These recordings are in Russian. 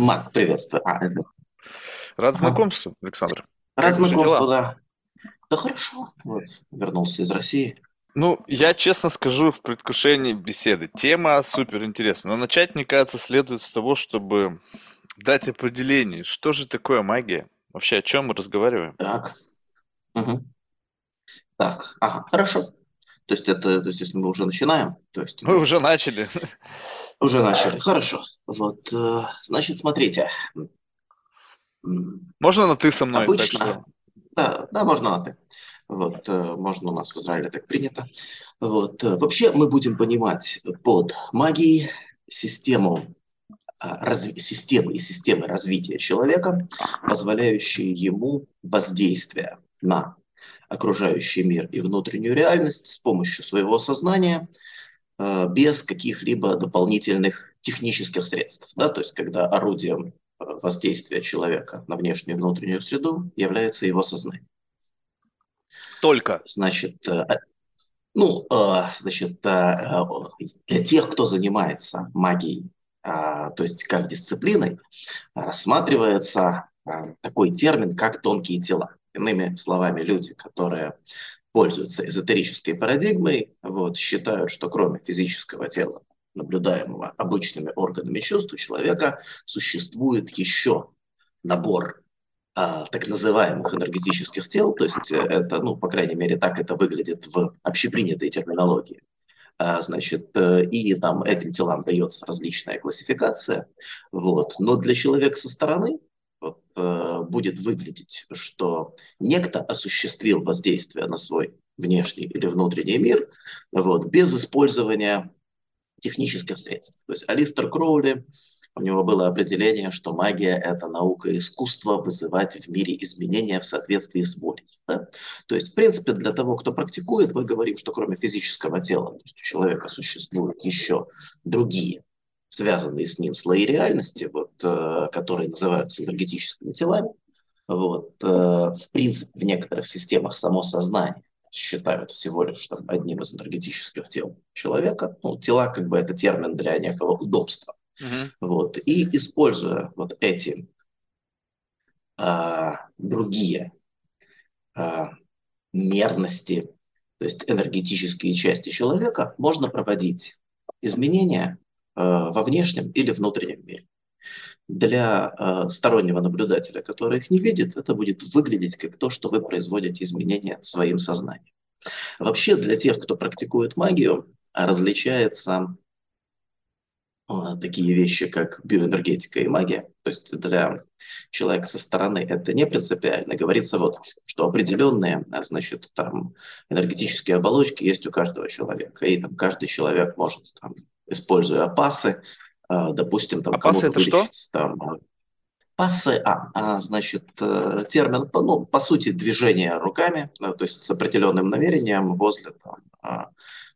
Марк, приветствую. А, это... Рад знакомству, Александр. Рад знакомству, да. Да хорошо. Вот, вернулся из России. Ну, я честно скажу в предвкушении беседы. Тема супер интересная. Но начать, мне кажется, следует с того, чтобы дать определение, что же такое магия? Вообще, о чем мы разговариваем? Так. Мгм. Так, ага, хорошо. То есть это, то есть если мы уже начинаем, то есть Мы уже начали. Уже начали. Хорошо. Вот, э, значит, смотрите. Можно на ты со мной, так Обычно, что... да, да, можно на ты. Вот, э, можно у нас в Израиле так принято. Вот, э, вообще мы будем понимать под магией систему разви- системы и системы развития человека, позволяющие ему воздействие на окружающий мир и внутреннюю реальность с помощью своего сознания без каких-либо дополнительных технических средств. Да? То есть когда орудием э, воздействия человека на внешнюю и внутреннюю среду является его сознание. Только. Значит, э, а- ну, э, значит, для тех, кто занимается магией, а, то есть как дисциплиной, рассматривается а, такой термин, как тонкие тела. Иными словами, люди, которые пользуются эзотерической парадигмой, вот, считают, что кроме физического тела, наблюдаемого обычными органами чувств у человека, существует еще набор а, так называемых энергетических тел, то есть э, это, ну, по крайней мере, так это выглядит в общепринятой терминологии. А, значит, э, и там этим телам дается различная классификация, вот. Но для человека со стороны э, будет выглядеть, что некто осуществил воздействие на свой внешний или внутренний мир вот, без использования технических средств. То есть Алистер Кроули, у него было определение, что магия – это наука и искусство вызывать в мире изменения в соответствии с волей. да. То есть, в принципе, для того, кто практикует, мы говорим, что кроме физического тела, то есть у человека существуют еще другие связанные с ним слои реальности, вот, э, которые называются энергетическими телами. Вот, э, в принципе, в некоторых системах само сознание считают всего лишь там, одним из энергетических тел человека. Ну, тела как бы это термин для некого удобства. Мгм. Вот, и используя вот эти а, другие а, мерности, то есть энергетические части человека, можно проводить изменения во внешнем или внутреннем мире. Для а, стороннего наблюдателя, который их не видит, это будет выглядеть как то, что вы производите изменения своим сознанием. Вообще для тех, кто практикует магию, различается а, такие вещи, как биоэнергетика и магия. То есть для человека со стороны это не принципиально. Говорится вот, что определенные, значит, там энергетические оболочки есть у каждого человека. И там каждый человек может, там, используя пасы, а, допустим, там А пасы это что? там а, Пассы, а, а, значит, э, термин, ну, по сути, движение руками, то есть с определенным намерением возле, там, а,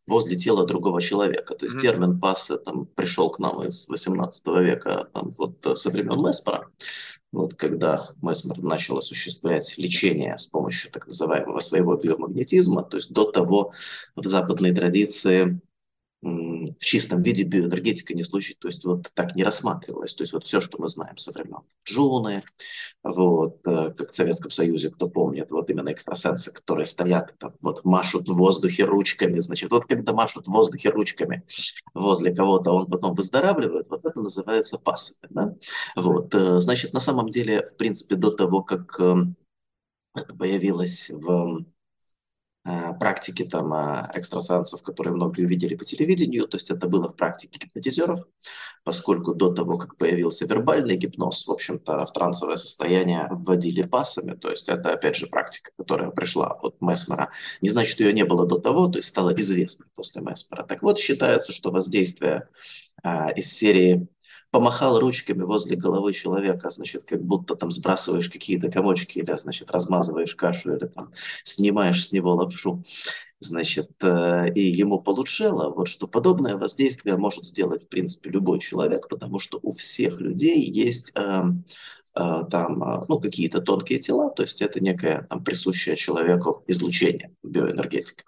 возле тела другого человека. То есть Мгм. термин пассы там, пришел к нам из XVIII века, там, вот, э, со времен Месмера, вот, когда Месмер начал осуществлять лечение с помощью так называемого своего биомагнетизма, то есть до того в западной традиции в чистом виде биоэнергетика не случай, то есть вот так не рассматривалась. То есть вот все, что мы знаем со времен Джуны, вот, э, как в Советском Союзе, кто помнит, вот именно экстрасенсы, которые стоят, там, вот машут в воздухе ручками, значит, вот когда машут в воздухе ручками возле кого-то, он потом выздоравливает, вот это называется пассами, да? Вот, э, значит, на самом деле, в принципе, до того, как э, это появилось в практики там э, экстрасенсов, которые многие увидели по телевидению, то есть это было в практике гипнотизеров, поскольку до того, как появился вербальный гипноз, в общем-то, в трансовое состояние вводили пассами, то есть это, опять же, практика, которая пришла от Месмера. Не значит, что ее не было до того, то есть стало известно после Месмера. Так вот, считается, что воздействие а, из серии помахал ручками возле головы человека, значит, как будто там сбрасываешь какие-то комочки или, значит, размазываешь кашу или там снимаешь с него лапшу, значит, э, и ему получело, вот что подобное воздействие может сделать, в принципе, любой человек, потому что у всех людей есть эм, там, ну, какие-то тонкие тела, то есть это некое там, присущее человеку излучение, биоэнергетика.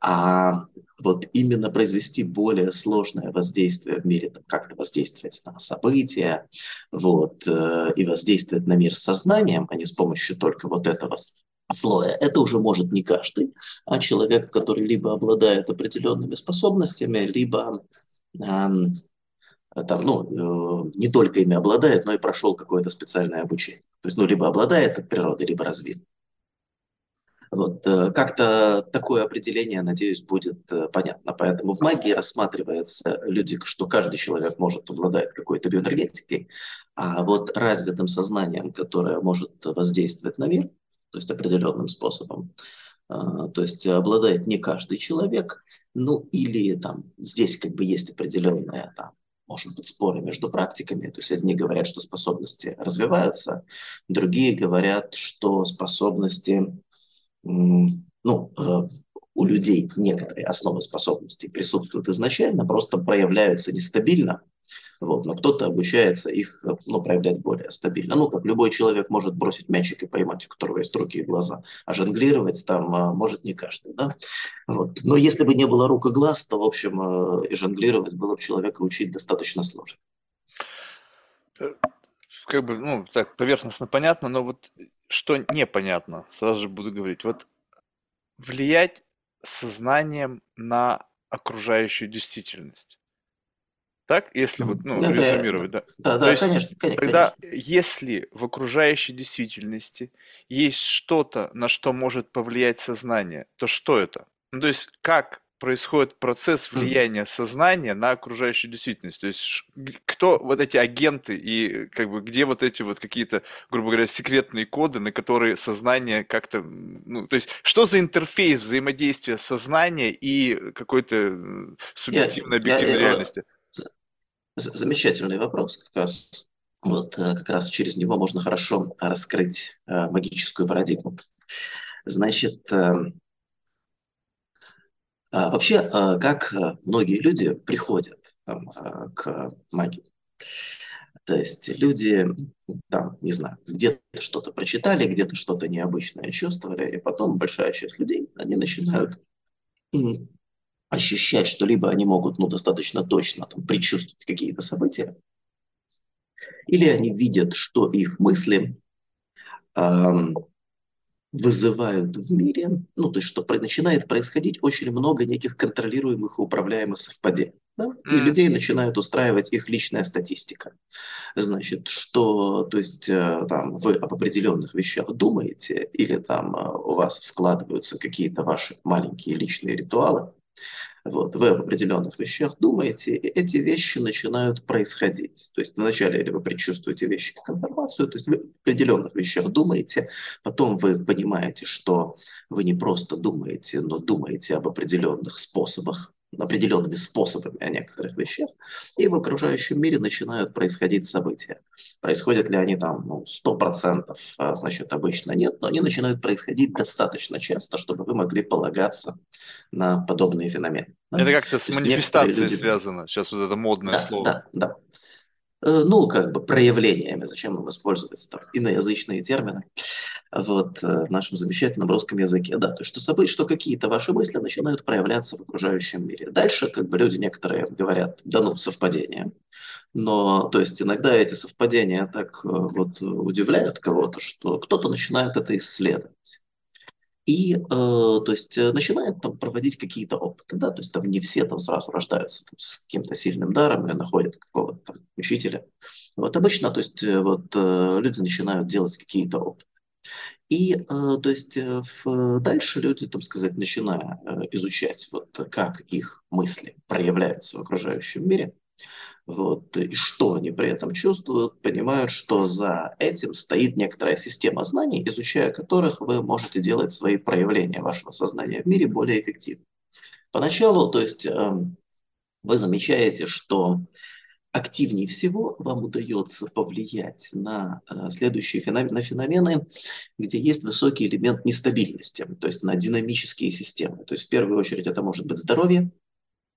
А вот именно произвести более сложное воздействие в мире, как-то воздействовать на события, вот, э, и воздействовать на мир сознанием, а не с помощью только вот этого слоя, это уже может не каждый, а человек, который либо обладает определенными способностями, либо там, ну, э, не только ими обладает, но и прошел какое-то специальное обучение. То есть, ну, либо обладает от природы, либо развит. Вот, э, как-то такое определение, надеюсь, будет э, понятно. Поэтому в магии рассматривается люди, что каждый человек может обладать какой-то биоэнергетикой, а вот развитым сознанием, которое может воздействовать на мир, то есть определенным способом, то есть обладает не каждый человек, ну или там здесь как бы есть определенная там, может быть, споры между практиками. То есть одни говорят, что способности развиваются, другие говорят, что способности ну, э, у людей некоторые основы способностей присутствуют изначально, просто проявляются нестабильно, вот, но кто-то обучается их ну, проявлять более стабильно. Ну, как любой человек может бросить мячик и поймать, у которого есть руки и глаза, а жонглировать там а, может не каждый. Да? Вот. Но если бы не было рук и глаз, то, в общем, э, и жонглировать было бы человека учить достаточно сложно. Э, как бы, ну, так поверхностно понятно, но вот что непонятно, сразу же буду говорить. Вот влиять сознанием на окружающую действительность. Так, если вот, ну, да, резюмировать, да. Да, да, То есть, конечно, конечно. Тогда, если в окружающей действительности есть что-то, на что может повлиять сознание, то что это? Ну, то есть, как происходит процесс влияния сознания на окружающую действительность. То есть кто вот эти агенты и как бы где вот эти вот какие-то, грубо говоря, секретные коды, на которые сознание как-то, ну, то есть что за интерфейс взаимодействия сознания и какой-то субъективной объективной я, я, реальности? Замечательный вопрос, как раз вот э, как раз через него можно хорошо раскрыть э, магическую парадигму. Значит, эм, а, вообще, как многие люди приходят там, к магии? То есть люди, там, не знаю, где-то что-то прочитали, где-то что-то необычное чувствовали, и потом большая часть людей, они начинают ощущать, что либо они могут ну, достаточно точно там, предчувствовать какие-то события, или они видят, что их мысли эм, вызывают в мире, ну, то есть, что начинает происходить очень много неких контролируемых и управляемых совпадений. Да? И людей начинают устраивать их личная статистика. Значит, что, то есть, э, там, вы об определенных вещах думаете, или там э, у вас складываются какие-то ваши маленькие личные ритуалы, вот, вы об определенных вещах думаете, и эти вещи начинают происходить. То есть вначале или вы предчувствуете вещи как информацию, то есть вы об определенных вещах думаете, потом вы понимаете, что вы не просто думаете, но думаете об определенных способах определенными способами о некоторых вещах, и в окружающем мире начинают происходить события. Происходят ли они там ну, 100%, а, значит, обычно нет, но они начинают происходить достаточно часто, чтобы вы могли полагаться на подобные феномены. Это как-то с манифестацией люди... связано, сейчас вот это модное да, слово. Да, да. Э, ну, как бы проявлениями, зачем им использовать там, иноязычные термины вот, э, в нашем замечательном русском языке. Да, то есть, что, собой, что какие-то ваши мысли начинают проявляться в окружающем мире. Дальше, как бы люди некоторые говорят, да ну, совпадение. Но, то есть, иногда эти совпадения так э, вот удивляют кого-то, что кто-то начинает это исследовать и, э, то есть, э, начинает там проводить какие-то опыты, да, то есть там не все там сразу рождаются там, с каким-то сильным даром или находят какого-то там учителя. Вот обычно, то есть, э, вот э, люди начинают делать какие-то опыты. И, э, то есть, э, в, дальше люди, там сказать, начиная изучать, вот как их мысли проявляются в окружающем мире, вот, и что они при этом чувствуют, понимают, что за этим стоит некоторая система знаний, изучая которых вы можете делать свои проявления вашего сознания в мире более эффективно. Поначалу, то есть эм, вы замечаете, что активнее всего вам удается повлиять на э, следующие феномены, на феномены, где есть высокий элемент нестабильности, то есть на динамические системы. То есть в первую очередь это может быть здоровье,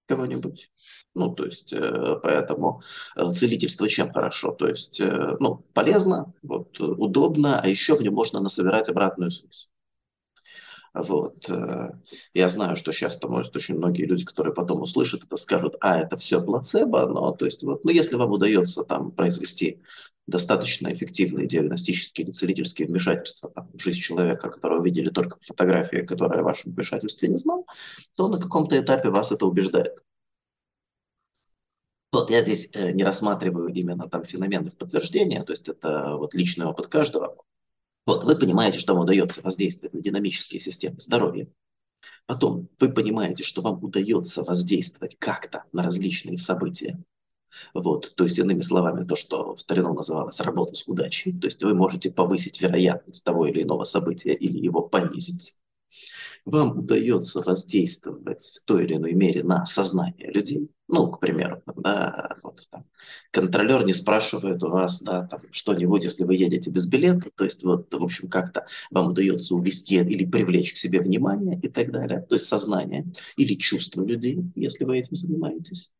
кого-нибудь. Ну, то есть, э, поэтому э, целительство чем хорошо? То есть, э, ну, полезно, вот, удобно, а еще в нем можно насобирать обратную связь. Вот. Э, я знаю, что сейчас может очень многие люди, которые потом услышат это, скажут, а, это все плацебо, но то есть вот, ну, если вам удается там произвести достаточно эффективные диагностические или целительские вмешательства там, в жизнь человека, которого видели только фотографии, которая о вашем вмешательстве не знал, то на каком-то этапе вас это убеждает. Вот я здесь э, не рассматриваю именно там феномены в подтверждение, то есть это вот личный опыт каждого, вот, вы понимаете, что вам удается воздействовать на динамические системы здоровья. Потом вы понимаете, что вам удается воздействовать как-то на различные события. Вот, то есть, иными словами, то, что в старину называлось работа с удачей. То есть вы можете повысить вероятность того или иного события или его понизить вам удается воздействовать в той или иной мере на сознание людей, ну, к примеру, да, вот там, контролер не спрашивает у вас, да, там, что-нибудь, если вы едете без билета, то есть вот, в общем, как-то вам удается увести или привлечь к себе внимание и так далее, то есть сознание или чувство людей, если вы этим занимаетесь.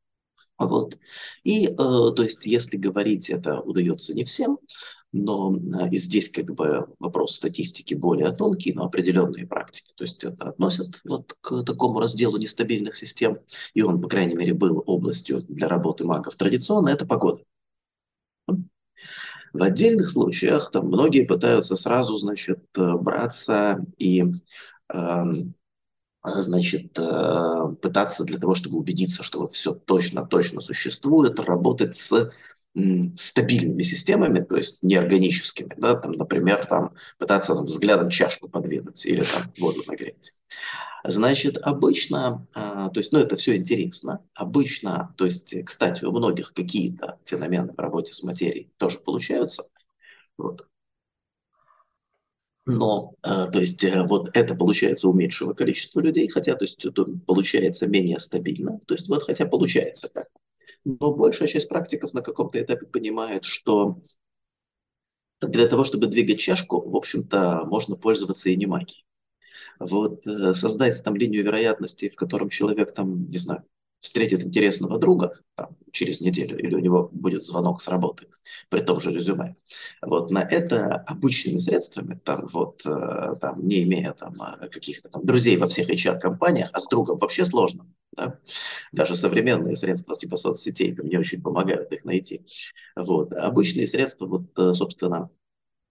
Вот. И, э, то есть, если говорить это удается не всем, но э, и здесь как бы вопрос статистики более тонкий, но определенные практики. То есть это относят вот к такому разделу нестабильных систем, и он, по крайней мере, был областью для работы магов традиционно, это погода. В отдельных случаях там многие пытаются сразу, значит, э, браться и эм, значит, э, пытаться для того, чтобы убедиться, что все точно-точно существует, работать с стабильными системами, то есть неорганическими, да, там, например, там, пытаться там, взглядом чашку подвинуть или там, воду нагреть. Значит, обычно, а, то есть, ну, это все интересно. Обычно, то есть, кстати, у многих какие-то феномены в работе с материей тоже получаются. Вот. Но, а, то есть, э, вот это получается у меньшего количества людей, хотя, то есть, это получается менее стабильно. То есть, вот, хотя получается как но большая часть практиков на каком-то этапе понимает, что для того, чтобы двигать чашку, в общем-то, можно пользоваться и не магией. Вот э, создать там линию вероятности, в котором человек там, не знаю, встретит интересного друга там, через неделю, или у него будет звонок с работы при том же резюме. Вот на это обычными средствами, там, вот, э, там, не имея там, э, каких-то там друзей во всех HR-компаниях, а с другом вообще сложно. Да? Даже современные средства типа соцсетей мне очень помогают их найти. Вот. Обычные средства, вот, э, собственно,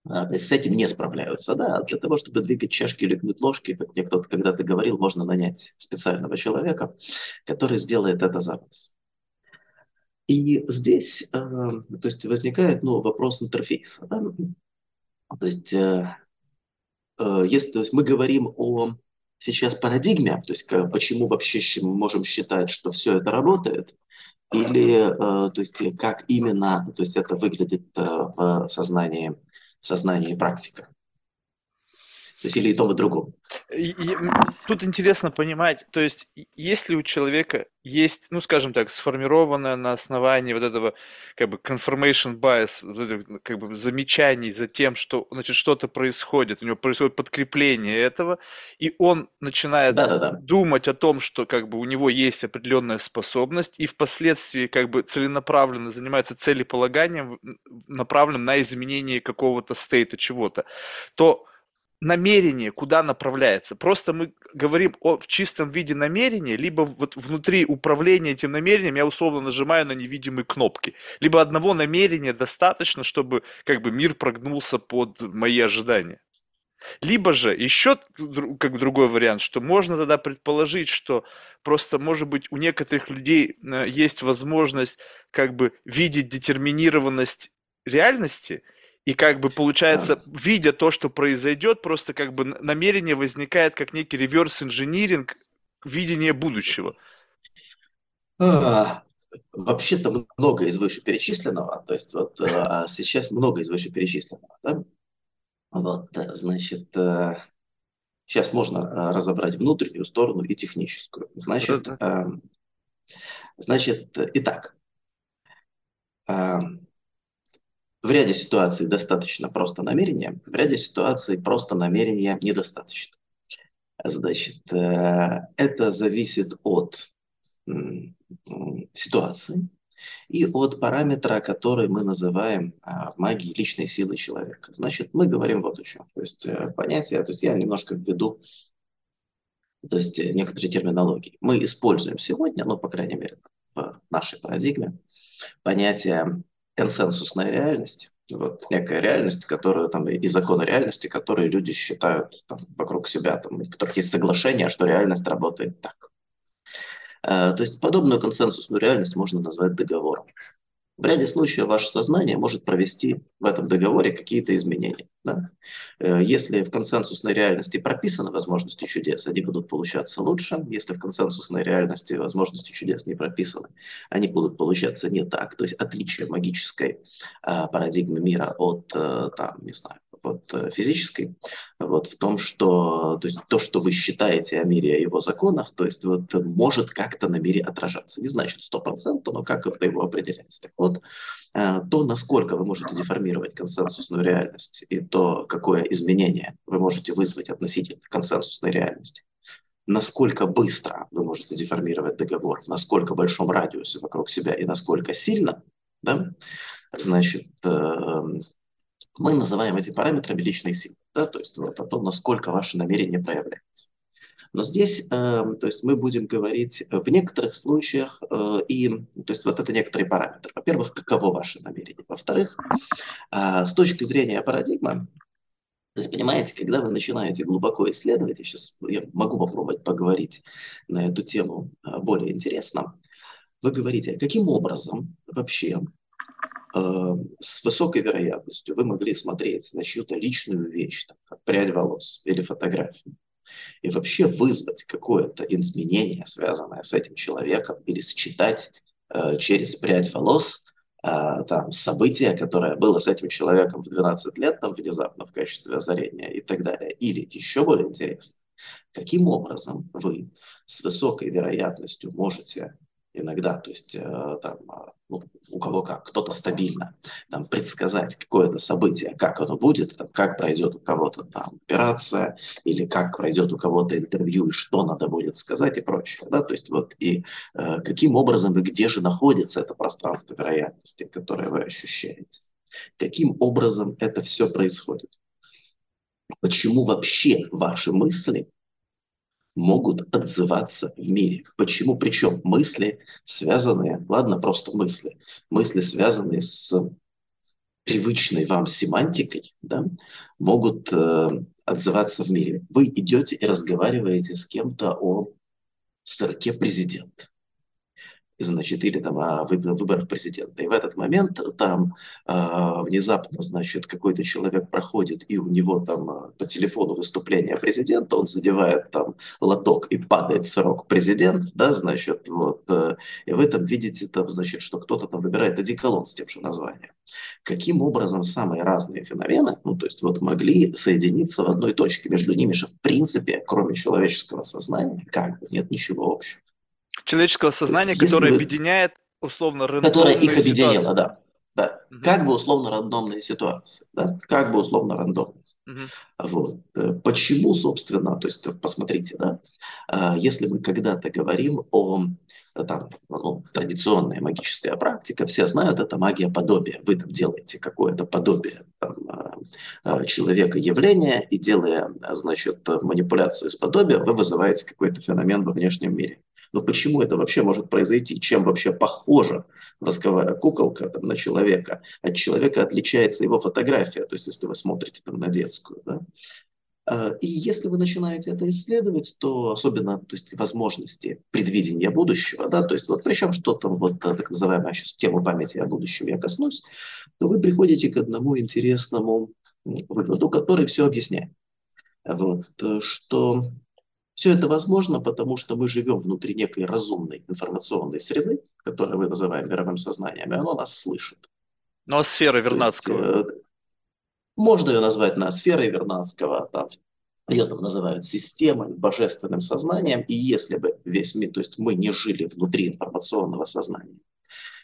то есть с этим не справляются. Да? Для того, чтобы двигать чашки или гнуть ложки, как мне кто-то когда-то говорил, можно нанять специального человека, который сделает это за вас. И здесь э, то есть возникает ну, вопрос интерфейса. Да? То есть, э, э, если то есть мы говорим о сейчас парадигме, то есть к, почему вообще мы можем считать, что все это работает, или э, то есть как именно то есть это выглядит э, в сознании в сознании практика. То есть или и том, и другом. И, и, тут интересно понимать, то есть если у человека есть, ну скажем так, сформированное на основании вот этого как бы confirmation bias, вот этих, как бы замечаний за тем, что значит что-то происходит, у него происходит подкрепление этого, и он начинает да -да -да. думать о том, что как бы у него есть определенная способность, и впоследствии как бы целенаправленно занимается целеполаганием, направленным на изменение какого-то стейта чего-то, то намерение куда направляется. Просто мы говорим о в чистом виде намерения, либо вот внутри управления этим намерением я условно нажимаю на невидимые кнопки. Либо одного намерения достаточно, чтобы как бы мир прогнулся под мои ожидания. Либо же еще как другой вариант, что можно тогда предположить, что просто, может быть, у некоторых людей э, есть возможность как бы видеть детерминированность реальности – и как бы получается, видя то, что произойдет, просто как бы намерение возникает как некий реверс-инжиниринг видения будущего. А, вообще-то много из вышеперечисленного, то есть вот э, а сейчас много из вышеперечисленного, да? Вот, э, значит, сейчас э, можно разобрать внутреннюю сторону и техническую. Значит, значит, итак, в ряде ситуаций достаточно просто намерения, в ряде ситуаций просто намерения недостаточно. Значит, э, это зависит от ситуации и от параметра, который мы называем а, в магии личной силы человека. Значит, мы говорим вот о чем. То есть э, понятие, то есть я немножко введу то есть э, некоторые терминологии. Мы используем сегодня, ну, по крайней мере, в нашей парадигме, понятие консенсусная реальность. Вот некая реальность, которую там и законы реальности, которые люди считают там, вокруг себя, там, у которых есть соглашение, что реальность работает так. Э, то есть подобную консенсусную реальность можно назвать договором. В ряде случаев ваше сознание может провести в этом договоре какие-то изменения. Да? Э, если в консенсусной реальности прописаны возможности чудес, они будут получаться лучше. Если в консенсусной реальности возможности чудес не прописаны, они будут получаться не так. То есть отличие магической а, парадигмы мира от, а, там, не знаю, вот, э, физической, вот, в том, что то, есть, то, что вы считаете о мире и его законах, то есть вот, может как-то на мире отражаться. Не значит сто процентов, но как это его определяется. Так вот, э, то, насколько вы можете деформировать консенсусную реальность и то, какое изменение вы можете вызвать относительно консенсусной реальности, насколько быстро вы можете деформировать договор, в насколько большом радиусе вокруг себя и насколько сильно, да, значит, э, мы называем эти параметрами личной силы, да, то есть вот о том, насколько ваше намерение проявляется. Но здесь, э, то есть мы будем говорить в некоторых случаях э, и, то есть вот это некоторые параметры. Во-первых, каково ваше намерение. Во-вторых, э, с точки зрения парадигмы, то есть, понимаете, когда вы начинаете глубоко исследовать, я сейчас я могу попробовать поговорить на эту тему э, более интересно, вы говорите, каким образом вообще Э, с высокой вероятностью вы могли смотреть на чью-то личную вещь, там, прядь волос или фотографию, и вообще вызвать какое-то изменение, связанное с этим человеком, или считать э, через прядь волос э, там, событие, которое было с этим человеком в 12 лет, там, внезапно в качестве озарения и так далее. Или еще более интересно, каким образом вы с высокой вероятностью можете иногда, то есть э, там, а, ну, у кого как, кто-то стабильно, там, предсказать какое-то событие, как оно будет, там, как пройдет у кого-то там операция, или как пройдет у кого-то интервью, и что надо будет сказать и прочее. Да? То есть вот и э, каким образом и где же находится это пространство вероятности, которое вы ощущаете. Каким образом это все происходит. Почему вообще ваши мысли могут отзываться в мире. Почему? Причем мысли, связанные, ладно, просто мысли, мысли, связанные с привычной вам семантикой, да, могут э, отзываться в мире. Вы идете и разговариваете с кем-то о сроке президента значит, или там о выборах президента. И в этот момент там э, внезапно, значит, какой-то человек проходит, и у него там а, по телефону выступление президента, он задевает там лоток и падает срок президент, да, значит, вот, э, и вы там видите, там, значит, что кто-то там выбирает одеколон с тем же названием. Каким образом самые разные феномены, ну, то есть вот могли соединиться в одной точке, между ними же в принципе, кроме человеческого сознания, как бы нет ничего общего человеческого сознания, есть, которое вы... объединяет условно рандомные Которое их объединило, да. да. Угу. Как бы условно рандомные ситуации, да? Как бы условно рандомные. Угу. Вот. Э, почему, собственно, то есть посмотрите, да, а, если мы когда-то говорим о там, ну, традиционная магическая практика, все знают, это магия подобия. Вы там делаете какое-то подобие там, человека явления, и делая, значит, манипуляции с подобием, вы вызываете какой-то феномен во внешнем мире. Но почему это вообще может произойти? Чем вообще похожа восковая куколка там, на человека? От человека отличается его фотография, то есть если вы смотрите там, на детскую. Да? А, и если вы начинаете это исследовать, то особенно то есть, возможности предвидения будущего, да, то есть вот причем что-то вот так называемая сейчас тема памяти о будущем я коснусь, то вы приходите к одному интересному выводу, который все объясняет. Вот, что все это возможно, потому что мы живем внутри некой разумной информационной среды, которую мы называем мировым сознанием, и оно нас слышит. Но сфера Вернадского. Есть, э, можно ее назвать на сферой Вернадского, там, ее там называют системой, божественным сознанием, и если бы весь мир, то есть мы не жили внутри информационного сознания,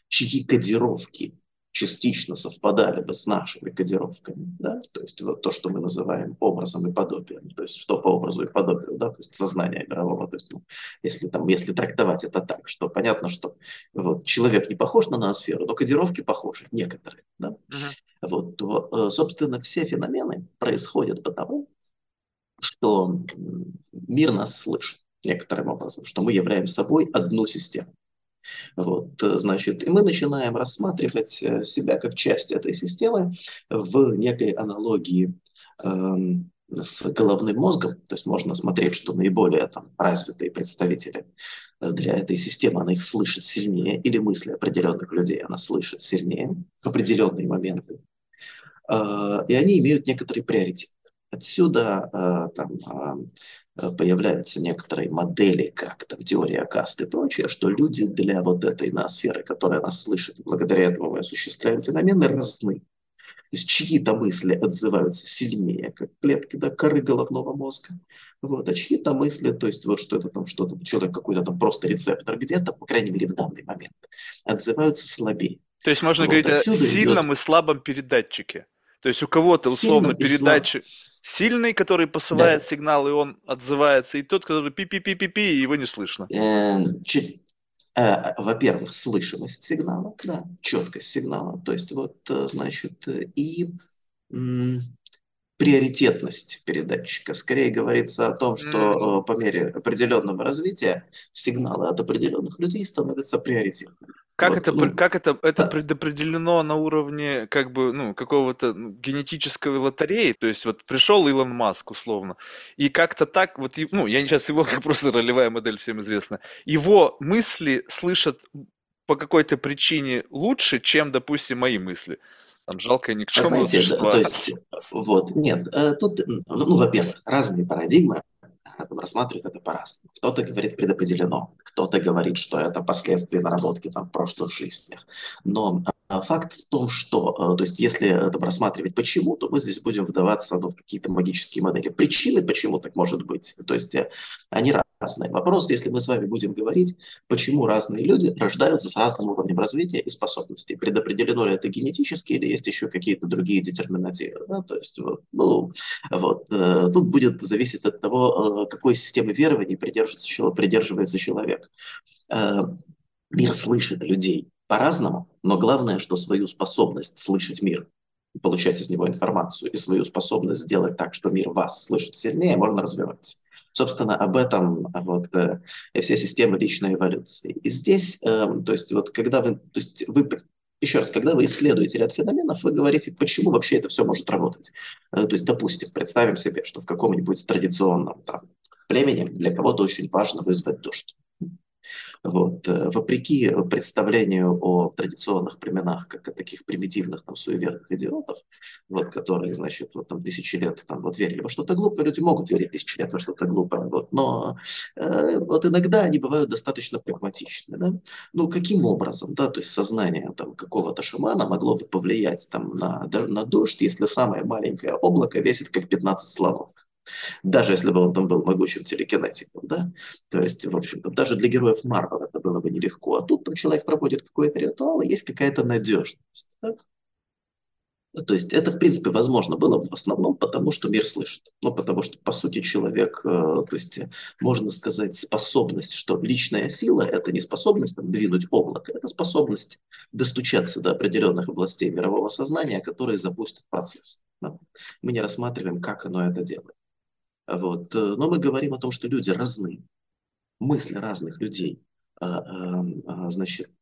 чьи кодировки частично совпадали бы с нашими кодировками, да, то есть вот то, что мы называем образом и подобием, то есть что по образу и подобию, да, то есть сознание мирового, то есть ну, если там, если трактовать это так, что понятно, что вот человек не похож на ноосферу, но кодировки похожи, некоторые, да, uh-huh. вот, то, э, собственно, все феномены происходят потому, что мир нас слышит некоторым образом, что мы являем собой одну систему. Вот, э, значит, и мы начинаем рассматривать э, себя как часть этой системы в некой аналогии э, с головным мозгом. То есть можно смотреть, что наиболее там, развитые представители э, для этой системы, она их слышит сильнее, или мысли определенных людей она слышит сильнее в определенные моменты. И они имеют некоторый приоритет. Отсюда там, Э, появляются некоторые модели, как там теория каст и прочее, что люди для вот этой ноосферы, которая нас слышит, благодаря этому мы осуществляем феномены, разны. То есть чьи-то мысли отзываются сильнее, как клетки да, коры головного мозга, вот, а чьи-то мысли, то есть вот что это там, что-то, человек какой-то там просто рецептор где-то, по крайней мере в данный момент, отзываются слабее. То есть можно вот, говорить о сильном идет... и слабом передатчике. То есть у кого-то условно передатчик сильный, который посылает да. сигнал, и он отзывается, и тот, который пи-пи-пи-пи-пи, и его не слышно. Э, э, во-первых, слышимость сигнала, да, четкость сигнала, то есть вот, э, значит, и приоритетность передатчика. Скорее говорится о том, что mm. по мере определенного развития сигналы от определенных людей становятся приоритетными. Как вот, это, ну, как это, это да. предопределено на уровне как бы, ну, какого-то ну, генетической лотереи? То есть вот пришел Илон Маск, условно, и как-то так, вот, ну, я сейчас его, просто ролевая модель всем известна, его мысли слышат по какой-то причине лучше, чем, допустим, мои мысли. Там жалкое никчемное существо. То есть, вот, нет, э, тут, ну, во-первых, разные парадигмы, рассматривают это по-разному. Кто-то говорит предопределено, кто-то говорит, что это последствия наработки там, в прошлых жизнях. Но факт в том, что, э, то есть если это рассматривать почему, то мы здесь будем вдаваться ну, в какие-то магические модели. Причины, почему так может быть, то есть э, они разные. Вопрос, если мы с вами будем говорить, почему разные люди рождаются с разным уровнем развития и способностей. Предопределено ли это генетически или есть еще какие-то другие детерминативы. Да? То есть, ну, вот, э, тут будет зависеть от того, какой системы верований придерживается, придерживается человек. Мир слышит людей по-разному, но главное, что свою способность слышать мир, получать из него информацию и свою способность сделать так, что мир вас слышит сильнее, можно развивать. Собственно, об этом вот, э, все системы личной эволюции. И здесь, э, то есть, вот, когда вы, то есть, вы еще раз, когда вы исследуете ряд феноменов, вы говорите, почему вообще это все может работать. Э, то есть, допустим, представим себе, что в каком-нибудь традиционном там, племени для кого-то очень важно вызвать дождь. Вот. Э, вопреки представлению о традиционных племенах, как о таких примитивных, там, суеверных идиотов, вот, которые, значит, вот там тысячи лет там, вот, верили во что-то глупое, люди могут верить тысячи лет во что-то глупое, вот, но э, вот иногда они бывают достаточно прагматичны. Да? Ну, каким образом, да, то есть сознание там, какого-то шамана могло бы повлиять там, на, на дождь, если самое маленькое облако весит как 15 слонов? Даже если бы он там был могучим телекинетиком, да? То есть, в общем-то, даже для героев Марвел это было бы нелегко. А тут там человек проводит какой-то ритуал, и есть какая-то надежность. Так? То есть это, в принципе, возможно было бы в основном потому, что мир слышит. Ну, потому что, по сути, человек, э, то есть, можно сказать, способность, что личная сила – это не способность там, двинуть облако, это способность достучаться до определенных областей мирового сознания, которые запустят процесс. Да? Мы не рассматриваем, как оно это делает. Вот. Э, но мы говорим о том, что люди разные, мысли разных людей, а, а, а, значит,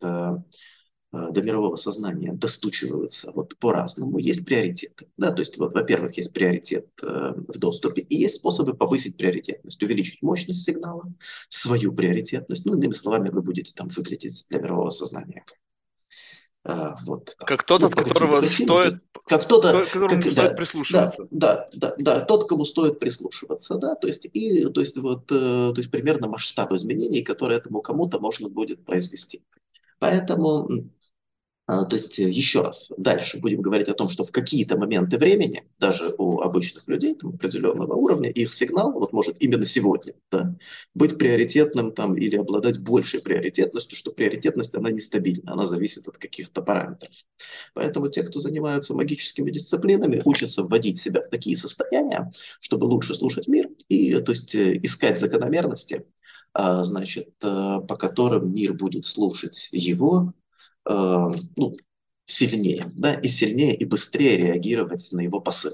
до мирового сознания достучиваются вот по-разному, есть приоритеты. Да, то есть, вот, во-первых, есть приоритет э, в доступе, и есть способы повысить приоритетность, увеличить мощность сигнала, свою приоритетность. Ну, иными словами, вы будете там выглядеть для мирового сознания а, вот, как тот, ну, от которого стоит, как кто-то, как, стоит да, прислушиваться. Да, да, да, да, тот, кому стоит прислушиваться, да, то есть, и, то есть, вот, э, то есть, примерно масштаб изменений, которые этому кому-то можно будет произвести. Поэтому А, то есть, э, еще раз, дальше будем говорить о том, что в какие-то моменты времени, даже у обычных людей там, определенного уровня, их сигнал вот может именно сегодня да, быть приоритетным там, или обладать большей приоритетностью, что приоритетность, она нестабильна, она зависит от каких-то параметров. Поэтому те, кто занимаются магическими дисциплинами, учатся вводить себя в такие состояния, чтобы лучше слушать мир и то есть, э, искать закономерности, а, значит, э, по которым мир будет слушать его, ну, сильнее, да, и сильнее и быстрее реагировать на его посыл.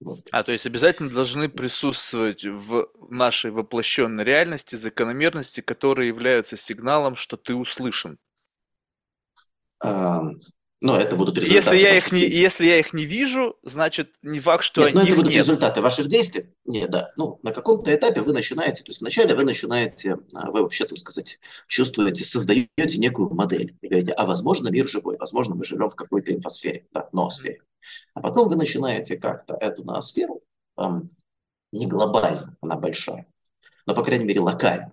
Вот. А, то есть обязательно должны присутствовать в нашей воплощенной реальности закономерности, которые являются сигналом, что ты услышан. Но это будут результаты. Если я, их не, если я их не вижу, значит, не факт, что нет, но это будут нет. результаты ваших действий. Нет, да. Ну, на каком-то этапе вы начинаете, то есть вначале вы начинаете, а, вы вообще, так сказать, чувствуете, создаете некую модель. И говорите, а возможно мир живой, возможно мы живем в какой-то инфосфере, да, ноосфере. А потом вы начинаете как-то эту ноосферу, там, не глобально, она большая, но, по крайней мере, локально,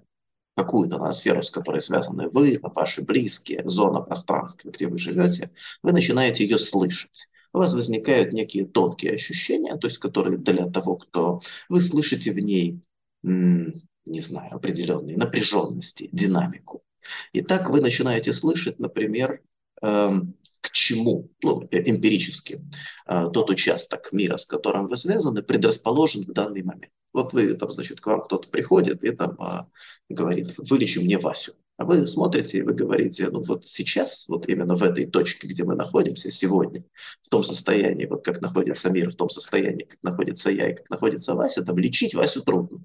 какую-то ноосферу, с которой связаны вы, ваши близкие, зона пространства, где вы живете, вы начинаете ее слышать. У вас возникают некие тонкие ощущения, то есть которые для того, кто вы слышите в ней, не знаю, определенные напряженности, динамику. И так вы начинаете слышать, например, эм, к чему, ну, э, эмпирически, э, тот участок мира, с которым вы связаны, предрасположен в данный момент. Вот вы там, значит, к вам кто-то приходит и там а, говорит, вылечи мне Васю. А вы смотрите и вы говорите, ну вот сейчас, вот именно в этой точке, где мы находимся сегодня, в том состоянии, вот как находится мир, в том состоянии, как находится я и как находится Вася, там лечить Васю трудно.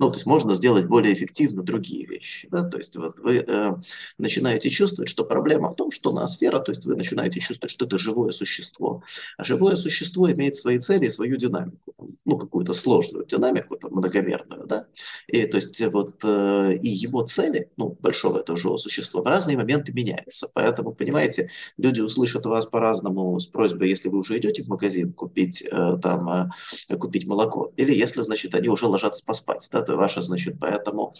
Ну, то есть можно сделать более эффективно другие вещи. Да? То есть вот вы э, начинаете чувствовать, что проблема в том, что ноосфера, то есть вы начинаете чувствовать, что это живое существо. А живое существо имеет свои цели и свою динамику. Ну, какую-то сложную динамику, там, многомерную. Да? И, то есть вот э, и его цели, ну, большого этого живого существа, в разные моменты меняются. Поэтому, понимаете, люди услышат вас по-разному с просьбой, если вы уже идете в магазин купить, э, там, э, купить молоко, или если, значит, они уже ложатся поспать. Да? Это ваша, значит, поэтому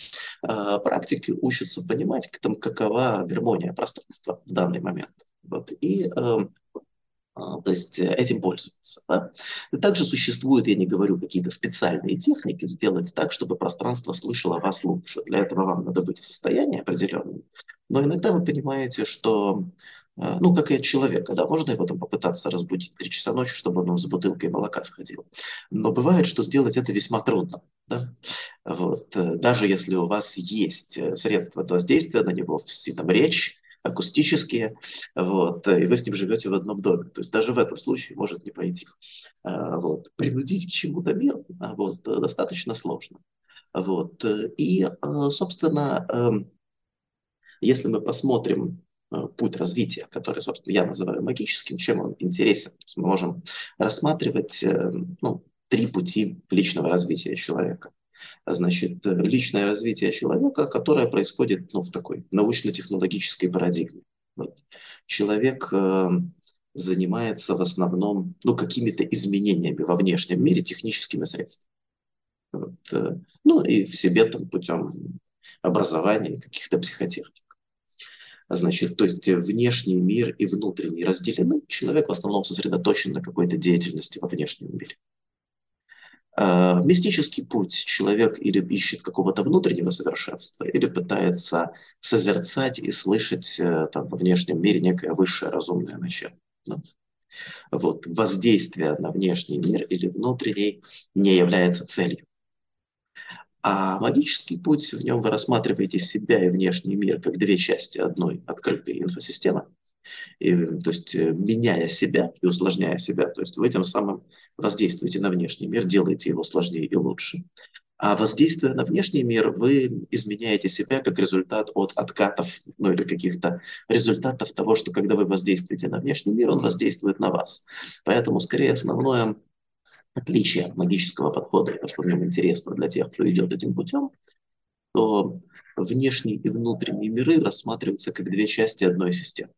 э, практики учатся понимать, там, какова гармония пространства в данный момент. Вот, и э, то есть этим пользоваться. Да? И также существуют, я не говорю, какие-то специальные техники сделать так, чтобы пространство слышало вас лучше. Для этого вам надо быть в состоянии определенном. Но иногда вы понимаете, что ну, как и от человека, да, можно его там попытаться разбудить в 3 часа ночи, чтобы он за бутылкой молока сходил. Но бывает, что сделать это весьма трудно, да. Вот. Э, даже если у вас есть э, средства воздействия на него, там речь, акустические, вот, и вы с ним живете в одном доме. То есть даже в этом случае может не пойти. А, вот. Принудить к чему-то мир а, вот, достаточно сложно. Вот. И, собственно, эм, если мы посмотрим Э, путь развития, который, собственно, я называю магическим, чем он интересен. То есть мы можем рассматривать э, ну, три пути личного развития человека. Значит, личное развитие человека, которое происходит ну, в такой научно-технологической парадигме. Вот. Человек э, занимается в основном ну, какими-то изменениями во внешнем мире техническими средствами. Вот, э, ну и в себе там путем образования, каких-то психотехник. Значит, то есть внешний мир и внутренний разделены. Человек в основном сосредоточен на какой-то деятельности во внешнем мире. А, мистический путь человек или ищет какого-то внутреннего совершенства, или пытается созерцать и слышать э, там, во внешнем мире некое высшее разумное начало. Вот. Воздействие на внешний мир или внутренний не является целью. А магический путь, в нем вы рассматриваете себя и внешний мир как две части одной открытой инфосистемы. И, то есть, э, меняя себя и усложняя себя, то есть вы тем самым воздействуете на внешний мир, делаете его сложнее и лучше. А воздействуя на внешний мир, вы изменяете себя как результат от откатов, ну или каких-то результатов того, что когда вы воздействуете на внешний мир, он воздействует на вас. Поэтому, скорее, основное отличие магического подхода, то, что в нем интересно для тех, кто идет этим путем, то внешние и внутренние миры рассматриваются как две части одной системы.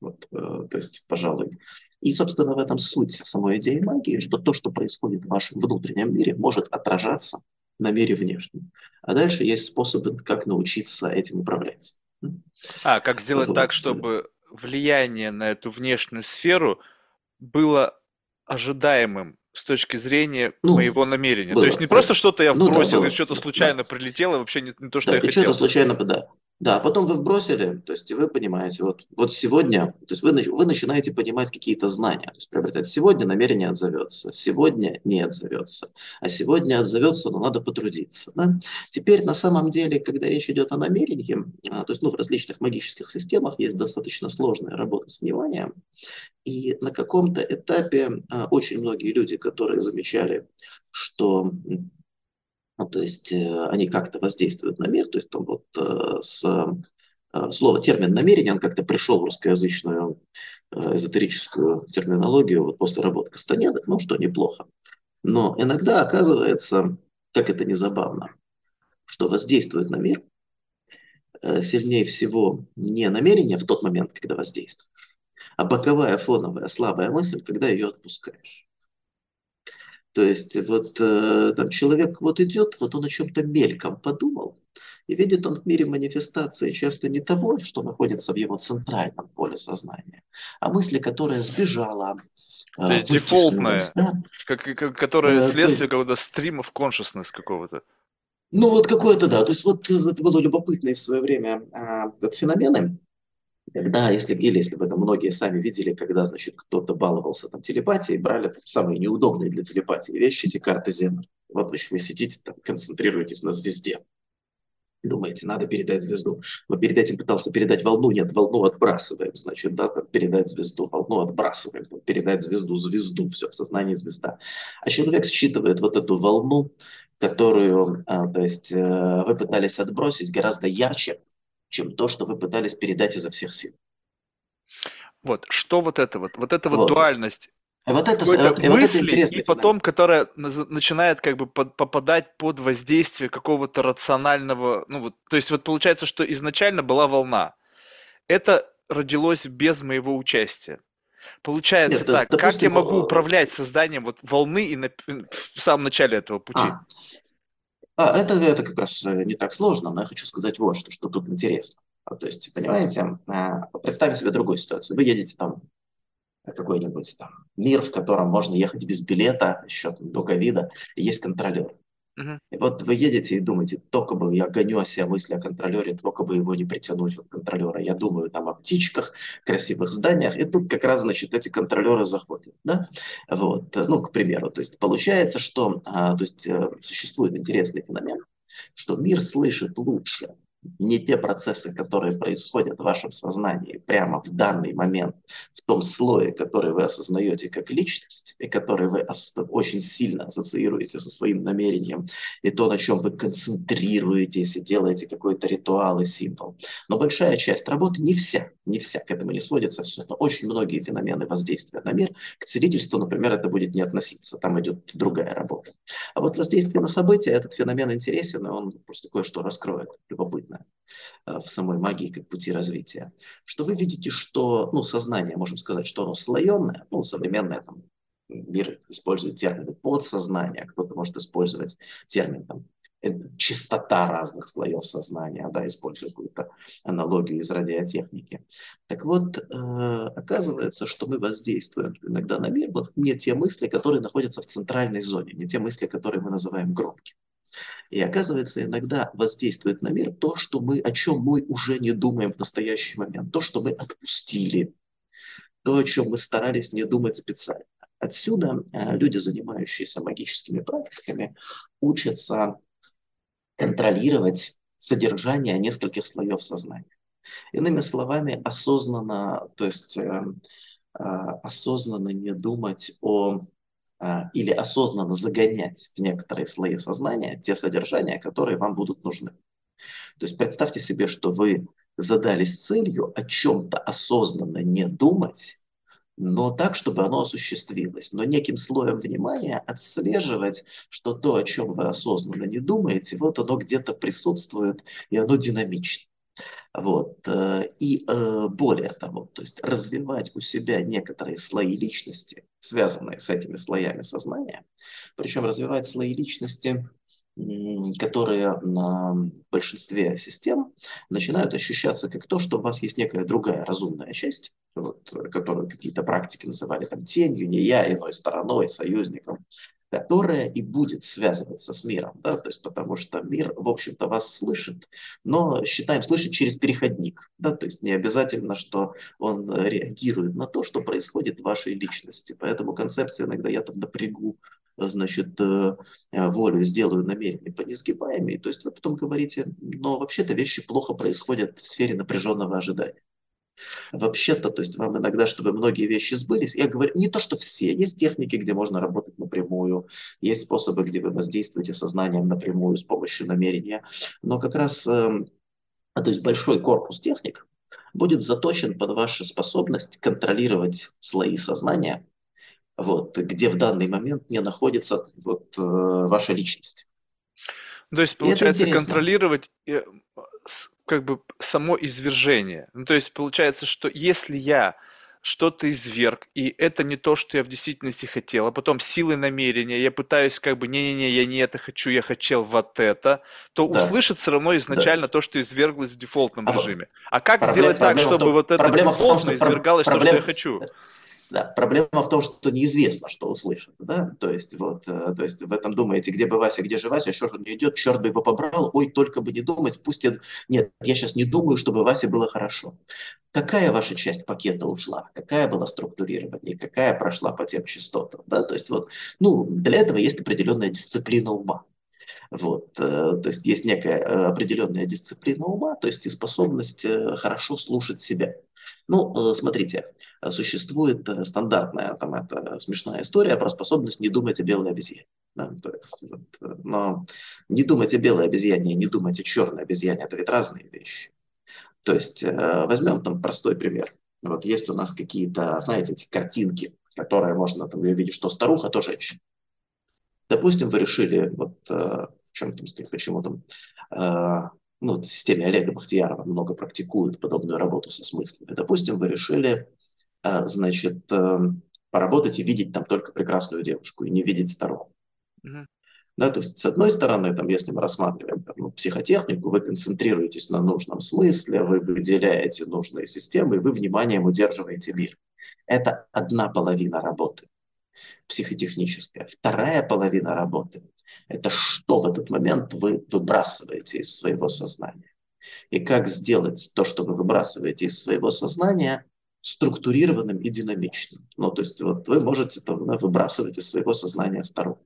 Вот, э, то есть, пожалуй. И, собственно, в этом суть самой идеи магии, что то, что происходит в вашем внутреннем мире, может отражаться на мире внешнем. А дальше есть способы, как научиться этим управлять. А, как сделать вот. так, чтобы влияние на эту внешнюю сферу было ожидаемым с точки зрения Ну, моего намерения. То было, есть не да. просто что-то я Ну да, вбросил и было, что-то случайно да. прилетело, вообще не, не то, что Да, я и что-то хотел. случайно, да. Да, потом вы вбросили, то есть вы понимаете, вот, вот сегодня, то есть вы, вы начинаете понимать какие-то знания, то есть приобретать. Сегодня намерение отзовется, сегодня не отзовется, а сегодня отзовется, но надо потрудиться. Да? Теперь на самом деле, когда речь идет о намерении, а, то есть ну, в различных магических системах есть достаточно сложная работа с вниманием, и на каком-то этапе а, очень многие люди, которые замечали, что ну, то есть э, они как-то воздействуют на мир, то есть там вот э, с э, слово термин намерение, он как-то пришел в русскоязычную эзотерическую терминологию вот после работы Кастанеды, ну что неплохо. Но иногда оказывается, как это не забавно, что воздействует на мир сильнее всего не намерение в тот момент, когда воздействует, а боковая фоновая слабая мысль, когда ее отпускаешь. То есть вот э, там человек вот идет, вот он о чем-то мельком подумал, и видит он в мире манифестации часто не того, что находится в его центральном поле сознания, а мысли, которая сбежала, То э, есть дефолтное, вытеснилась, да? как, как- которое Э, то следствие есть, какого-то стрима в consciousness какого-то. ну вот какое-то, да, то есть вот это было любопытное в свое время а, этот феномены, Когда, если, или если бы это многие сами видели, когда, значит, кто-то баловался там телепатией, брали там самые неудобные для телепатии вещи, эти карты Зена. Вот, значит, вы сидите там, концентрируетесь на звезде. Думаете, надо передать звезду. Но перед этим пытался передать волну. Нет, волну отбрасываем. Значит, да, там, передать звезду, волну отбрасываем. Там, передать звезду, звезду. Все, в сознании звезда. А человек считывает вот эту волну, которую, а, то есть, э, вы пытались отбросить гораздо ярче, чем то, что вы пытались передать изо всех сил. Вот, что вот это вот? Вот эта вот Вот. дуальность И вот это, вот, и вот это мысли, и потом, которая начинает как бы под- попадать под воздействие какого-то рационального, ну вот, то есть вот получается, что изначально была волна. Это родилось без моего участия. Получается Нет, так, как я допустим, могу э, управлять созданием вот волны и на- в самом начале этого пути? А, а это, это как раз э, не так сложно, но я хочу сказать вот что, что тут интересно. А, То есть, понимаете, а, представим себе другую ситуацию. Вы едете там какой-нибудь там мир, в котором можно ехать без билета, еще там, до ковида, есть контролер. И вот вы едете и думаете, только бы я гоню о себе мысли о контролере, только бы его не притянуть, вот контролера. Я думаю там о птичках, красивых зданиях, и тут как раз, значит, эти контролеры заходят, да? Вот, ну, к примеру, то есть получается, что, а, то есть э, существует интересный феномен, что мир слышит лучше не те процессы, которые происходят в вашем сознании прямо в данный момент, в том слое, который вы осознаете как личность, и который вы очень сильно ассоциируете со своим намерением, и то, на чем вы концентрируетесь, и делаете какой-то ритуал и символ. Но большая часть работы, не вся, не вся, к этому не сводится все, но очень многие феномены воздействия на мир, к целительству, например, это будет не относиться, там идет другая работа. А вот воздействие на события, этот феномен интересен, и он просто кое-что раскроет, любопытное э, в самой магии как пути развития. Что вы видите, что ну, сознание, можем сказать, что оно слоеное, ну, современное там, мир использует термины подсознания, кто-то может использовать термин там, э, частота разных слоев сознания, да, используя какую-то аналогию из радиотехники. Так вот, э, оказывается, что мы воздействуем иногда на мир, вот не те мысли, которые находятся в центральной зоне, не те мысли, которые мы называем громкими. И оказывается, иногда воздействует на мир то, что мы, о чем мы уже не думаем в настоящий момент, то, что мы отпустили, то, о чем мы старались не думать специально. Отсюда э, люди, занимающиеся магическими практиками, учатся контролировать содержание нескольких слоев сознания. Иными словами, осознанно, то есть э, э, осознанно не думать о э, или осознанно загонять в некоторые слои сознания те содержания, которые вам будут нужны. То есть представьте себе, что вы задались целью о чем-то осознанно не думать, но так, чтобы оно осуществилось. Но неким слоем внимания отслеживать, что то, о чем вы осознанно не думаете, вот оно где-то присутствует, и оно динамично. Вот. э, И э, более того, то есть развивать у себя некоторые слои личности, связанные с этими слоями сознания, причем развивать слои личности которые на большинстве систем начинают ощущаться как то, что у вас есть некая другая разумная часть, вот, которую какие-то практики называли там тенью, не я, иной стороной, союзником, которая и будет связываться с миром, да, то есть потому что мир, в общем-то, вас слышит, но считаем слышит через переходник, да, то есть не обязательно, что он реагирует на то, что происходит в вашей личности, поэтому концепция иногда я там напрягу значит, э, волю сделаю намерение по несгибаемой, то есть вы потом говорите, но вообще-то вещи плохо происходят в сфере напряженного ожидания. Вообще-то, то есть вам иногда, чтобы многие вещи сбылись, я говорю, не то, что все, есть техники, где можно работать напрямую, есть способы, где вы воздействуете сознанием напрямую с помощью намерения, но как раз, э, то есть большой корпус техник будет заточен под вашу способность контролировать слои сознания, вот, где в данный момент не находится вот, э, ваша личность. То есть, получается, контролировать э, как бы само извержение. Ну, то есть, получается, что если я что-то изверг, и это не то, что я в действительности хотел, а потом силой намерения я пытаюсь как бы, не-не-не, я не это хочу, я хотел вот это, то да. услышит все равно изначально да. то, что изверглось в дефолтном а режиме. А как проблема, сделать так, чтобы том, вот это дефолтно извергалось проблема, то, что я хочу? Да, проблема в том, что неизвестно, что услышат. Да? То, есть, вот, э, то есть в этом думаете, где бы Вася, где же Вася, же не идет, черт бы его побрал, ой, только бы не думать, пусть я... Нет, я сейчас не думаю, чтобы Васе было хорошо. Какая ваша часть пакета ушла? Какая была структурирование? Какая прошла по тем частотам? Да? То есть вот, ну, для этого есть определенная дисциплина ума. Вот, э, то есть есть некая э, определенная дисциплина ума, то есть и способность хорошо слушать себя. Ну, смотрите, существует э, стандартная, там, это смешная история про способность не думать о белой обезьяне. Да? Есть, вот, э, но не думать о белой обезьяне и не думать о черной обезьяне – это ведь разные вещи. То есть э, возьмем там простой пример. Вот есть у нас какие-то, знаете, эти картинки, которые можно там увидеть, что старуха, то женщина. Допустим, вы решили, вот в чем там, почему там, ну, в системе Олега Бахтиярова много практикуют подобную работу со смыслами. Допустим, вы решили а, значит, поработать и видеть там только прекрасную девушку, и не видеть старуху. Mm-hmm. Да, то есть, с одной стороны, там, если мы рассматриваем там, ну, психотехнику, вы концентрируетесь на нужном смысле, вы выделяете нужные системы, и вы вниманием удерживаете мир. Это одна половина работы психотехническая. Вторая половина работы – это что в этот момент вы выбрасываете из своего сознания. И как сделать то, что вы выбрасываете из своего сознания – структурированным и динамичным. Ну, то есть вот вы можете там, выбрасывать из своего сознания старуху.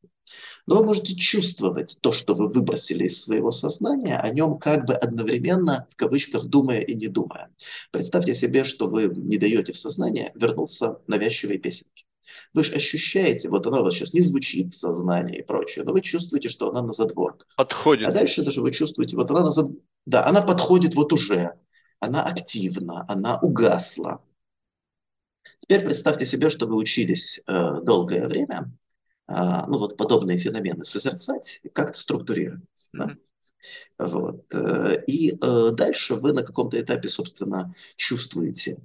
Но вы можете чувствовать то, что вы выбросили из своего сознания, о нем как бы одновременно, в кавычках, думая и не думая. Представьте себе, что вы не даете в сознание вернуться навязчивой песенке. Вы же ощущаете, вот она у вас сейчас не звучит в сознании и прочее, но вы чувствуете, что она на задворках. Подходит. А дальше даже вы чувствуете, вот она на зад... Да, она подходит вот уже, она активна, она угасла. Теперь представьте себе, что вы учились э, долгое время, э, ну вот подобные феномены созерцать и как-то структурировать. Mm-hmm. Да? Вот. Э, и э, дальше вы на каком-то этапе, собственно, чувствуете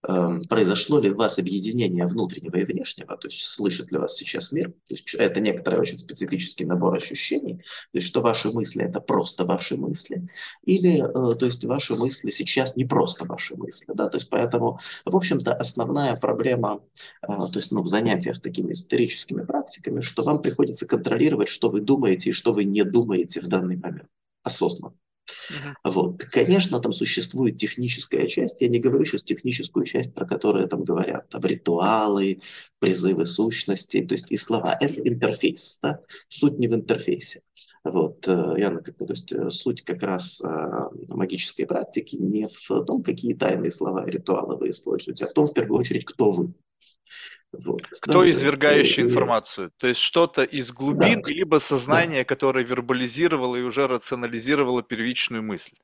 произошло ли у вас объединение внутреннего и внешнего, то есть слышит ли вас сейчас мир, то есть это некоторый очень специфический набор ощущений, то есть что ваши мысли это просто ваши мысли, или э, то есть ваши мысли сейчас не просто ваши мысли, да, то есть поэтому, в общем-то, основная проблема, э, то есть ну, в занятиях такими историческими практиками, что вам приходится контролировать, что вы думаете и что вы не думаете в данный момент осознанно. Uh-huh. Вот. Конечно, там существует техническая часть. Я не говорю сейчас техническую часть, про которую там говорят. Там ритуалы, призывы сущностей, то есть и слова. Это интерфейс. Да? Суть не в интерфейсе. Вот, э, я, то есть э, суть как раз э, магической практики не в том, какие тайные слова и ритуалы вы используете, а в том, в первую очередь, кто вы. Вот. Кто да, извергающий есть, информацию? То есть что-то из глубин, да. либо сознание, да. которое вербализировало и уже рационализировало первичную мысль?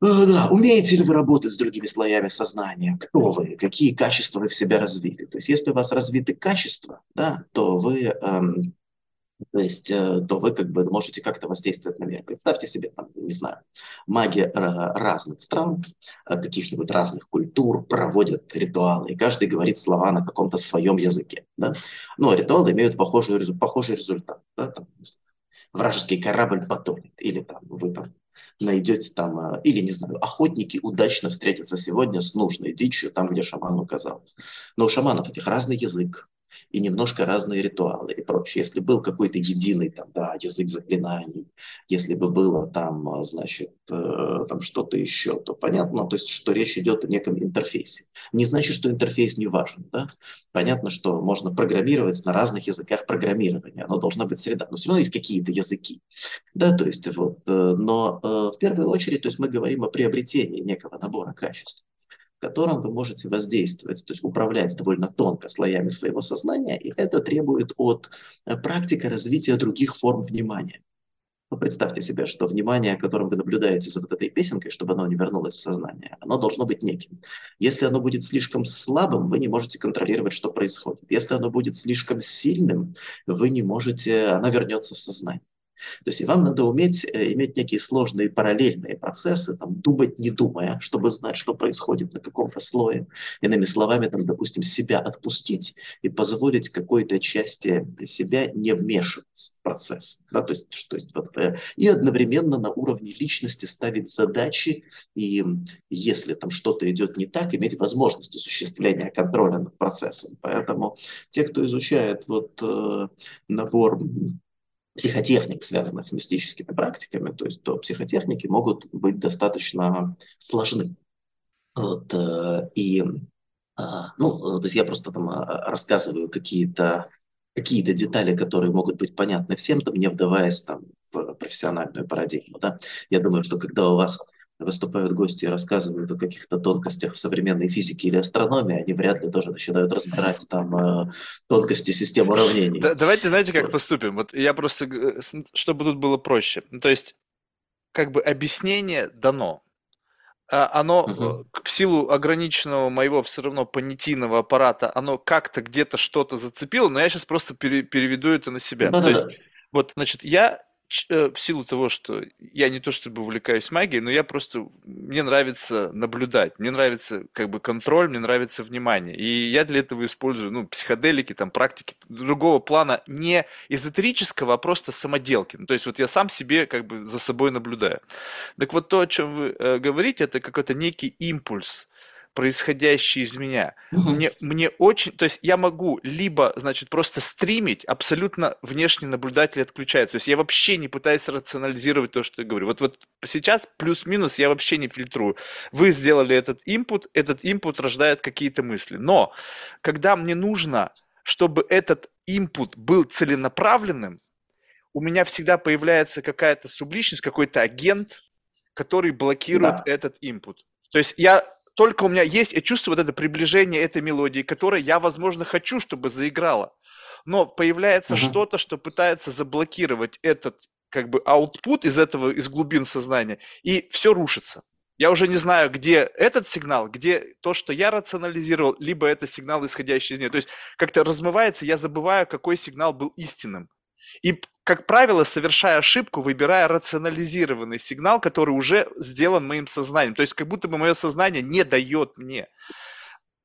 Да, умеете ли вы работать с другими слоями сознания? Кто вы? Какие качества вы в себе развили? То есть, если у вас развиты качества, да, то вы эм, то есть, э, то вы как бы можете как-то воздействовать на мир. Представьте себе, там, не знаю, маги э, разных стран, э, каких-нибудь разных культур проводят ритуалы, и каждый говорит слова на каком-то своем языке. Да? Но ритуалы имеют похожий, похожий результат. Да? Там, вражеский корабль потонет, или там вы там найдете там, или, не знаю, охотники удачно встретятся сегодня с нужной дичью там, где шаман указал. Но у шаманов этих разный язык, и немножко разные ритуалы и прочее. Если был какой-то единый там, да, язык заклинаний, если бы было там, а, значит, э, там что-то еще, то понятно, то есть, что речь идет о неком интерфейсе. Не значит, что интерфейс не важен, да? Понятно, что можно программировать на разных языках программирования, но должна быть среда, но все равно есть какие-то языки, да, то есть вот, э, но э, в первую очередь, то есть мы говорим о приобретении некого набора качеств котором вы можете воздействовать, то есть управлять довольно тонко слоями своего сознания, и это требует от э, практики развития других форм внимания. Ну, представьте себе, что внимание, которым вы наблюдаете за вот этой песенкой, чтобы оно не вернулось в сознание, оно должно быть неким. Если оно будет слишком слабым, вы не можете контролировать, что происходит. Если оно будет слишком сильным, вы не можете, оно вернется в сознание. То есть и вам надо уметь э, иметь некие сложные параллельные процессы, там, думать не думая, чтобы знать, что происходит на каком-то слое. Иными словами, там, допустим, себя отпустить и позволить какой-то части себя не вмешиваться в процесс. Да? То есть, что есть, вот, э, и одновременно на уровне личности ставить задачи, и если там что-то идет не так, иметь возможность осуществления контроля над процессом. Поэтому те, кто изучает вот, э, набор психотехник, связанных с мистическими практиками, то есть то психотехники могут быть достаточно сложны. Вот, э, и, а, ну, то есть я просто там а, рассказываю какие-то какие-то детали, которые могут быть понятны всем, там, не вдаваясь там, в профессиональную парадигму. Да? Я думаю, что когда у вас выступают гости и рассказывают о каких-то тонкостях в современной физике или астрономии, они вряд ли тоже начинают разбирать там э, тонкости систем уравнений. Да, давайте, знаете, как поступим? Вот я просто, э, чтобы тут было проще. Ну, то есть, как бы объяснение дано. А оно угу. в силу ограниченного моего все равно понятийного аппарата, оно как-то где-то что-то зацепило, но я сейчас просто переведу это на себя. Да, то да, есть, да. вот, значит, я в силу того, что я не то чтобы увлекаюсь магией, но я просто, мне нравится наблюдать, мне нравится как бы контроль, мне нравится внимание. И я для этого использую, ну, психоделики, там, практики другого плана, не эзотерического, а просто самоделки. Ну, то есть вот я сам себе как бы за собой наблюдаю. Так вот то, о чем вы э, говорите, это какой-то некий импульс, происходящее из меня. Угу. Мне, мне очень, то есть я могу либо, значит, просто стримить, абсолютно внешний наблюдатель отключается. То есть я вообще не пытаюсь рационализировать то, что я говорю. Вот, вот сейчас плюс-минус я вообще не фильтрую. Вы сделали этот инпут, этот инпут рождает какие-то мысли. Но когда мне нужно, чтобы этот инпут был целенаправленным, у меня всегда появляется какая-то субличность, какой-то агент, который блокирует да. этот инпут. То есть я только у меня есть, я чувствую вот это приближение этой мелодии, которой я, возможно, хочу, чтобы заиграла. Но появляется uh-huh. что-то, что пытается заблокировать этот как бы output из этого, из глубин сознания, и все рушится. Я уже не знаю, где этот сигнал, где то, что я рационализировал, либо это сигнал, исходящий из нее. То есть как-то размывается, я забываю, какой сигнал был истинным. И, как правило, совершая ошибку, выбирая рационализированный сигнал, который уже сделан моим сознанием. То есть как будто бы мое сознание не дает мне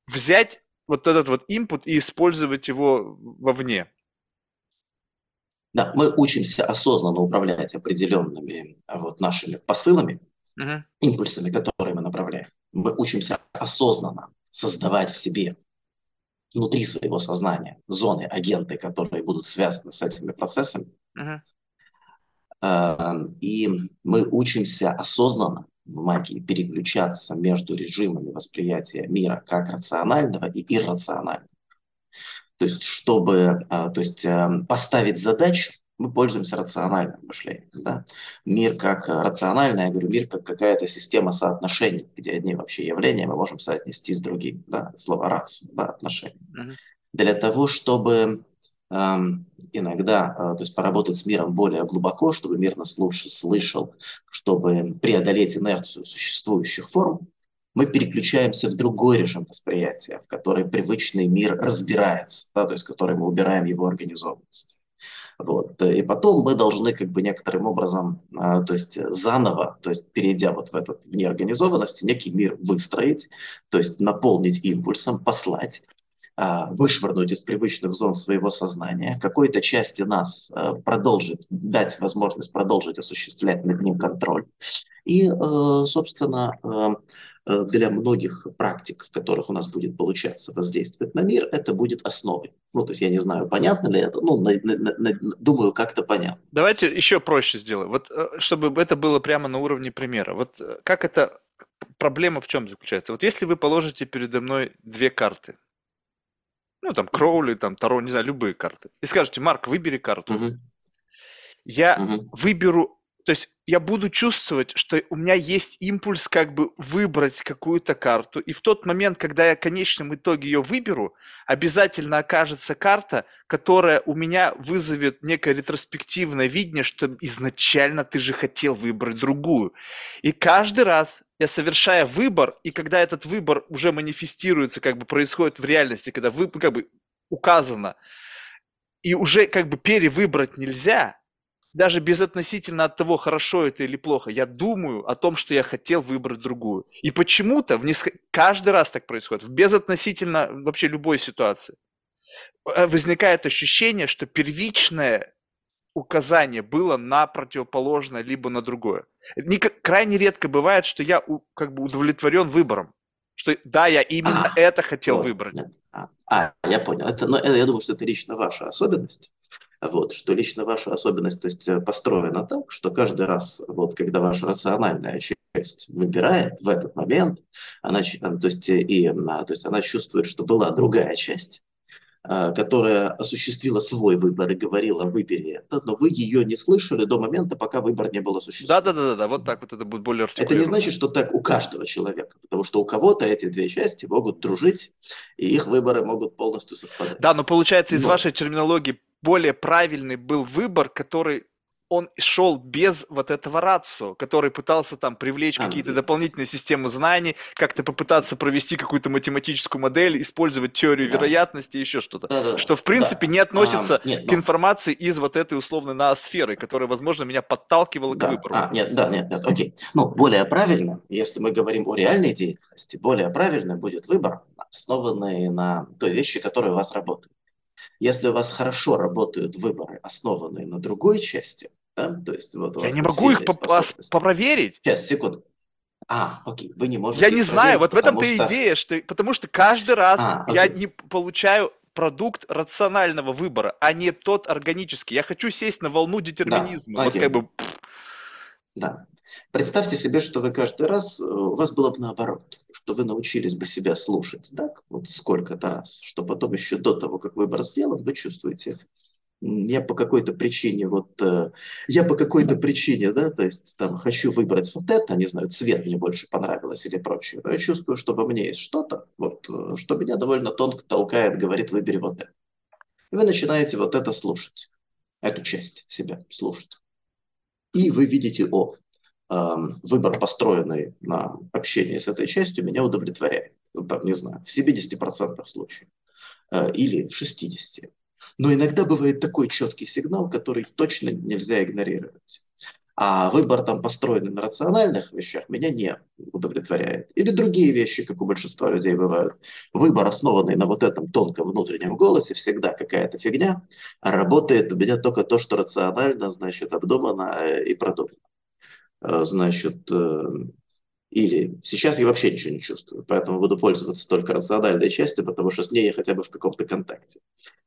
взять вот этот вот input и использовать его вовне. Да, мы учимся осознанно управлять определенными вот нашими посылами, uh-huh. импульсами, которые мы направляем. Мы учимся осознанно создавать в себе внутри своего сознания зоны, агенты, которые будут связаны с этими процессами. Uh-huh. И мы учимся осознанно в магии переключаться между режимами восприятия мира как рационального и иррационального. То есть, чтобы а, то есть, эм, поставить задачу, мы пользуемся рациональным мышлением. Да? Мир как рациональный, я говорю, мир как какая-то система соотношений, где одни вообще явления мы можем соотнести с другими. Да? Слово рацию, да, отношения. Uh-huh. Для того, чтобы эм, иногда э, то есть поработать с миром более глубоко, чтобы мир нас лучше слышал, чтобы преодолеть инерцию существующих форм, мы переключаемся в другой режим восприятия, в который привычный мир разбирается, да, то есть который мы убираем его организованность. Вот. И потом мы должны как бы некоторым образом, а, то есть заново, то есть перейдя вот в этот в неорганизованности, некий мир выстроить, то есть наполнить импульсом, послать, а, вышвырнуть из привычных зон своего сознания, какой-то части нас а, продолжить, дать возможность продолжить осуществлять над ним контроль. И, собственно, для многих практик, в которых у нас будет получаться воздействовать на мир, это будет основой. Ну, то есть я не знаю, понятно ли это, ну, на, на, на, думаю, как-то понятно. Давайте еще проще сделаем, вот чтобы это было прямо на уровне примера. Вот как это, проблема в чем заключается? Вот если вы положите передо мной две карты, ну, там, Кроули, там, Таро, не знаю, любые карты. И скажете, Марк, выбери карту. Угу. Я угу. выберу, то есть я буду чувствовать, что у меня есть импульс как бы выбрать какую-то карту. И в тот момент, когда я в конечном итоге ее выберу, обязательно окажется карта, которая у меня вызовет некое ретроспективное видение, что изначально ты же хотел выбрать другую. И каждый раз я совершая выбор, и когда этот выбор уже манифестируется, как бы происходит в реальности, когда вы, как бы указано, и уже как бы перевыбрать нельзя, даже безотносительно от того, хорошо это или плохо, я думаю о том, что я хотел выбрать другую. И почему-то в неск... каждый раз так происходит, в безотносительно вообще любой ситуации. Э, возникает ощущение, что первичное указание было на противоположное, либо на другое. Не, крайне редко бывает, что я у, как бы удовлетворен выбором. Что да, я именно а, это хотел вот, выбрать. А, а, я понял. Это, но это, я думаю, что это лично ваша особенность вот, что лично ваша особенность то есть, э, построена так, что каждый раз, вот, когда ваша рациональная часть выбирает в этот момент, она, э, то есть, э, и, то есть она чувствует, что была другая часть, которая осуществила свой выбор и говорила, выбери это, но вы ее не слышали до момента, пока выбор не был осуществлен. Да-да-да, вот так вот это будет более Это не значит, что так у каждого человека, потому что у кого-то эти две части могут дружить, и их выборы могут полностью совпадать. Да, но получается из но... вашей терминологии более правильный был выбор, который он шел без вот этого рацио, который пытался там привлечь а, какие-то дополнительные системы знаний, как-то попытаться провести какую-то математическую модель, использовать теорию да. вероятности, еще что-то. Да, да, что в принципе да. не относится а, нет, к но... информации из вот этой условной ноосферы, которая, возможно, меня подталкивала да. к выбору. А, нет, да, нет, нет, окей. Ну, более правильно, если мы говорим о реальной деятельности, более правильно будет выбор, основанный на той вещи, которая у вас работает. Если у вас хорошо работают выборы, основанные на другой части, да, то есть вот Я не могу их попроверить. Сейчас, секунду. А, окей, вы не можете. Я не знаю, вот в этом-то что... идея, что потому что каждый раз а, я не получаю продукт рационального выбора, а не тот органический. Я хочу сесть на волну детерминизма. Да, вот как бы. Да. Представьте себе, что вы каждый раз, э, у вас было бы наоборот, что вы научились бы себя слушать, так, вот сколько-то раз, что потом еще до того, как выбор сделан, вы чувствуете, я по какой-то причине, вот, э, я по какой-то причине, да, то есть там хочу выбрать вот это, не знаю, цвет мне больше понравилось или прочее, но я чувствую, что во мне есть что-то, вот, э, что меня довольно тонко толкает, говорит, выбери вот это. И вы начинаете вот это слушать, эту часть себя слушать. И вы видите, о, выбор, построенный на общении с этой частью, меня удовлетворяет. Ну, там, не знаю, в 70% случаев э, или в 60%. Но иногда бывает такой четкий сигнал, который точно нельзя игнорировать. А выбор там построенный на рациональных вещах меня не удовлетворяет. Или другие вещи, как у большинства людей бывают. Выбор, основанный на вот этом тонком внутреннем голосе, всегда какая-то фигня, работает у меня только то, что рационально, значит, обдумано э, и продумано. Э, значит, э, или сейчас я вообще ничего не чувствую, поэтому буду пользоваться только рациональной частью, потому что с ней я хотя бы в каком-то контакте.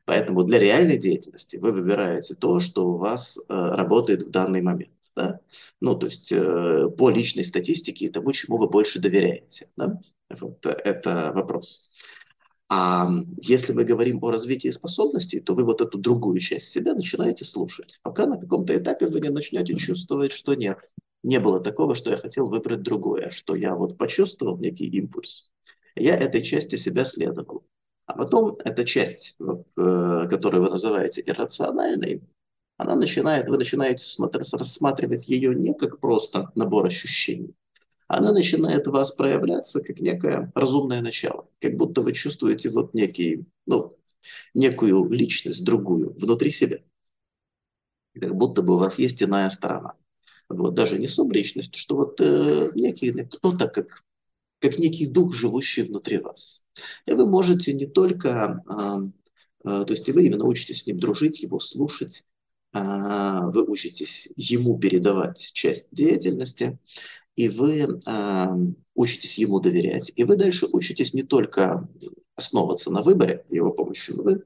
Поэтому для реальной деятельности вы выбираете то, что у вас э, работает в данный момент. Да? Ну, то есть по личной статистике и тому, чему вы больше доверяете. Да? Вот это вопрос. А если мы говорим о развитии способностей, то вы вот эту другую часть себя начинаете слушать, пока на каком-то этапе вы не начнете чувствовать, что нет, не было такого, что я хотел выбрать другое, что я вот почувствовал некий импульс. Я этой части себя следовал. А потом эта часть, вот, э, которую вы называете иррациональной, она начинает, вы начинаете смотреть, рассматривать ее не как просто набор ощущений, она начинает у вас проявляться как некое разумное начало, как будто вы чувствуете вот некий, ну, некую личность, другую, внутри себя. Как будто бы у вас есть иная сторона вот, даже не субличность, что вот э, некий кто-то, как как некий дух, живущий внутри вас. И вы можете не только, то есть вы именно учитесь с ним дружить, его слушать, вы учитесь ему передавать часть деятельности, и вы учитесь ему доверять. И вы дальше учитесь не только основываться на выборе его помощью, но вы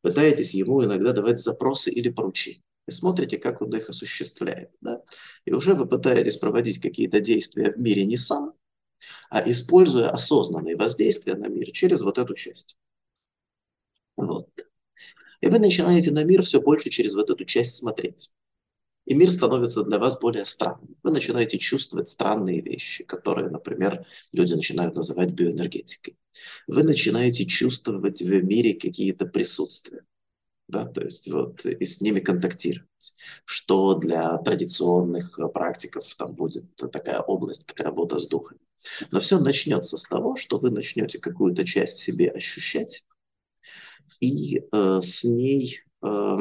пытаетесь ему иногда давать запросы или поручения. И смотрите, как он их осуществляет. Да? И уже вы пытаетесь проводить какие-то действия в мире не сам, а используя осознанные воздействия на мир через вот эту часть. Вот. И вы начинаете на мир все больше через вот эту часть смотреть. И мир становится для вас более странным. Вы начинаете чувствовать странные вещи, которые, например, люди начинают называть биоэнергетикой. Вы начинаете чувствовать в мире какие-то присутствия. Да, то есть вот и с ними контактировать, что для традиционных практиков там будет такая область, как работа с духами. Но все начнется с того, что вы начнете какую-то часть в себе ощущать и э, с ней э,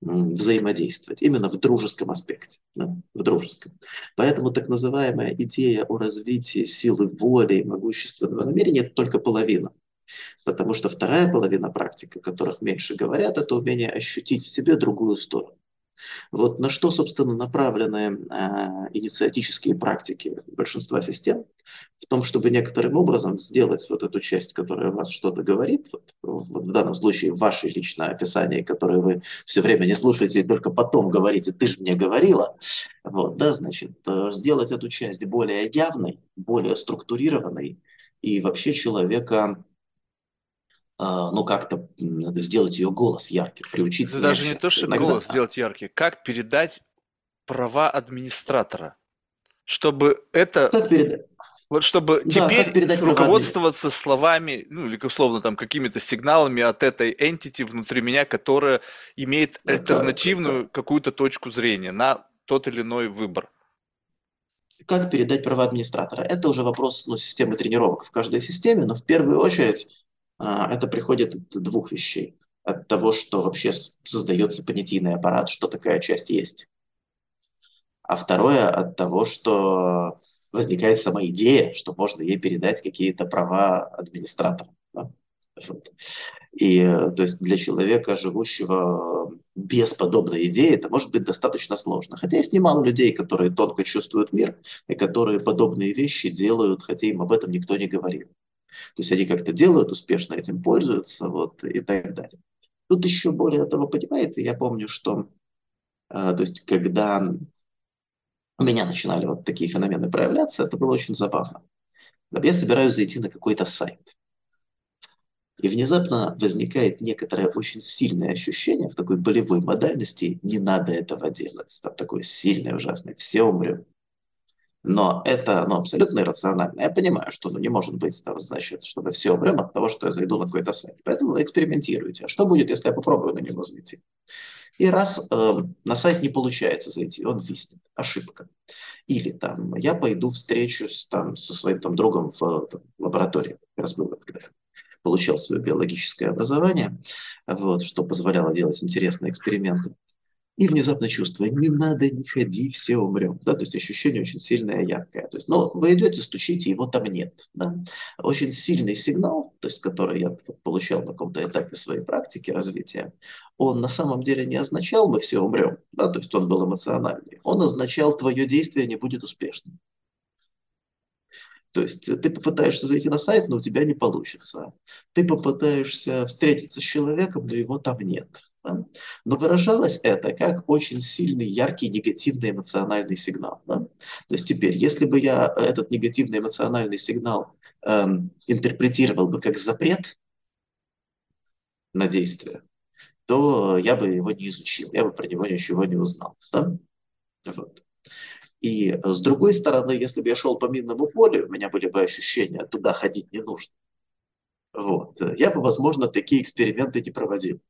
взаимодействовать, именно в дружеском аспекте, да, в дружеском. Поэтому так называемая идея о развитии силы воли и могущественного намерения – это только половина. Потому что вторая половина практики, о которых меньше говорят, это умение ощутить в себе другую сторону. Вот на что, собственно, направлены э, инициатические практики большинства систем? В том, чтобы некоторым образом сделать вот эту часть, которая вас что-то говорит, вот, вот в данном случае ваше личное описание, которое вы все время не слушаете и только потом говорите, ты же мне говорила, вот, да, значит, э, сделать эту часть более явной, более структурированной и вообще человека ну, как-то сделать ее голос ярким, приучиться. Это даже не то, что Иногда... голос сделать яркий, как передать права администратора, чтобы это... Как передать? Вот чтобы да, теперь руководствоваться словами, ну или условно там какими-то сигналами от этой entity внутри меня, которая имеет да, альтернативную да. какую-то точку зрения на тот или иной выбор. Как передать права администратора? Это уже вопрос ну, системы тренировок в каждой системе, но в первую очередь а, это приходит от двух вещей. От того, что вообще создается понятийный аппарат, что такая часть есть. А второе от того, что возникает сама идея, что можно ей передать какие-то права администратора. Да? И то есть для человека, живущего без подобной идеи, это может быть достаточно сложно. Хотя есть немало людей, которые тонко чувствуют мир и которые подобные вещи делают, хотя им об этом никто не говорил. То есть они как-то делают, успешно этим пользуются вот, и так далее. Тут еще более того, понимаете, я помню, что э, то есть, когда у меня начинали вот такие феномены проявляться, это было очень забавно. Я собираюсь зайти на какой-то сайт. И внезапно возникает некоторое очень сильное ощущение в такой болевой модальности, не надо этого делать. Там такое сильное, ужасное, все умрем. Но это ну, абсолютно иррационально. Я понимаю, что ну, не может быть, там, значит, чтобы все умрем от того, что я зайду на какой-то сайт. Поэтому экспериментируйте. А что будет, если я попробую на него зайти? И раз э, на сайт не получается зайти, он виснет. Ошибка. Или там я пойду встречусь там, со своим там, другом в там, лаборатории. Как раз было, когда я получал свое биологическое образование, вот, что позволяло делать интересные эксперименты и внезапно чувство, не надо, не ходи, все умрем. Да? То есть ощущение очень сильное, яркое. То есть, ну, вы идете, стучите, его там нет. Да? Очень сильный сигнал, то есть, который я получал на каком-то этапе своей практики развития, он на самом деле не означал «мы все умрем», да? то есть он был эмоциональный. Он означал «твое действие не будет успешным». То есть ты попытаешься зайти на сайт, но у тебя не получится. Ты попытаешься встретиться с человеком, но его там нет. Да? Но выражалось это как очень сильный, яркий, негативный эмоциональный сигнал. Да? То есть теперь, если бы я этот негативный эмоциональный сигнал эм, интерпретировал бы как запрет на действие, то я бы его не изучил, я бы про него ничего не узнал. Да? Вот. И э, с другой стороны, если бы я шел по минному полю, у меня были бы ощущения, туда ходить не нужно. Вот. Э, я бы, возможно, такие эксперименты не проводил.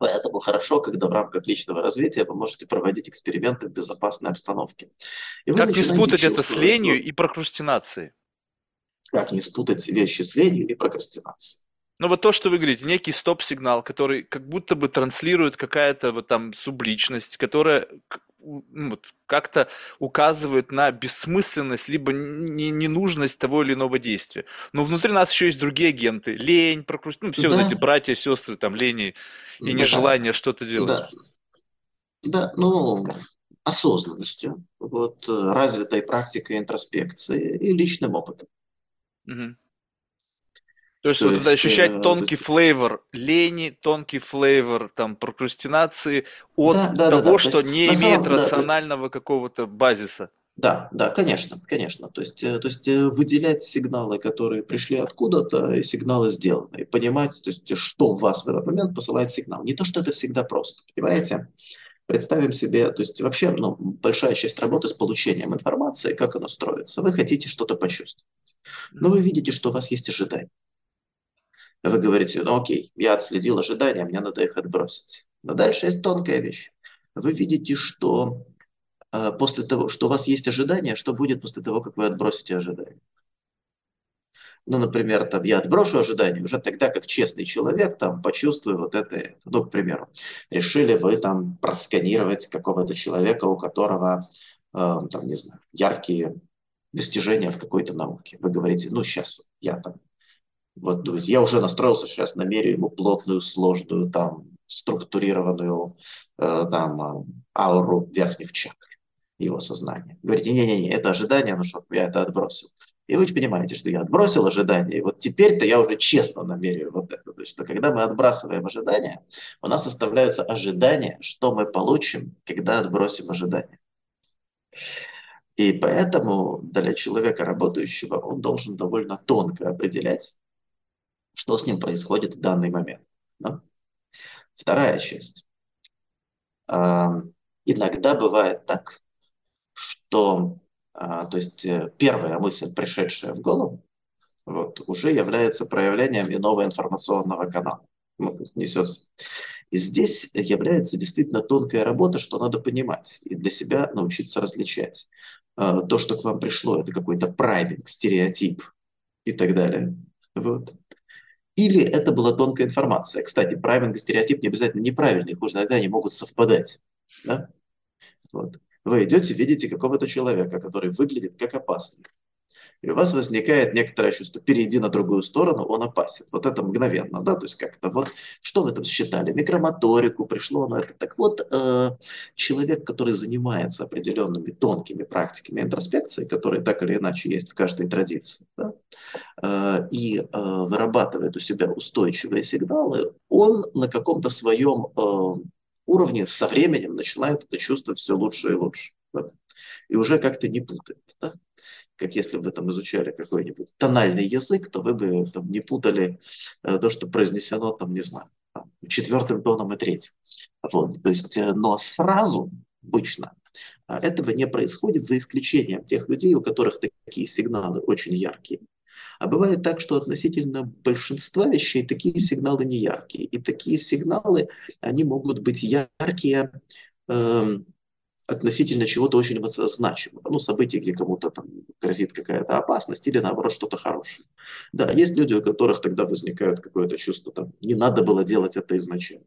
Поэтому хорошо, когда в рамках личного развития вы можете проводить эксперименты в безопасной обстановке. И как не спутать это с ленью и прокрастинацией? Как не спутать вещи с ленью и прокрастинацией? Ну вот то, что вы говорите, некий стоп-сигнал, который как будто бы транслирует какая-то вот там субличность, которая вот, как-то указывают на бессмысленность либо ненужность того или иного действия. Но внутри нас еще есть другие агенты. Лень, прокруст... ну, все да. вот эти братья, сестры, там, лени и да. нежелание что-то делать. Да. да, ну, осознанностью, вот, э, развитой практикой интроспекции и личным опытом. Угу. То есть, То вот есть, это ощущать э, тонкий есть... флейвор лени, тонкий флейвор там прокрастинации от да, да, того, да, да. что есть, не имеет самом, рационального да, какого-то базиса. Да, да, конечно, конечно. То есть, э, то есть э, выделять сигналы, которые пришли откуда-то, и сигналы сделаны, и понимать, то есть, что в вас в этот момент посылает сигнал. Не то, что это всегда просто, понимаете? Представим себе, то есть вообще ну, большая часть работы с получением информации, как оно строится. Вы хотите что-то почувствовать, но вы видите, что у вас есть ожидания. Вы говорите, ну окей, я отследил ожидания, мне надо их отбросить. Но дальше есть тонкая вещь. Вы видите, что э, после того, что у вас есть ожидания, что будет после того, как вы отбросите ожидания. Ну, например, там, я отброшу ожидания, уже тогда, как честный человек, там, почувствую вот это, ну, к примеру, решили вы там просканировать какого-то человека, у которого, э, там, не знаю, яркие достижения в какой-то науке. Вы говорите, ну, сейчас я там вот, то есть я уже настроился сейчас, намерю ему плотную, сложную, там, структурированную э, там, э, ауру верхних чакр его сознания. Говорите, не-не-не, это ожидание, ну что, я это отбросил. И вы понимаете, что я отбросил ожидания, и вот теперь-то я уже честно намерю вот это. То есть, что когда мы отбрасываем ожидания, у нас оставляются ожидания, что мы получим, когда отбросим ожидания. И поэтому для человека работающего он должен довольно тонко определять, что с ним происходит в данный момент. Да? Вторая часть. А, иногда бывает так, что а, то есть э, первая мысль, пришедшая в голову, вот, уже является проявлением иного информационного канала. Ну, несется. И здесь является действительно тонкая работа, что надо понимать и для себя научиться различать. А, то, что к вам пришло, это какой-то прайминг, стереотип и так далее. Вот. Или это была тонкая информация. Кстати, и стереотип не обязательно неправильные, их иногда они могут совпадать. Да? Вот. Вы идете, видите какого-то человека, который выглядит как опасный и у вас возникает некоторое чувство, перейди на другую сторону, он опасен. Вот это мгновенно, да, то есть как-то вот, что вы там считали, микромоторику, пришло на это. Так вот, э, человек, который занимается определенными тонкими практиками интроспекции, которые так или иначе есть в каждой традиции, да, э, и э, вырабатывает у себя устойчивые сигналы, он на каком-то своем э, уровне со временем начинает это чувствовать все лучше и лучше. Да? И уже как-то не путает. Да? Как если бы вы там изучали какой-нибудь тональный язык, то вы бы там не путали э, то, что произнесено там, не знаю, там, четвертым тоном и третьим. Вот, то есть, э, но сразу обычно э, этого не происходит за исключением тех людей, у которых такие сигналы очень яркие. А бывает так, что относительно большинства вещей такие сигналы не яркие. И такие сигналы, они могут быть яркие, эм, относительно чего-то очень значимого. Ну, события, где кому-то там грозит какая-то опасность или, наоборот, что-то хорошее. Да, есть люди, у которых тогда возникает какое-то чувство, там, не надо было делать это изначально.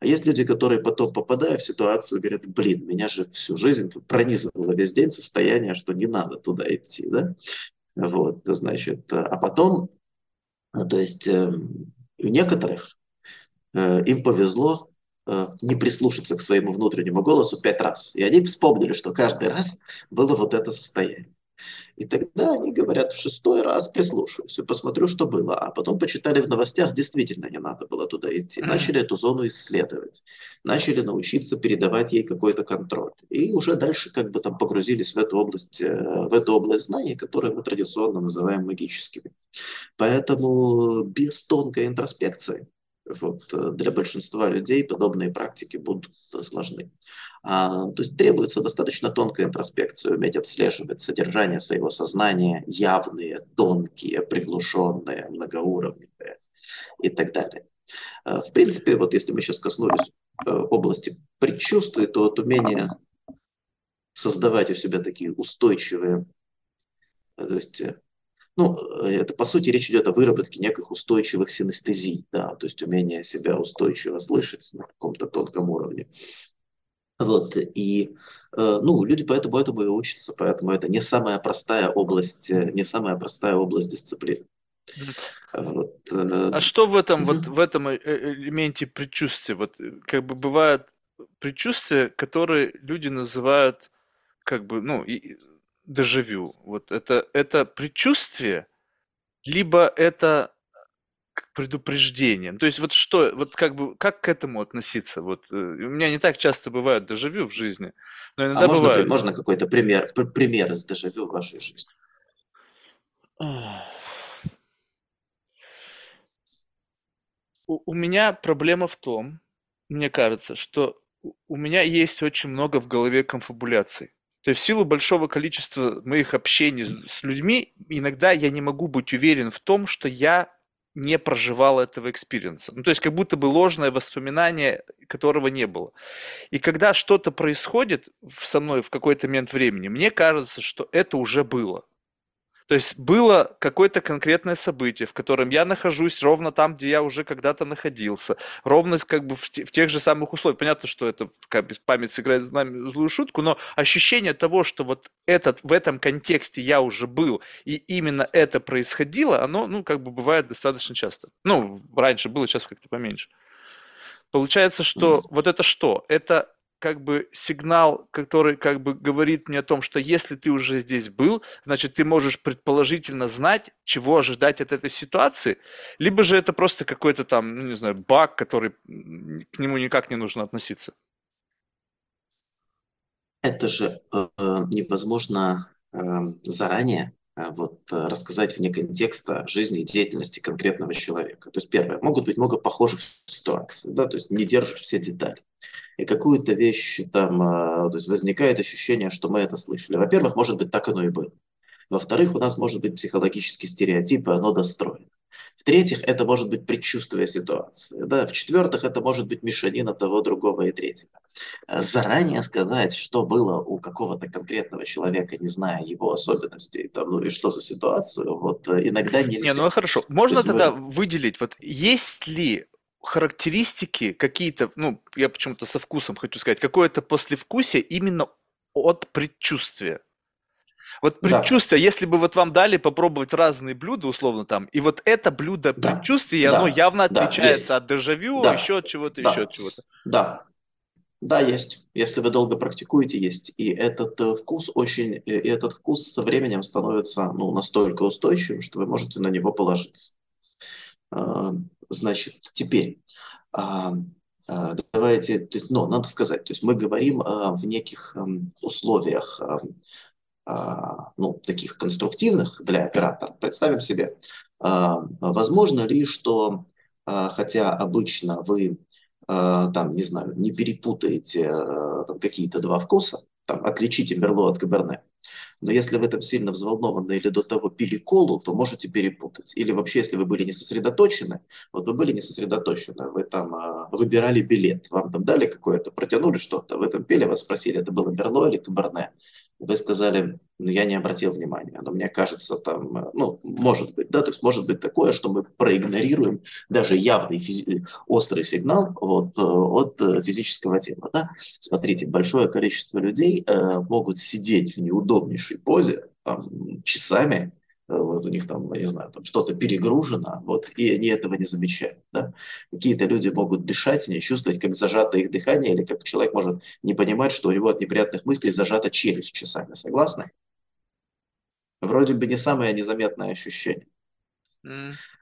А есть люди, которые потом, попадая в ситуацию, говорят, блин, меня же всю жизнь пронизывало весь день состояние, что не надо туда идти, да? Вот, значит, а потом, то есть э, у некоторых э, им повезло, не прислушаться к своему внутреннему голосу пять раз. И они вспомнили, что каждый раз было вот это состояние. И тогда они говорят, в шестой раз прислушаюсь и посмотрю, что было. А потом почитали в новостях, действительно не надо было туда идти. Начали эту зону исследовать. Начали научиться передавать ей какой-то контроль. И уже дальше как бы там погрузились в эту область, э, в эту область знаний, которую мы традиционно называем магическими. Поэтому без тонкой интроспекции вот, э, для большинства людей подобные практики будут сложны. А, то есть требуется достаточно тонкая интроспекция, уметь отслеживать содержание своего сознания, явные, тонкие, приглушенные, многоуровневые и так далее. А, в принципе, вот если мы сейчас коснулись э, области предчувствий, то вот умение создавать у себя такие устойчивые, э, то есть ну, э, это, по сути, речь идет о выработке неких устойчивых синестезий, да, то есть умение себя устойчиво слышать на каком-то тонком уровне. Вот, и, э, ну, люди поэтому этому и учатся, поэтому это не самая простая область, э, не самая простая область дисциплины. Вот, А э, что в этом вот мгм. в этом элементе предчувствия? Вот как бы бывают предчувствия, которые люди называют как бы, ну, и дежавю. Вот это это предчувствие, либо это к предупреждение. То есть вот что, вот как бы, как к этому относиться? Вот э, у меня не так часто бывает дежавю в жизни, но А иногда можно, при- бывает. можно какой-то пример, пр- пример из дежавю в вашей жизни? У, у меня проблема в том, мне кажется, что у меня есть очень много в голове конфабуляций. То есть в силу большого количества моих общений с людьми, иногда я не могу быть уверен в том, что я не проживал этого experience а. Ну, то есть как будто бы ложное воспоминание, которого не было. И когда что-то происходит со мной в какой-то момент времени, мне кажется, что это уже было. То есть было какое-то конкретное событие, в котором я нахожусь ровно там, где я уже когда-то находился, ровно как бы в, те- в тех же самых условиях. Понятно, что это как бы память сыграет с нами злую шутку, но ощущение того, что вот этот, в этом контексте я уже был, и именно это происходило, оно, ну, как бы бывает достаточно часто. Ну, раньше было, сейчас как-то поменьше. Получается, что М. вот это что? Это как бы сигнал, который как бы говорит мне о том, что если ты уже здесь был, значит, ты можешь предположительно знать, чего ожидать от этой ситуации, либо же это просто какой-то там, ну не знаю, баг, который к нему никак не нужно относиться. Это же э, невозможно э, заранее э, вот, э, рассказать вне контекста жизни и деятельности конкретного человека. То есть первое, могут быть много похожих ситуаций, да, то есть не держишь все детали. И какую-то вещь там, э, то есть возникает ощущение, что мы это слышали. Во-первых, может быть, так оно и было. Во-вторых, у нас может быть психологический стереотип, и оно достроено. В-третьих, это может быть предчувствие ситуации. Да? В-четвертых, это может быть мешанина того, другого и третьего. Э, Заранее сказать, что было у какого-то конкретного человека, не зная его особенностей, там, ну и что за ситуацию, вот э, иногда Не, нельзя. ну хорошо. То Можно есть тогда мы, выделить, вот есть ли характеристики какие-то, ну, я почему-то со вкусом хочу сказать, какое-то послевкусие именно от предчувствия? Вот да, предчувствие, если бы вот вам дали попробовать разные блюда, условно там, и вот это блюдо да, предчувствия, и оно да, явно да, отличается есть, от дежавю, да, еще от чего-то, еще от да, чего-то. да. Да, есть. Если вы долго практикуете, есть. И этот э, вкус очень, э, и этот вкус со временем становится ну, настолько устойчивым, что вы можете на него положиться. Значит, теперь а, а, давайте, то есть, но надо сказать, то есть мы говорим а, в неких ам, условиях, а, ну, таких конструктивных для оператора. Представим себе, возможно ли, что хотя обычно вы там, не знаю, не перепутаете там, какие-то два вкуса, там, отличите Мерло от Каберне, но если вы там сильно взволнованы или до того пили колу, то можете перепутать. Или вообще, если вы были не сосредоточены, вот вы были не сосредоточены, вы там а, выбирали билет, вам там дали какое-то, протянули что-то, вы там пели, вас спросили, это было Мерло или Каберне. Вы сказали, ну, я не обратил внимания, но мне кажется, там, э, ну, может быть, да, то есть может быть такое, что мы проигнорируем даже явный физи- острый сигнал вот, э, от э, физического тела, да. Смотрите, большое количество людей э, могут сидеть в неудобнейшей позе там, часами, вот у них там, я не знаю, там что-то перегружено, вот, и они этого не замечают. Да? Какие-то люди могут дышать, не чувствовать, как зажато их дыхание, или как человек может не понимать, что у него от неприятных мыслей зажата челюсть часами. Согласны? Вроде бы не самое незаметное ощущение.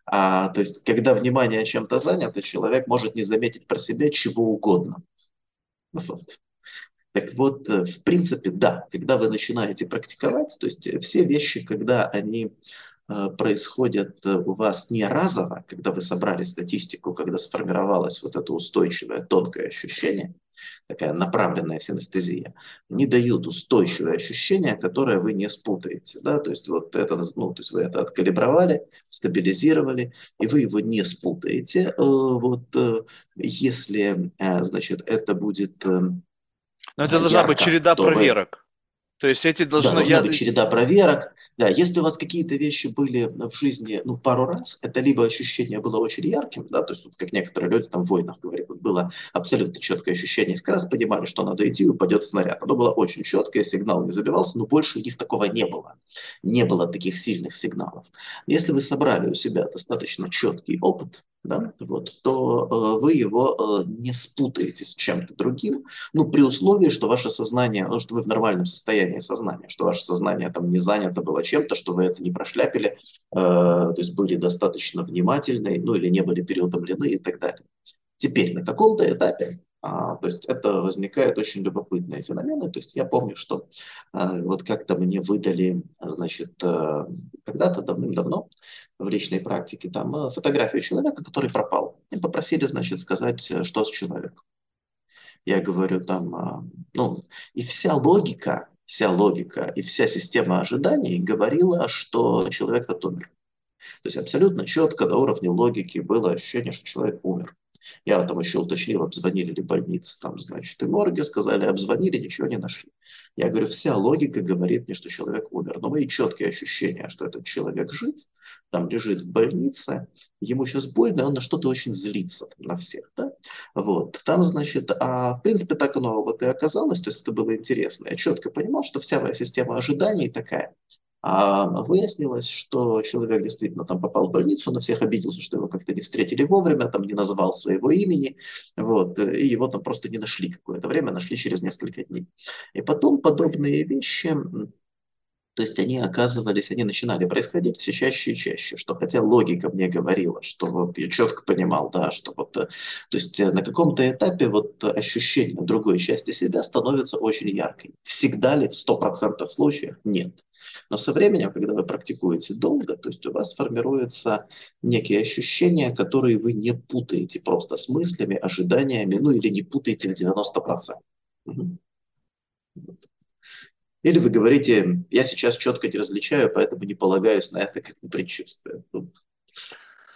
А, то есть, когда внимание чем-то занято, человек может не заметить про себя чего угодно. Вот. Так вот, э, в принципе, да, когда вы начинаете практиковать, то есть э, все вещи, когда они э, происходят у вас не разово, когда вы собрали статистику, когда сформировалось вот это устойчивое тонкое ощущение, такая направленная синестезия, они дают устойчивое ощущение, которое вы не спутаете. Да? То есть вот это, ну, то есть вы это откалибровали, стабилизировали, и вы его не спутаете. Вот если, значит, это будет Но это должна быть череда то вы проверок. То есть эти да, должны, должна я, быть череда проверок. Да, если у вас какие-то вещи были в жизни, ну, пару раз, это либо ощущение было очень ярким, да, то есть, вот, как некоторые люди там в войнах говорят, вот было абсолютно четкое ощущение, несколько раз понимали, что надо идти, упадет снаряд. Оно было очень четкое, сигнал не забивался, но больше у них такого не было. Не было таких сильных сигналов. Если вы собрали у себя достаточно четкий опыт, да, вот, то э, вы его э, не спутаете с чем-то другим, ну, при условии, что ваше сознание, ну, что вы в нормальном состоянии сознания, что ваше сознание там не занято было чем-то, что вы это не прошляпили, э, то есть были достаточно внимательны, ну, или не были переутомлены и так далее. Теперь на каком-то этапе а, то есть это возникает очень любопытные феномены. То есть я помню, что а, вот как-то мне выдали, значит, а, когда-то давным-давно в личной практике там а, фотографию человека, который пропал. И попросили, значит, сказать, что с человеком. Я говорю там, а, ну, и вся логика, вся логика и вся система ожиданий говорила, что человек этот умер. То есть абсолютно четко до уровня логики было ощущение, что человек умер. Я там еще уточнил, обзвонили ли больницы, там, значит, и морги сказали, обзвонили, ничего не нашли. Я говорю, вся логика говорит мне, что человек умер. Но мои четкие ощущения, что этот человек жив, там лежит в больнице, ему сейчас больно, он на что-то очень злится там, на всех. Да? Вот. Там, значит, а в принципе так оно вот и оказалось, то есть это было интересно. Я четко понимал, что вся моя система ожиданий такая. А выяснилось, что человек действительно там попал в больницу, на всех обиделся, что его как-то не встретили вовремя, там не назвал своего имени, вот, и его там просто не нашли какое-то время, нашли через несколько дней. И потом подобные вещи то есть они оказывались, они начинали происходить все чаще и чаще, что хотя логика мне говорила, что вот я четко понимал, да, что вот, э, то есть э, на каком-то этапе вот ощущение другой части себя становится очень яркой. Всегда ли в 100% случаях? Нет. Но со временем, когда вы практикуете долго, то есть у вас формируются некие ощущения, которые вы не путаете просто с мыслями, ожиданиями, ну или не путаете в 90%. Угу. Или вы говорите, я сейчас четко не различаю, поэтому не полагаюсь на это как на предчувствие. Ну,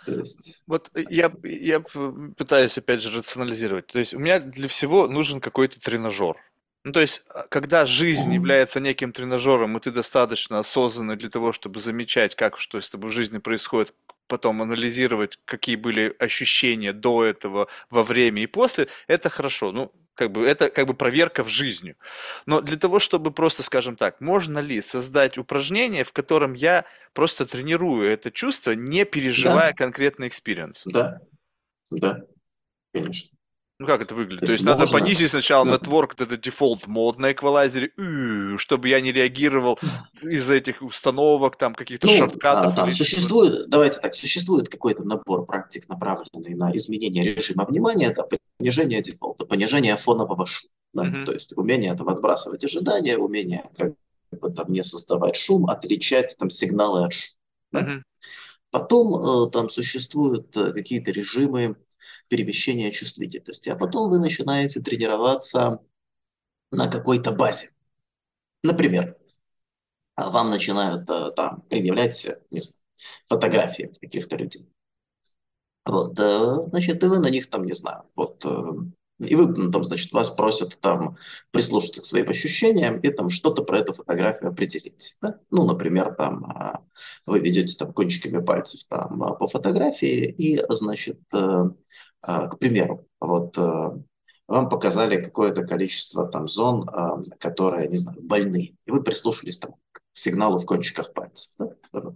есть... Вот я, я пытаюсь опять же рационализировать. То есть у меня для всего нужен какой-то тренажер. Ну, то есть, а, когда жизнь является неким тренажером, и ты достаточно осознанный для того, чтобы замечать, как что с тобой в жизни происходит, потом анализировать, какие были ощущения до этого, во время и после, это хорошо. Ну, как бы это как бы проверка в жизни. Но для того, чтобы просто, скажем так, можно ли создать упражнение, в котором я просто тренирую это чувство, не переживая да. конкретный experience? Да, да, конечно. Ну как это выглядит? То, То есть, можно... надо понизить сначала да. network, это default mode на эквалайзере, чтобы я не реагировал из этих установок, там каких-то ну, shortcut ов. А, там существует, давайте так, существует какой-то набор практик, направленный на изменение режима внимания, это понижение дефолта, понижение фонового шума. Да? Mm-hmm. То есть умение там отбрасывать ожидания, умение как бы там не создавать шум, отличать там сигналы от шума. Да? Mm-hmm. Потом э, там существуют э, какие-то режимы перемещения чувствительности. А потом вы начинаете тренироваться на какой-то базе. Например, вам начинают э, там предъявлять не знаю, фотографии каких-то людей. Вот, э, значит, и вы на них там, не знаю, вот, э, и вы там, значит, вас просят там прислушаться к своим ощущениям и там что-то про эту фотографию определить. Да? Ну, например, там а, вы ведете там кончиками пальцев там по фотографии и, значит, а, к примеру, вот э, вам показали какое-то количество там зон, а, которые, не знаю, больны, и вы прислушались там к сигналу в кончиках пальцев. Да?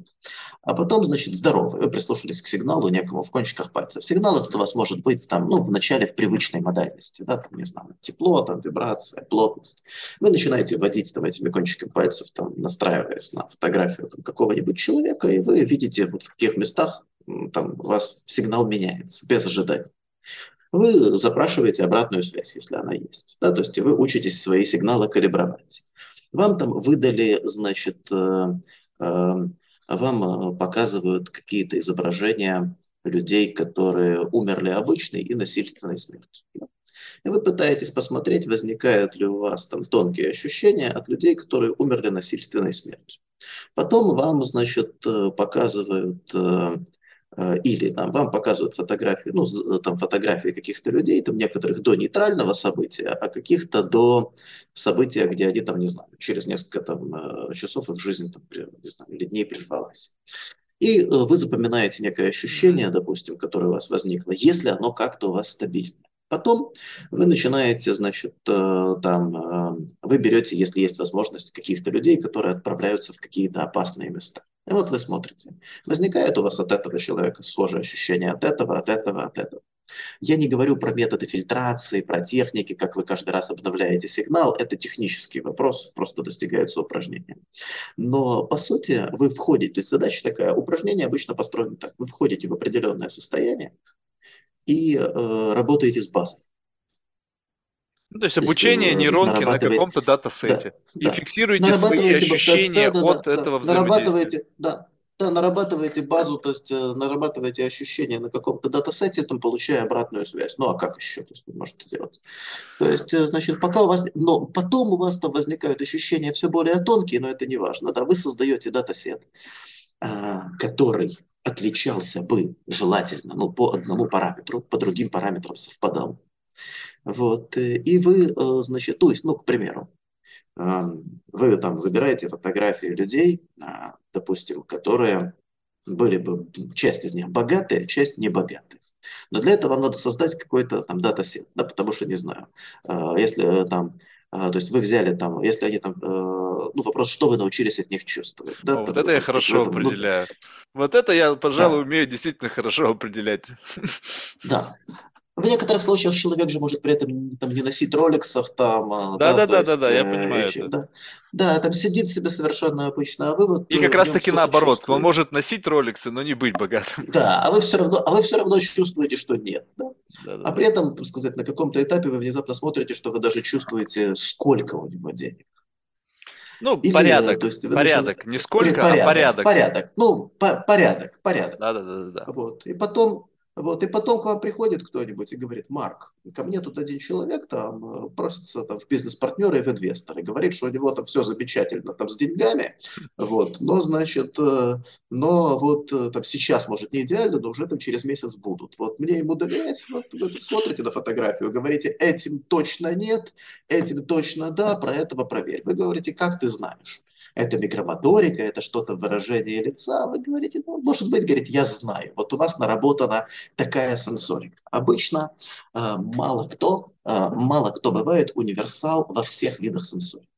А потом, значит, здоровы, вы прислушались к сигналу некому в кончиках пальцев. Сигнал этот у вас может быть там, ну, в начале в привычной модальности, да, там, не знаю, тепло, там, вибрация, плотность. Вы начинаете вводить там этими кончиками пальцев, там, настраиваясь на фотографию там, какого-нибудь человека, и вы видите вот в каких местах там у вас сигнал меняется без ожидания. Вы запрашиваете обратную связь, если она есть. Да? То есть вы учитесь свои сигналы калибровать. Вам там выдали, значит, э, э, вам э, показывают какие-то изображения людей, которые умерли обычной и насильственной смертью. И вы пытаетесь посмотреть, возникают ли у вас там тонкие ощущения от людей, которые умерли насильственной смертью. Потом вам, значит, показывают или там вам показывают фотографии, ну, там фотографии каких-то людей, там некоторых до нейтрального события, а каких-то до события, где они там, не знаю, через несколько там э, часов их жизнь, там, не знаю, или дней прервалась. И э, вы запоминаете некое ощущение, допустим, которое у вас возникло, если оно как-то у вас стабильно. Потом вы начинаете, значит, там, вы берете, если есть возможность, каких-то людей, которые отправляются в какие-то опасные места. И вот вы смотрите. Возникает у вас от этого человека схожее ощущение от этого, от этого, от этого. Я не говорю про методы фильтрации, про техники, как вы каждый раз обновляете сигнал. Это технический вопрос, просто достигается упражнением. Но, по сути, вы входите, то есть задача такая, упражнение обычно построено так. Вы входите в определенное состояние и э, работаете с базой. Ну, то есть обучение то есть, нейронки на каком-то датасете. Да, и да. фиксируете свои ощущения да, да, от да, этого да, нарабатываете, да, да, нарабатываете базу, то есть э, нарабатываете ощущения на каком-то датасете, там получая обратную связь. Ну а как еще то есть, вы можете делать? То есть, э, значит, пока у вас, но потом у вас там возникают ощущения все более тонкие, но это не важно. Да, вы создаете датасет, а, который отличался бы желательно, ну, по одному параметру, по другим параметрам совпадал. Вот. Э, и вы, э, значит, то есть, ну, к примеру, вы там выбираете фотографии людей, а, допустим, которые были бы, часть из них богатые, часть небогатые. Но для этого вам надо создать какой-то там датасет, да, потому что, не знаю, а, если там, а, то есть вы взяли там, если они там, ну, вопрос, что вы научились от них чувствовать. Да, О, вот это я хорошо этом, ну определяю. Ну, вот это я, пожалуй, да. умею действительно хорошо определять. Да. В некоторых случаях человек же может при этом там, не носить роликсов, там, а, да, да, да, да, да, я э, понимаю. это. Да, да, там сидит себе совершенно обычно, а вы вот... И как раз таки наоборот, чувствуете. он может носить роликсы, но не быть богатым. Да, а вы все равно, а вы все равно чувствуете, что нет. Да? Да, да, а при этом, так сказать, на каком-то этапе вы внезапно смотрите, что вы даже чувствуете, сколько у него денег. Ну, Или, порядок, то есть, порядок, даже... не сколько, порядок, а порядок. Порядок, ну, по порядок, порядок. Да, да, да, да. Вот, и потом вот, и потом к вам приходит кто-нибудь и говорит, Марк, ко мне тут один человек там э, просится там, в бизнес-партнеры и в инвесторы, говорит, что у него там все замечательно там с деньгами, вот, но, значит, э, но вот э, там сейчас, может, не идеально, но уже там через месяц будут. Вот мне ему доверять, вот вы смотрите на фотографию, говорите, этим точно нет, этим точно да, про этого проверь. Вы говорите, как ты знаешь? Это микромоторика, это что-то выражение лица. Вы говорите, ну, может быть, говорите, я знаю. Вот у нас наработана такая сенсорика. Обычно э, мало кто, э, мало кто бывает универсал во всех видах сенсорики.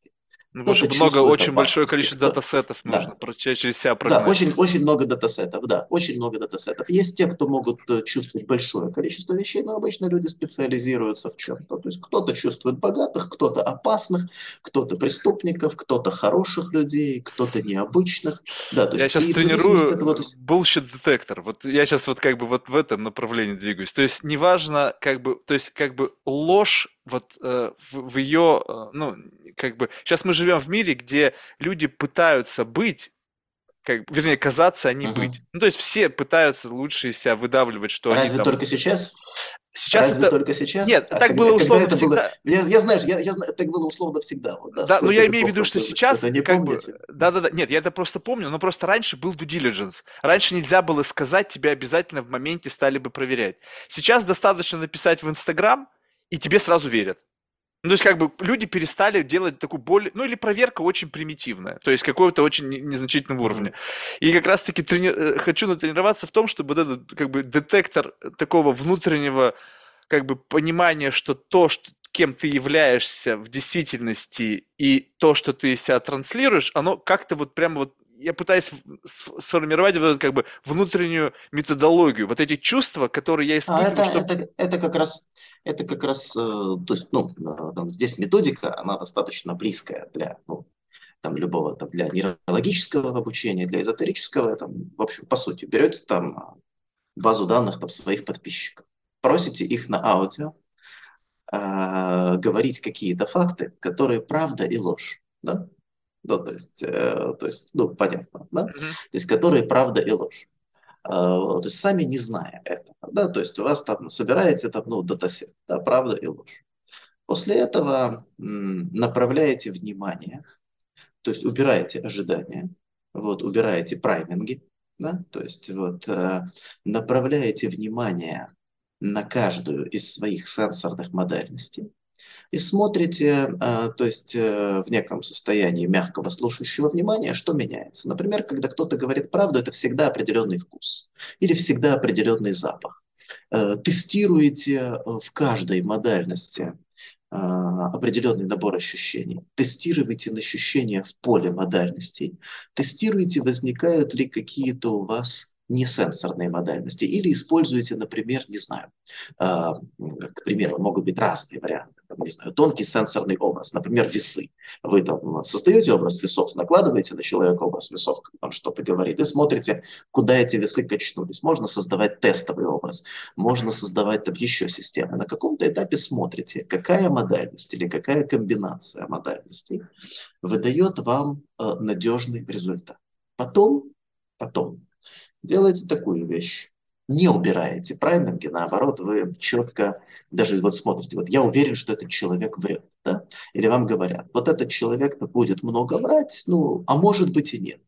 Ну, потому что много, очень большое количество да. датасетов да. нужно да. через себя прогнать. Да, очень, очень много датасетов, да, очень много датасетов. Есть те, кто могут э, чувствовать большое количество вещей, но обычно люди специализируются в чем-то. То есть кто-то чувствует богатых, кто-то опасных, кто-то преступников, кто-то хороших людей, кто-то необычных. Да, то есть, я сейчас тренирую этого, то есть... bullshit-детектор. Вот я сейчас вот как бы вот в этом направлении двигаюсь. То есть неважно, как бы, то есть как бы ложь вот э, в, в ее, э, ну, как бы, сейчас мы живем в мире, где люди пытаются быть, как, вернее, казаться, а не угу. быть. Ну, то есть все пытаются лучше из себя выдавливать, что Разве они там... только сейчас? Сейчас Разве это только сейчас. Нет, а так когда, было условно это всегда. Было... Я, я знаю, я, я знаю, так было условно всегда. Вот, да, да но я имею в виду, что сейчас это не как бы, да, да, да, нет, я это просто помню, но просто раньше был due diligence. Раньше нельзя было сказать, тебя обязательно в моменте стали бы проверять. Сейчас достаточно написать в Инстаграм, и тебе сразу верят. Ну, то есть, как бы люди перестали делать такую более... Ну, или проверка очень примитивная, то есть какого-то очень незначительного уровня. И как раз-таки трени... Э, хочу натренироваться в том, чтобы вот этот, как бы, детектор такого внутреннего, как бы, понимания, что то, что кем ты являешься в действительности и то, что ты себя транслируешь, оно как-то вот прямо вот я пытаюсь сформировать вот эту как бы внутреннюю методологию, вот эти чувства, которые я испытываю. А это, чтобы... это, это как раз это как раз, э, то есть, ну, э, там, здесь методика, она достаточно близкая для, ну, там, любого, там, для нейрологического обучения, для эзотерического, там, в общем, по сути, берете там э, базу данных там, своих подписчиков, просите их на аудио, э, говорить какие-то факты, которые правда и ложь, да? Ну, то есть, э, то есть, ну, понятно, да? Mm-hmm. То есть, которые правда и ложь. Э, то есть сами не зная этого, да, то есть у вас там собираете там, ну, датасет, да, правда и ложь. После этого направляете внимание, то есть убираете ожидания, вот, убираете прайминги, Да? То есть вот э, направляете внимание на каждую из своих сенсорных модальностей и смотрите, э, то есть э, в неком состоянии мягкого слушающего внимания, что меняется. Например, когда кто-то говорит правду, это всегда определенный вкус или всегда определенный запах. Э, тестируете в каждой модальности определенный набор ощущений. Тестируйте на ощущения в поле модальностей. Тестируйте, возникают ли какие-то у вас несенсорные модальности. Или используете, например, не знаю, к примеру, могут быть разные варианты там, не знаю, тонкий сенсорный образ, например, весы. Вы там создаете образ весов, накладываете на человека образ весов, он что-то говорит, и смотрите, куда эти весы качнулись. Можно создавать тестовый образ, можно создавать там еще системы. На каком-то этапе смотрите, какая модальность или какая комбинация модальностей выдает вам э, надежный результат. Потом, потом делаете такую вещь не убираете прайминги, наоборот, вы четко даже вот смотрите, вот я уверен, что этот человек врет, да? или вам говорят, вот этот человек будет много врать, ну, а может быть и нет.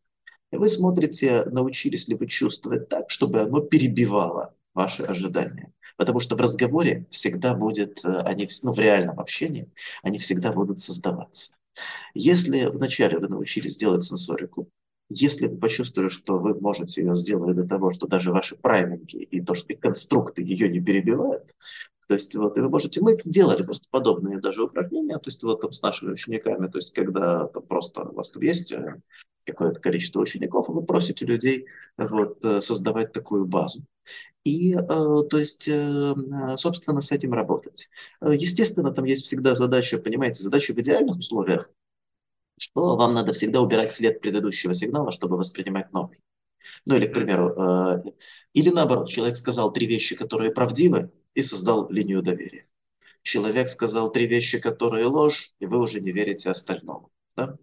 И вы смотрите, научились ли вы чувствовать так, чтобы оно перебивало ваши ожидания. Потому что в разговоре всегда будет, э, они, ну, в реальном общении, они всегда будут создаваться. Если вначале вы научились делать сенсорику, если вы почувствовали, что вы можете ее сделать до того, что даже ваши прайминги и то, что и конструкты ее не перебивают, то есть вот и вы можете, мы делали просто подобные даже упражнения, то есть вот там с нашими учениками, то есть когда там просто у вас там есть э, какое-то количество учеников, вы просите людей вот, э, создавать такую базу. И, э, то есть, собственно, с этим работать. Естественно, там есть всегда задача, понимаете, задача в идеальных условиях что вам надо всегда убирать след предыдущего сигнала, чтобы воспринимать новый. Ну или, к примеру, э, или наоборот, человек сказал три вещи, которые правдивы, и создал линию доверия. Человек сказал три вещи, которые ложь, и вы уже не верите остальному. Да?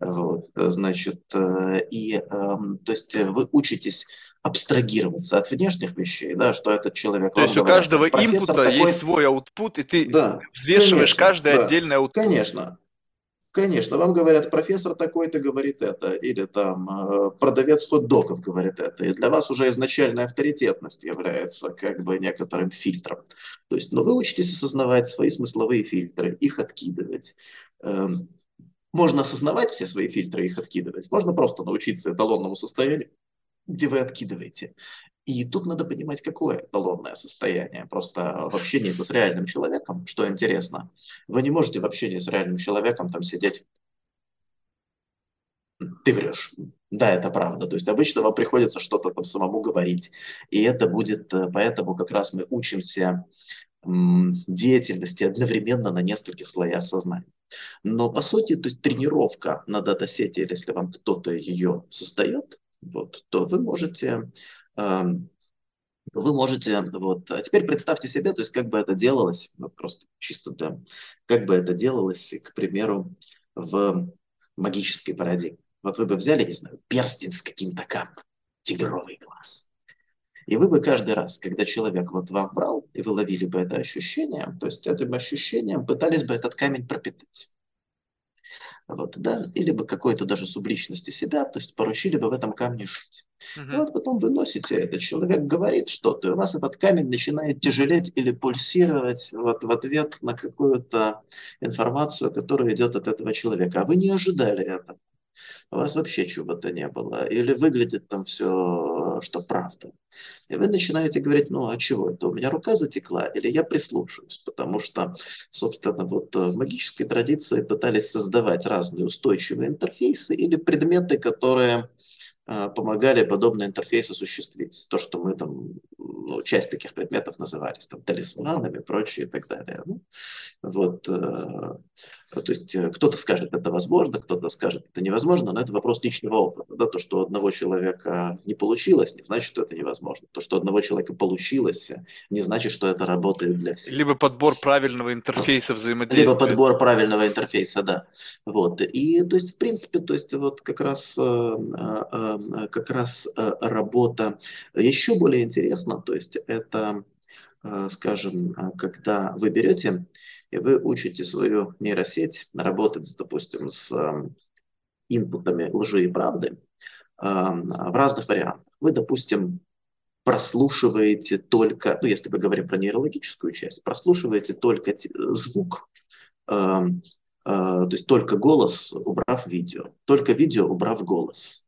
Вот, значит, э, и, э, то есть вы учитесь абстрагироваться от внешних вещей, да, что этот человек... То есть у каждого инпута такой... есть свой аутпут, и ты да, взвешиваешь конечно, каждый да, отдельный аутпут. Конечно, Конечно, вам говорят, профессор такой-то говорит это, или там э, продавец хот-догов говорит это, и для вас уже изначальная авторитетность является как бы некоторым фильтром. То есть, но ну, вы учитесь осознавать свои смысловые фильтры, их откидывать. Эм, можно осознавать все свои фильтры, их откидывать. Можно просто научиться эталонному состоянию, где вы откидываете. И тут надо понимать, какое эталонное состояние. Просто в общении с реальным человеком, что интересно, вы не можете в общении с реальным человеком там сидеть ты врешь. Да, это правда. То есть обычно вам приходится что-то там самому говорить. И это будет, э, поэтому как раз мы учимся деятельности одновременно на нескольких слоях сознания. Но по сути, то есть тренировка на датасете, если вам кто-то ее создает, вот, то вы можете вы можете, вот, а теперь представьте себе, то есть как бы это делалось, ну, просто чисто, да, как бы это делалось, к примеру, в магической парадигме. Вот вы бы взяли, не знаю, перстень с каким-то камнем, тигровый глаз. И вы бы каждый раз, когда человек вот вам брал, и вы ловили бы это ощущение, то есть этим ощущением пытались бы этот камень пропитать вот, да, или бы какой-то даже субличности себя, то есть поручили бы в этом камне жить. Uh-huh. И вот потом вы носите это, человек говорит что-то, и у вас этот камень начинает тяжелеть или пульсировать вот в ответ на какую-то информацию, которая идет от этого человека, а вы не ожидали этого. У вас вообще чего-то не было. Или выглядит там все, что правда. И вы начинаете говорить, ну а чего это, у меня рука затекла, или я прислушаюсь, потому что, собственно, вот в магической традиции пытались создавать разные устойчивые интерфейсы или предметы, которые а, помогали подобный интерфейс осуществить. То, что мы там, ну, часть таких предметов назывались там талисманами, прочее и так далее. Ну, вот, э, то есть э, кто-то скажет, это возможно, кто-то скажет, это невозможно, но это вопрос личного опыта. Да? То, что у одного человека не получилось, не значит, что это невозможно. То, что у одного человека получилось, не значит, что это работает для всех. Либо подбор правильного интерфейса взаимодействия. Либо подбор правильного интерфейса, да. Вот. И, то есть, в принципе, то есть, вот как раз э, Э, как раз э, работа еще более интересна, то есть это, э, скажем, когда вы берете и вы учите свою нейросеть работать, допустим, с инпутами лжи и правды в разных вариантах. вы, допустим, прослушиваете только, ну, если мы говорим про нейрологическую часть, прослушиваете только звук, э, э, то есть только голос, убрав видео, только видео, убрав голос,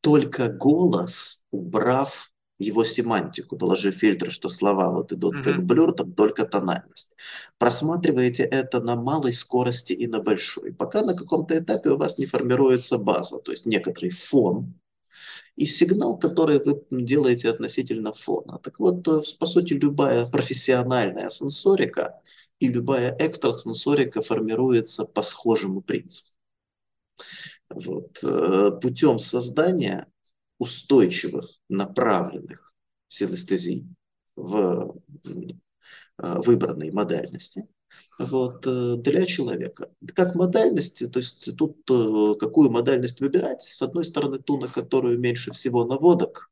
только голос, убрав его семантику, доложив фильтры, что слова вот идут mm-hmm. как блюр, там только тональность. Просматриваете это на малой скорости и на большой, пока на каком-то этапе у вас не формируется база, то есть некоторый фон, и сигнал, который вы делаете относительно фона. Так вот, по сути, любая профессиональная сенсорика и любая экстрасенсорика формируется по схожему принципу. Вот. Э, путем создания устойчивых, направленных синестезий в э, выбранной модальности – вот, э, для человека. Как модальности, то есть тут э, какую модальность выбирать? С одной стороны, ту, на которую меньше всего наводок.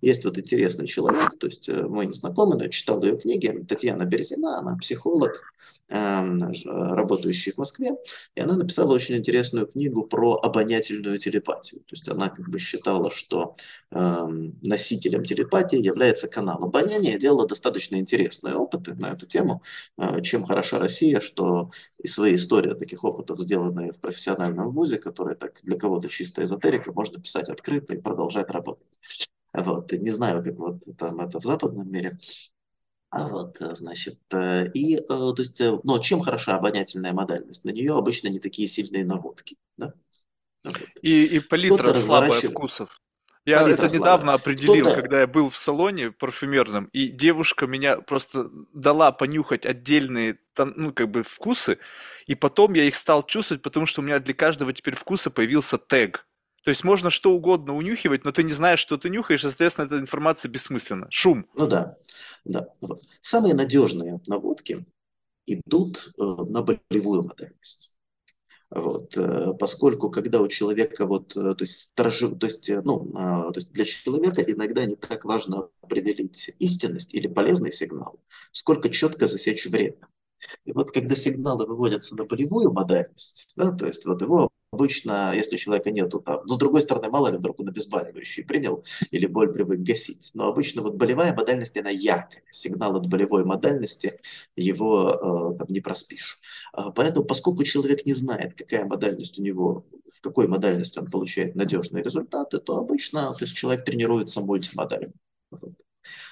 Есть вот интересный человек, то есть мой незнакомый, но я читал ее книги, Татьяна Березина, она психолог, работающей в Москве, и она написала очень интересную книгу про обонятельную телепатию. То есть она как бы считала, что э, носителем телепатии является канал обоняния, делала достаточно интересные опыты на эту тему, э, чем хороша Россия, что и свои истории таких опытов, сделанные в профессиональном вузе, которые так для кого-то чисто эзотерика, можно писать открыто и продолжать работать. Вот. Не знаю, как вот там это в западном мире, вот, э, значит, э, и, э, то есть, но чем хороша обонятельная модальность? На нее обычно не такие сильные наводки, да? Вот. И, и палитра слабая вкусов. Я Палитра это недавно слабая. определил, когда я был в салоне парфюмерном, и девушка меня просто дала понюхать отдельные ну, как бы вкусы, и потом я их стал чувствовать, потому что у меня для каждого теперь вкуса появился тег. То есть можно что угодно унюхивать, но ты не знаешь, что ты нюхаешь, и, соответственно, эта информация бессмысленна. Шум. Ну да, да. Самые надежные наводки идут э, на болевую модальность. Вот, э, поскольку когда у человека вот, э, то есть, сторожи, то есть, ну, э, то есть для человека иногда не так важно определить истинность или полезный сигнал, сколько четко засечь время. И вот когда сигналы выводятся на болевую модальность, да, то есть вот его обычно, если у человека нету там, но с другой стороны, мало ли вдруг он обезболивающий принял или боль привык гасить, но обычно вот болевая модальность, она яркая, сигнал от болевой модальности его э, там, не проспишь. А, поэтому, поскольку человек не знает, какая модальность у него, в какой модальности он получает надежные результаты, то обычно то есть человек тренируется мультимодально.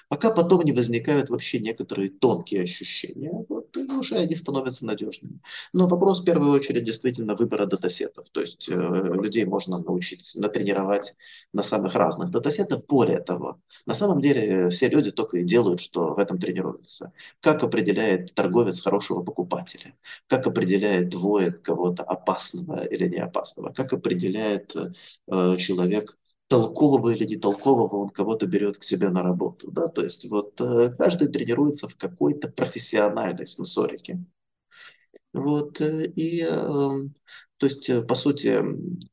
Пока потом не возникают вообще некоторые тонкие ощущения, вот, и уже они становятся надежными. Но вопрос в первую очередь действительно выбора датасетов. То есть э, людей можно научить, натренировать на самых разных датасетах. Более того, на самом деле все люди только и делают, что в этом тренируются. Как определяет торговец хорошего покупателя? Как определяет двое кого-то опасного или не опасного? Как определяет э, человек толкового или не толкового он кого-то берет к себе на работу. Да? То есть вот э, каждый тренируется в какой-то профессиональной сенсорике. Вот, э, и, эм, то есть, э, по сути,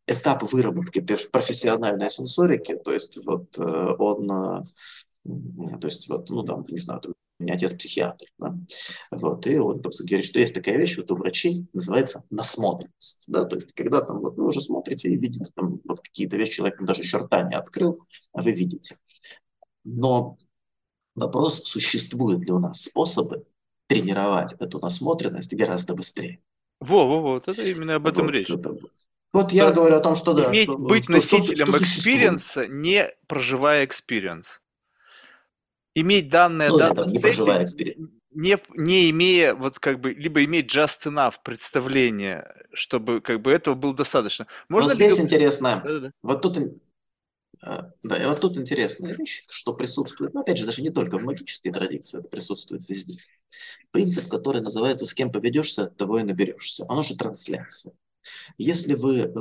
этап выработки профессиональной сенсорики, то есть, вот, он, то есть, вот, ну, там, не знаю, меня отец психиатр. Да? Вот, и он просто говорит, что есть такая вещь вот у врачей, называется насмотренность. Да? То есть, когда там, вот, вы уже смотрите и видите там, вот, какие-то вещи, человек даже черта не открыл, а вы видите. Но вопрос, существуют ли у нас способы тренировать эту насмотренность гораздо быстрее. Во, во, вот это именно об этом вот, речь. Это, вот я да. говорю о том, что да. Иметь, что, быть что, носителем experience а, не проживая experience иметь данные ну, data не, не, не имея вот как бы либо иметь just enough представление, чтобы как бы этого было достаточно. Можно вот здесь ли... интересно, Да-да-да. вот тут э, да, и вот тут интересная вещь, что присутствует, ну, опять же, даже не только в магической традиции, это присутствует везде. Принцип, который называется «с кем поведешься, от того и наберешься». Оно же трансляция. Если вы э,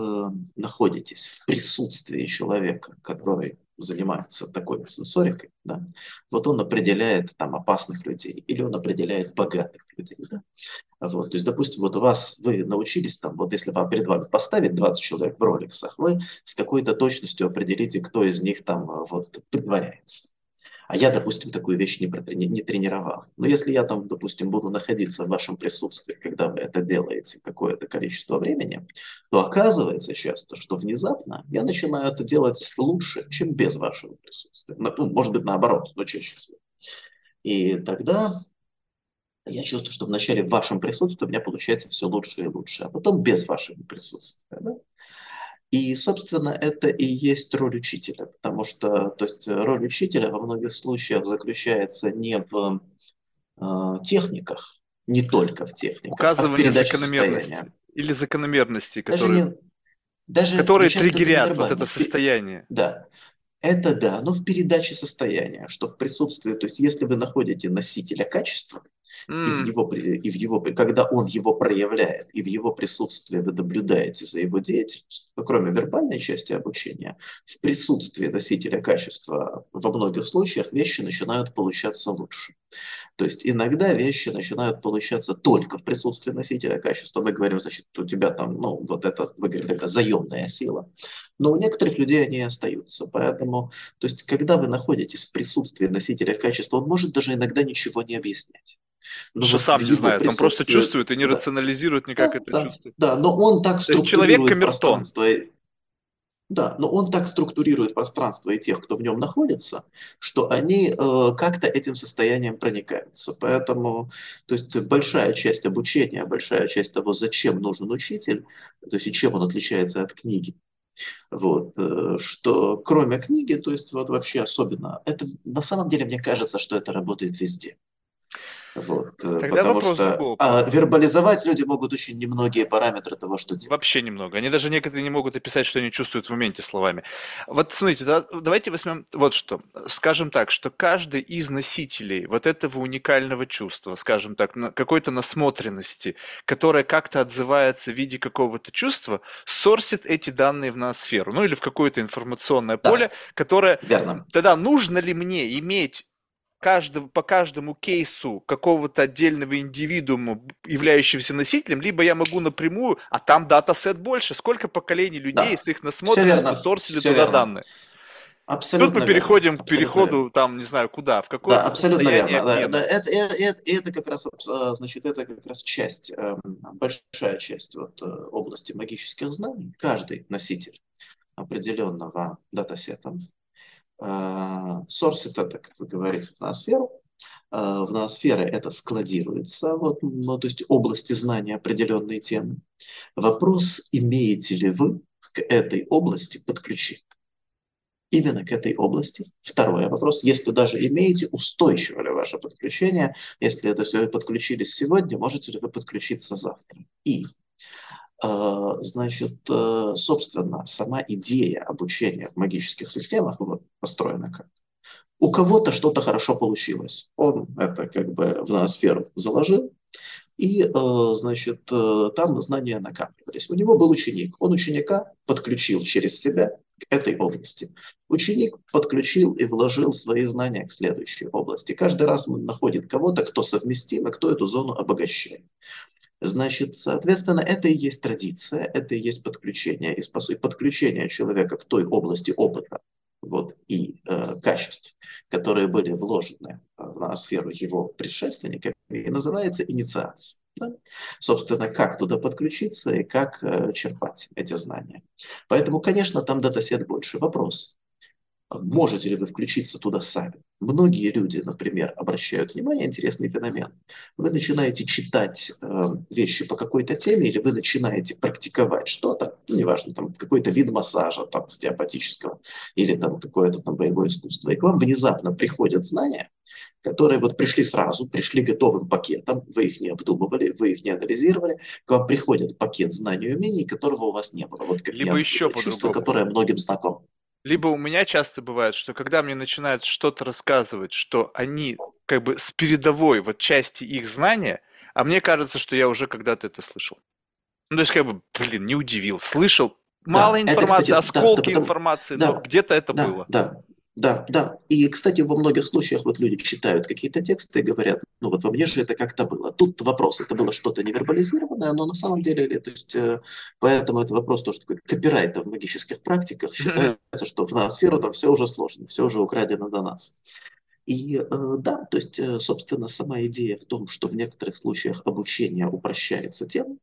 находитесь в присутствии человека, который занимается такой сенсорикой, да, вот он определяет там опасных людей или он определяет богатых людей. Да. Вот, то есть, допустим, вот у вас, вы научились там, вот если вам перед вами поставить 20 человек в роликсах, вы с какой-то точностью определите, кто из них там вот притворяется. А я, допустим, такую вещь не, протрени- не тренировал. Но если я там, допустим, буду находиться в вашем присутствии, когда вы это делаете какое-то количество времени, то оказывается часто, что внезапно я начинаю это делать лучше, чем без вашего присутствия. Ну, может быть, наоборот, но чаще всего. И тогда я чувствую, что вначале в вашем присутствии у меня получается все лучше и лучше, а потом без вашего присутствия. Да? И, собственно, это и есть роль учителя, потому что то есть, роль учителя во многих случаях заключается не в э, техниках, не только в техниках, Указывание а в закономерности состояния. или закономерности, которые, даже не, даже которые триггерят вот это состояние. Да, это да, но в передаче состояния, что в присутствии, то есть если вы находите носителя качества, Mm. И, в его, и в его, когда он его проявляет, и в его присутствии вы наблюдаете за его деятельностью, ну, кроме вербальной части обучения, в присутствии носителя качества во многих случаях вещи начинают получаться лучше. То есть иногда вещи начинают получаться только в присутствии носителя качества. Мы говорим, значит, у тебя там, ну, вот это, вы говорите, это заемная сила. Но у некоторых людей они остаются. Поэтому, то есть, когда вы находитесь в присутствии носителя качества, он может даже иногда ничего не объяснять. Но что сам не знает, он просто чувствует и не да. рационализирует никак да, это да, чувствует. Да, но он так структурирует человек камертон. Да, но он так структурирует пространство и тех, кто в нем находится, что они э, как-то этим состоянием проникаются. Поэтому, то есть большая часть обучения, большая часть того, зачем нужен учитель, то есть и чем он отличается от книги, вот, э, что кроме книги, то есть вот вообще особенно, это на самом деле мне кажется, что это работает везде. Вот, э, Тогда потому вопрос что другого. А, вербализовать люди могут очень немногие параметры того, что делают. Вообще немного. Они даже некоторые не могут описать, что они чувствуют в моменте словами. Вот смотрите, да, давайте возьмем вот что. Скажем так, что каждый из носителей вот этого уникального чувства, скажем так, какой-то насмотренности, которая как-то отзывается в виде какого-то чувства, сорсит эти данные в ноосферу, ну или в какое-то информационное да. поле, которое... Верно. Тогда нужно ли мне иметь каждого, по каждому кейсу какого-то отдельного индивидуума, являющегося носителем, либо я могу напрямую, а там датасет больше, сколько поколений людей да. с их насмотренностью сорсили туда верно. данные. Абсолютно Тут мы переходим верно. к переходу, верно. там, не знаю, куда, в какое да, абсолютно состояние верно. обмена. Да, да, это, это, это, как раз, а, значит, это как раз часть, большая часть вот, э, области магических знаний. Каждый носитель определенного датасета Source это, как вы говорите, в ноосферу. А, в ноосфере это складируется, вот, ну, то есть области знания определенной темы. Вопрос, имеете ли вы к этой области подключение? Именно к этой области. Второй вопрос, если даже имеете, устойчиво ли ваше подключение? Если это все вы подключились сегодня, можете ли вы подключиться завтра? И а, значит, э, собственно, сама идея обучения в магических системах построена как? У кого-то что-то хорошо получилось. Он это как бы в ноосферу заложил, и, э, значит, э, там знания накапливались. У него был ученик. Он ученика подключил через себя к этой области. Ученик подключил и вложил свои знания к следующей области. Каждый раз он находит кого-то, кто совместим, и кто эту зону обогащает. Значит, соответственно, это и есть традиция, это и есть подключение, и по сути подключение человека к той области опыта вот, и э, качеств, которые были вложены в сферу его предшественника, и называется инициация. Да? Собственно, как туда подключиться и как э, черпать эти знания. Поэтому, конечно, там датасет больше. Вопрос, Можете ли вы включиться туда сами? Многие люди, например, обращают внимание, интересный феномен. Вы начинаете читать э, вещи по какой-то теме, или вы начинаете практиковать что-то, ну, неважно, там какой-то вид массажа, там, остеопатического, или там какое-то там боевое искусство, и к вам внезапно приходят знания, которые вот пришли сразу, пришли готовым пакетом, вы их не обдумывали, вы их не анализировали, к вам приходит пакет знаний и умений, которого у вас не было. Вот как Либо еще чувство, которое многим знакомо. Либо у меня часто бывает, что когда мне начинают что-то рассказывать, что они как бы с передовой вот части их знания, а мне кажется, что я уже когда-то это слышал. Ну, то есть, как бы, блин, не удивил. Слышал, мало да, информации, это, кстати, осколки да, информации, да, но где-то это да, было. Да, да, да. И, кстати, во многих случаях вот люди читают какие-то тексты и говорят, ну вот во мне же это как-то было. Тут вопрос, это было что-то невербализированное, но на самом деле, то есть, э, поэтому это вопрос тоже такой копирайта в магических практиках. Считается, что в ноосферу там все уже сложно, все уже украдено до нас. И э, да, то есть, э, собственно, сама идея в том, что в некоторых случаях обучение упрощается тем,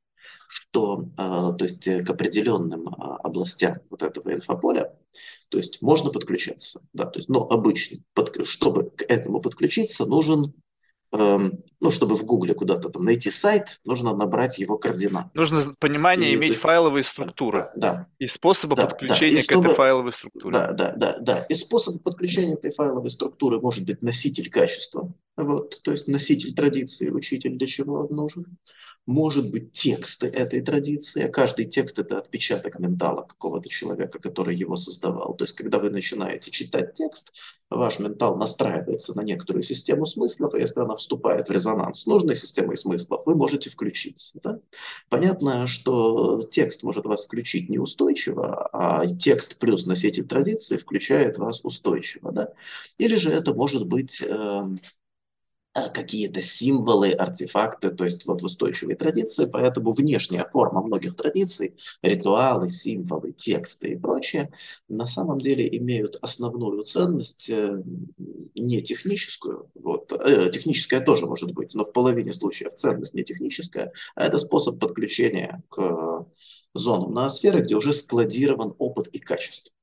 что то есть, к определенным областям вот этого инфополя, то есть можно подключаться, да, то есть, но обычно, под, чтобы к этому подключиться, нужен Эм, ну, чтобы в Гугле куда-то там найти сайт, нужно набрать его координаты. Нужно понимание и, иметь есть, файловые структуры. Да, да. И способы да, подключения да. И чтобы, к этой файловой структуре. Да, да, да, да. И способ подключения к этой файловой структуры может быть носитель качества. Вот, то есть носитель традиции, учитель для чего он нужен может быть тексты этой традиции, каждый текст – это отпечаток ментала какого-то человека, который его создавал. То есть, когда вы начинаете читать текст, ваш ментал настраивается на некоторую систему смыслов, и если она вступает в резонанс нужной системой смыслов, вы можете включиться. Да? Понятно, что текст может вас включить неустойчиво, а текст плюс носитель традиции включает вас устойчиво. Да? Или же это может быть Э, какие-то символы, артефакты, то есть вот в устойчивой традиции, поэтому внешняя форма многих традиций, ритуалы, символы, тексты и прочее, на самом деле имеют основную ценность э, не техническую, вот, э, техническая тоже может быть, но в половине случаев ценность не техническая, а это способ подключения к зонам ноосферы, где уже складирован опыт и качество.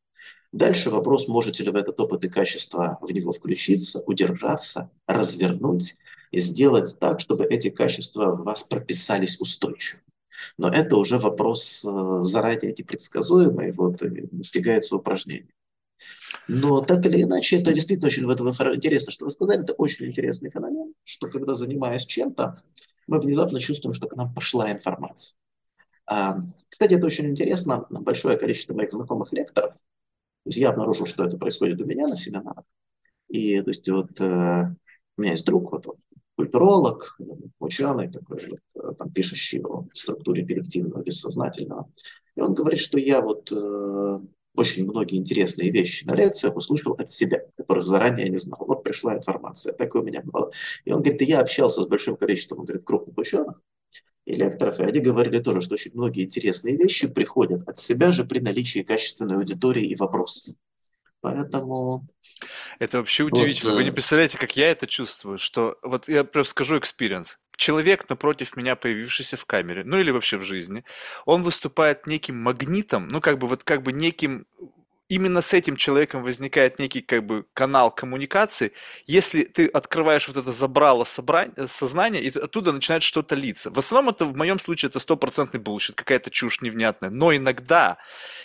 Дальше вопрос, можете ли в этот опыт и качество в него включиться, удержаться, развернуть и сделать так, чтобы эти качества в вас прописались устойчиво. Но это уже вопрос э, заранее непредсказуемый, вот, и достигается упражнение. Но так или иначе, это действительно очень в этом интересно, что вы сказали, это очень интересный феномен, что когда занимаясь чем-то, мы внезапно чувствуем, что к нам пошла информация. А, кстати, это очень интересно. Большое количество моих знакомых лекторов, то есть я обнаружил, что это происходит у меня на семинарах. И то есть вот э, у меня есть друг, вот он культуролог, ученый такой, вот, э, там, пишущий о структуре коллективного бессознательного. И он говорит, что я вот э, очень многие интересные вещи на лекциях услышал от себя, которых заранее не знал. Вот пришла информация, такое у меня было. И он говорит, я общался с большим количеством, он говорит, крупных ученых, и лекторов, и они говорили тоже, что очень многие интересные вещи приходят от себя же при наличии качественной аудитории и вопросов. Поэтому... Это вообще удивительно. Вот, Вы не э, представляете, как я это чувствую, что вот я просто скажу experience. Человек напротив меня, появившийся в камере, ну или вообще в жизни, он выступает неким магнитом, ну как бы вот как бы неким именно с этим человеком возникает некий как бы канал коммуникации, если ты открываешь вот это забрало собрание, сознание, и оттуда начинает что-то литься. В основном это, в моем случае, это стопроцентный bullshit, какая-то чушь невнятная. Но иногда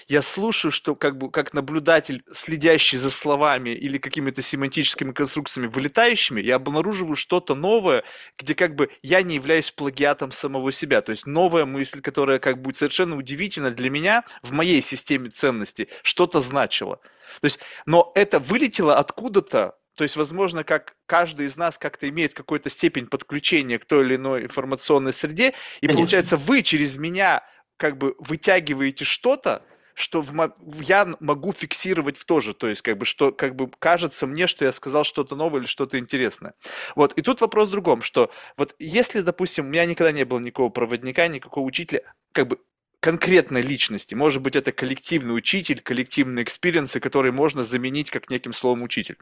я слушаю, что как бы как наблюдатель, следящий за словами или какими-то семантическими конструкциями вылетающими, я обнаруживаю что-то новое, где как бы я не являюсь плагиатом самого себя. То есть новая мысль, которая как будет совершенно удивительна для меня в моей системе ценностей, что-то значило. То есть, но это вылетело откуда-то, то есть, возможно, как каждый из нас как-то имеет какую-то степень подключения к той или иной информационной среде, и Конечно. получается, вы через меня как бы вытягиваете что-то, что в, я могу фиксировать в тоже, то есть как бы что как бы кажется мне, что я сказал что-то новое или что-то интересное. Вот и тут вопрос в другом, что вот если, допустим, у меня никогда не было никакого проводника, никакого учителя, как бы конкретной личности. Может быть, это коллективный учитель, коллективные experience'ы, которые можно заменить как неким словом учитель.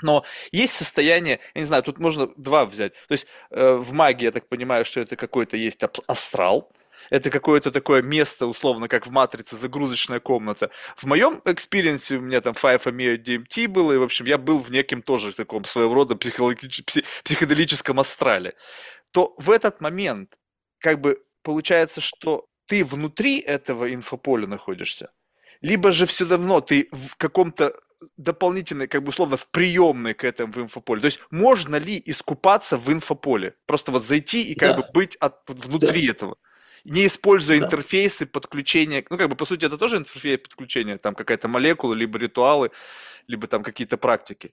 Но есть состояние, я не знаю, тут можно два взять. То есть э, в магии, я так понимаю, что это какой-то есть астрал, это какое-то такое место, условно, как в «Матрице», загрузочная комната. В моем experience'е у меня там 5-MeO-DMT было, и, в общем, я был в неким тоже таком своего рода психологич... психоделическом астрале. То в этот момент как бы получается, что ты внутри этого инфополя находишься, либо же все равно ты в каком-то дополнительной, как бы условно, в приемной к этому в инфополе. То есть можно ли искупаться в инфополе? Просто вот зайти и как да. бы быть от, внутри да. этого. Не используя да. интерфейсы подключения. Ну, как бы, по сути, это тоже интерфейс подключения. Там какая-то молекула, либо ритуалы, либо там какие-то практики.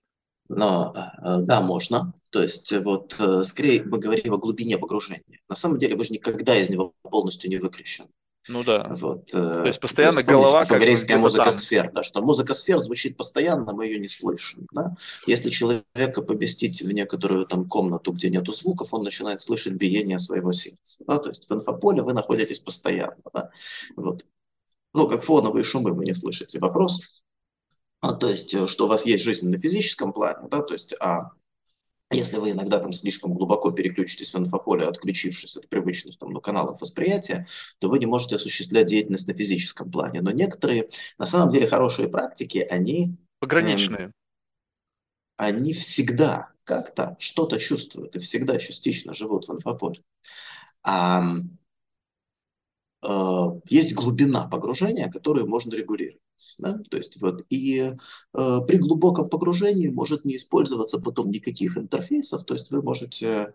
Но э, да, можно. То есть вот э, скорее мы говорим о глубине погружения. На самом деле вы же никогда из него полностью не выключен. Ну да. Вот, э, то есть постоянно то есть, голова как бы музыка там. сфер, да, что музыка сфер звучит постоянно, мы ее не слышим. Да? Если человека поместить в некоторую там комнату, где нету звуков, он начинает слышать биение своего сердца. Да? То есть в инфополе вы находитесь постоянно. Да? Вот. Ну, как фоновые шумы вы не слышите. Вопрос, А, то есть, э, что у вас есть жизнь на физическом плане, да, то есть, а если вы иногда там слишком глубоко переключитесь в инфополе, отключившись от привычных там, ну, каналов восприятия, то вы не можете осуществлять деятельность на физическом плане. Но некоторые, на самом деле, хорошие практики, они... Пограничные. Эм, они всегда как-то что-то чувствуют и всегда частично живут в инфополе. А, э, есть глубина погружения, которую можно регулировать. Да? То есть вот и э, при глубоком погружении может не использоваться потом никаких интерфейсов, то есть вы можете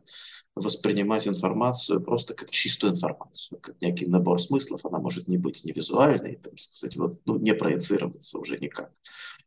воспринимать информацию просто как чистую информацию, как некий набор смыслов, она может не быть не визуальной, там, сказать, вот, ну, не проецироваться уже никак.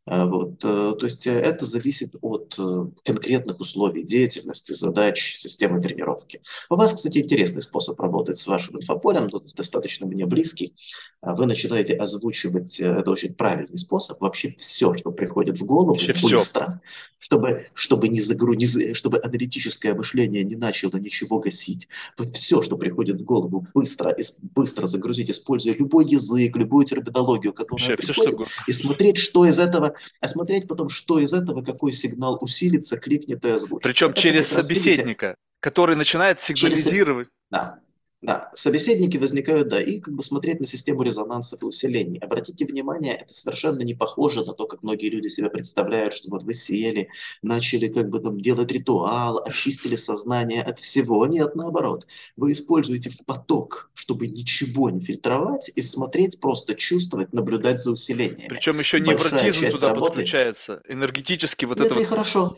А, вот, э, то есть э, это зависит от э, конкретных условий деятельности, задач, системы тренировки. У вас, кстати, интересный способ работать с вашим инфополем, тут достаточно мне близкий. Вы начинаете озвучивать, это очень правильный способ, вообще все, что приходит в голову, вообще быстро, все. чтобы, чтобы, не загрузить, чтобы аналитическое мышление не начало ничего гасить. Вот все, что приходит в голову, быстро, быстро загрузить, используя любой язык, любую терминологию, которая вообще, приходит, все, что... и смотреть, что из этого а смотреть потом, что из этого, какой сигнал усилится, кликнет и озвучит. Причем Это через собеседника, видите, который начинает сигнализировать. Через... Да, да, собеседники возникают, да, и как бы смотреть на систему резонансов и усилений. Обратите внимание, это совершенно не похоже на то, как многие люди себе представляют, что вот вы сели, начали как бы там делать ритуал, очистили сознание от всего. Нет, наоборот. Вы используете в поток, чтобы ничего не фильтровать и смотреть, просто чувствовать, наблюдать за усилением. Причем еще невротизм туда работы... подключается, энергетически вот это. Это и хорошо.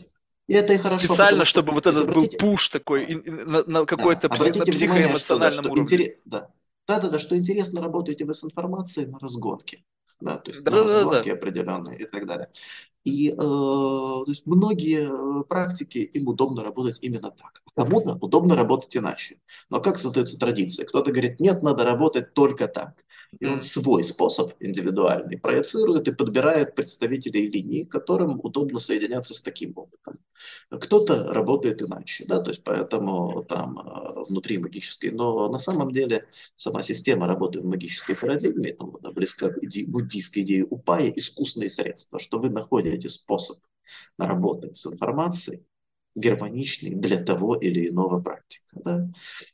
И это и хорошо. Специально, чтобы вот этот обратите... был пуш такой на, на какой-то да, пси- на психоэмоциональном что, уровне. Интерес... Да. да, да, да, что интересно, работаете вы с информацией на разгонке. Да, то есть да, на да, разгонке да. определенные и так далее. И э, то есть многие э, практики, им удобно работать именно так. Кому-то удобно работать иначе. Но как создается традиция? Кто-то говорит, нет, надо работать только так. И он свой способ индивидуальный проецирует и подбирает представителей линии, которым удобно соединяться с таким опытом. Кто-то работает иначе, да, то есть поэтому там э, внутри магической, но на самом деле сама система работы в магической парадигме, там, она близка к иде, буддийской идее упая, искусные средства, что вы находите способ работать с информацией, гармоничный для того или иного практика. Да?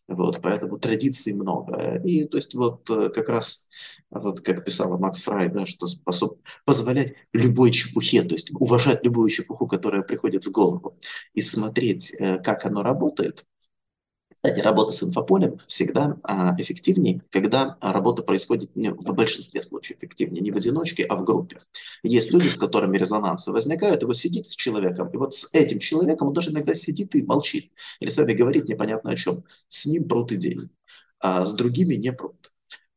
Вот, поэтому традиций много. И то есть вот э, как раз, вот как писала Макс Фрай, да, что способ позволять любой чепухе, то есть уважать любую чепуху, которая приходит в голову, и смотреть, э, как оно работает, кстати, работа с инфополем всегда а, эффективнее, когда работа происходит не, в большинстве случаев эффективнее не в одиночке, а в группе. Есть люди, с которыми резонансы возникают, и вот сидит с человеком, и вот с этим человеком он даже иногда сидит и молчит, или с вами говорит непонятно о чем. С ним прут идеи, а с другими не прут.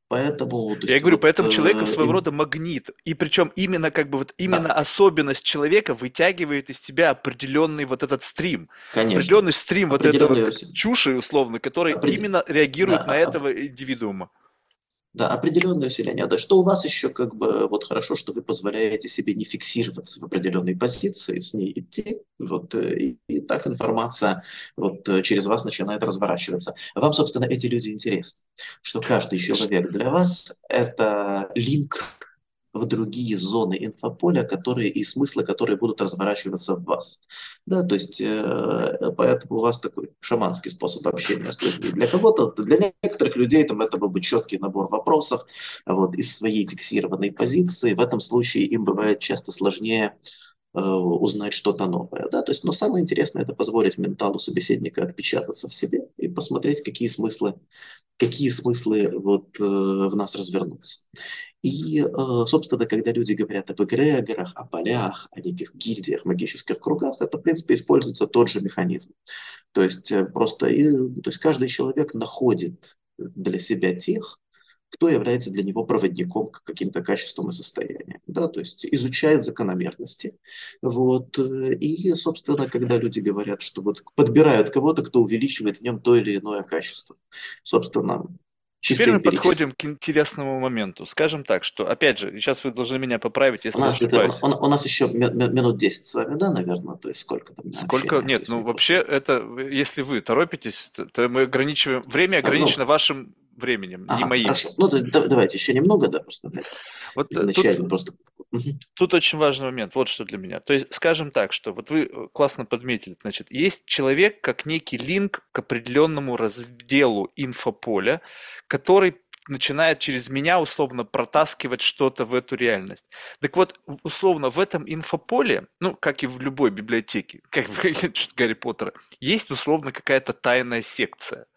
Поэтому, я есть, говорю, вот, поэтому человек своего э, рода магнит. И причем именно как бы вот именно да. особенность человека вытягивает из тебя определенный вот этот стрим. Конечно. Определенный стрим вот этого чуши условно, который Определ... именно реагирует да. на этого индивидуума. Да, определенное усиление. Да, что у вас еще как бы вот хорошо, что вы позволяете себе не фиксироваться в определенной позиции, с ней идти, вот, э, и, и так информация вот э, через вас начинает разворачиваться. Вам, собственно, эти люди интересны, что каждый человек для вас – это линк в другие зоны инфополя, которые и смыслы, которые будут разворачиваться в вас. Да, то есть э, поэтому у вас такой шаманский способ общения с людьми. Для кого-то, для некоторых людей там это был бы четкий набор вопросов вот, из своей фиксированной позиции. В этом случае им бывает часто сложнее узнать что-то новое. Да? То есть, но самое интересное это позволить менталу собеседника отпечататься в себе и посмотреть, какие смыслы, какие смыслы вот, э, в нас развернутся. И, э, собственно, когда люди говорят об эгрегорах, о полях, о неких гильдиях, магических кругах, это, в принципе, используется тот же механизм. То есть э, просто и, то есть каждый человек находит для себя тех, кто является для него проводником к каким-то качествам и состояниям. Да, то есть изучает закономерности. Вот, э, и, собственно, когда люди говорят, что вот подбирают кого-то, кто увеличивает в нем то или иное качество. Собственно, Теперь мы подходим к интересному моменту. Скажем так, что, опять же, сейчас вы должны меня поправить, если у нас, ошибаюсь. Это, у, у нас еще минут 10 с вами, да, наверное? То есть сколько там? Сколько? Общения, Нет, ну вообще это, если вы торопитесь, то, то мы ограничиваем, время ограничено ну, вашим временем, ага, не моим. Хорошо. Ну, то есть, давайте еще немного, да, просто. Вот изначально тут, просто тут очень важный момент, вот что для меня. То есть, скажем так, что вот вы э, классно подметили, значит, есть человек как некий линк к определенному разделу инфополя, который начинает через меня условно протаскивать что-то в эту реальность. Так вот, условно, в этом инфополе, ну, как и в любой библиотеке, как в Гарри Поттера, есть условно какая-то тайная секция.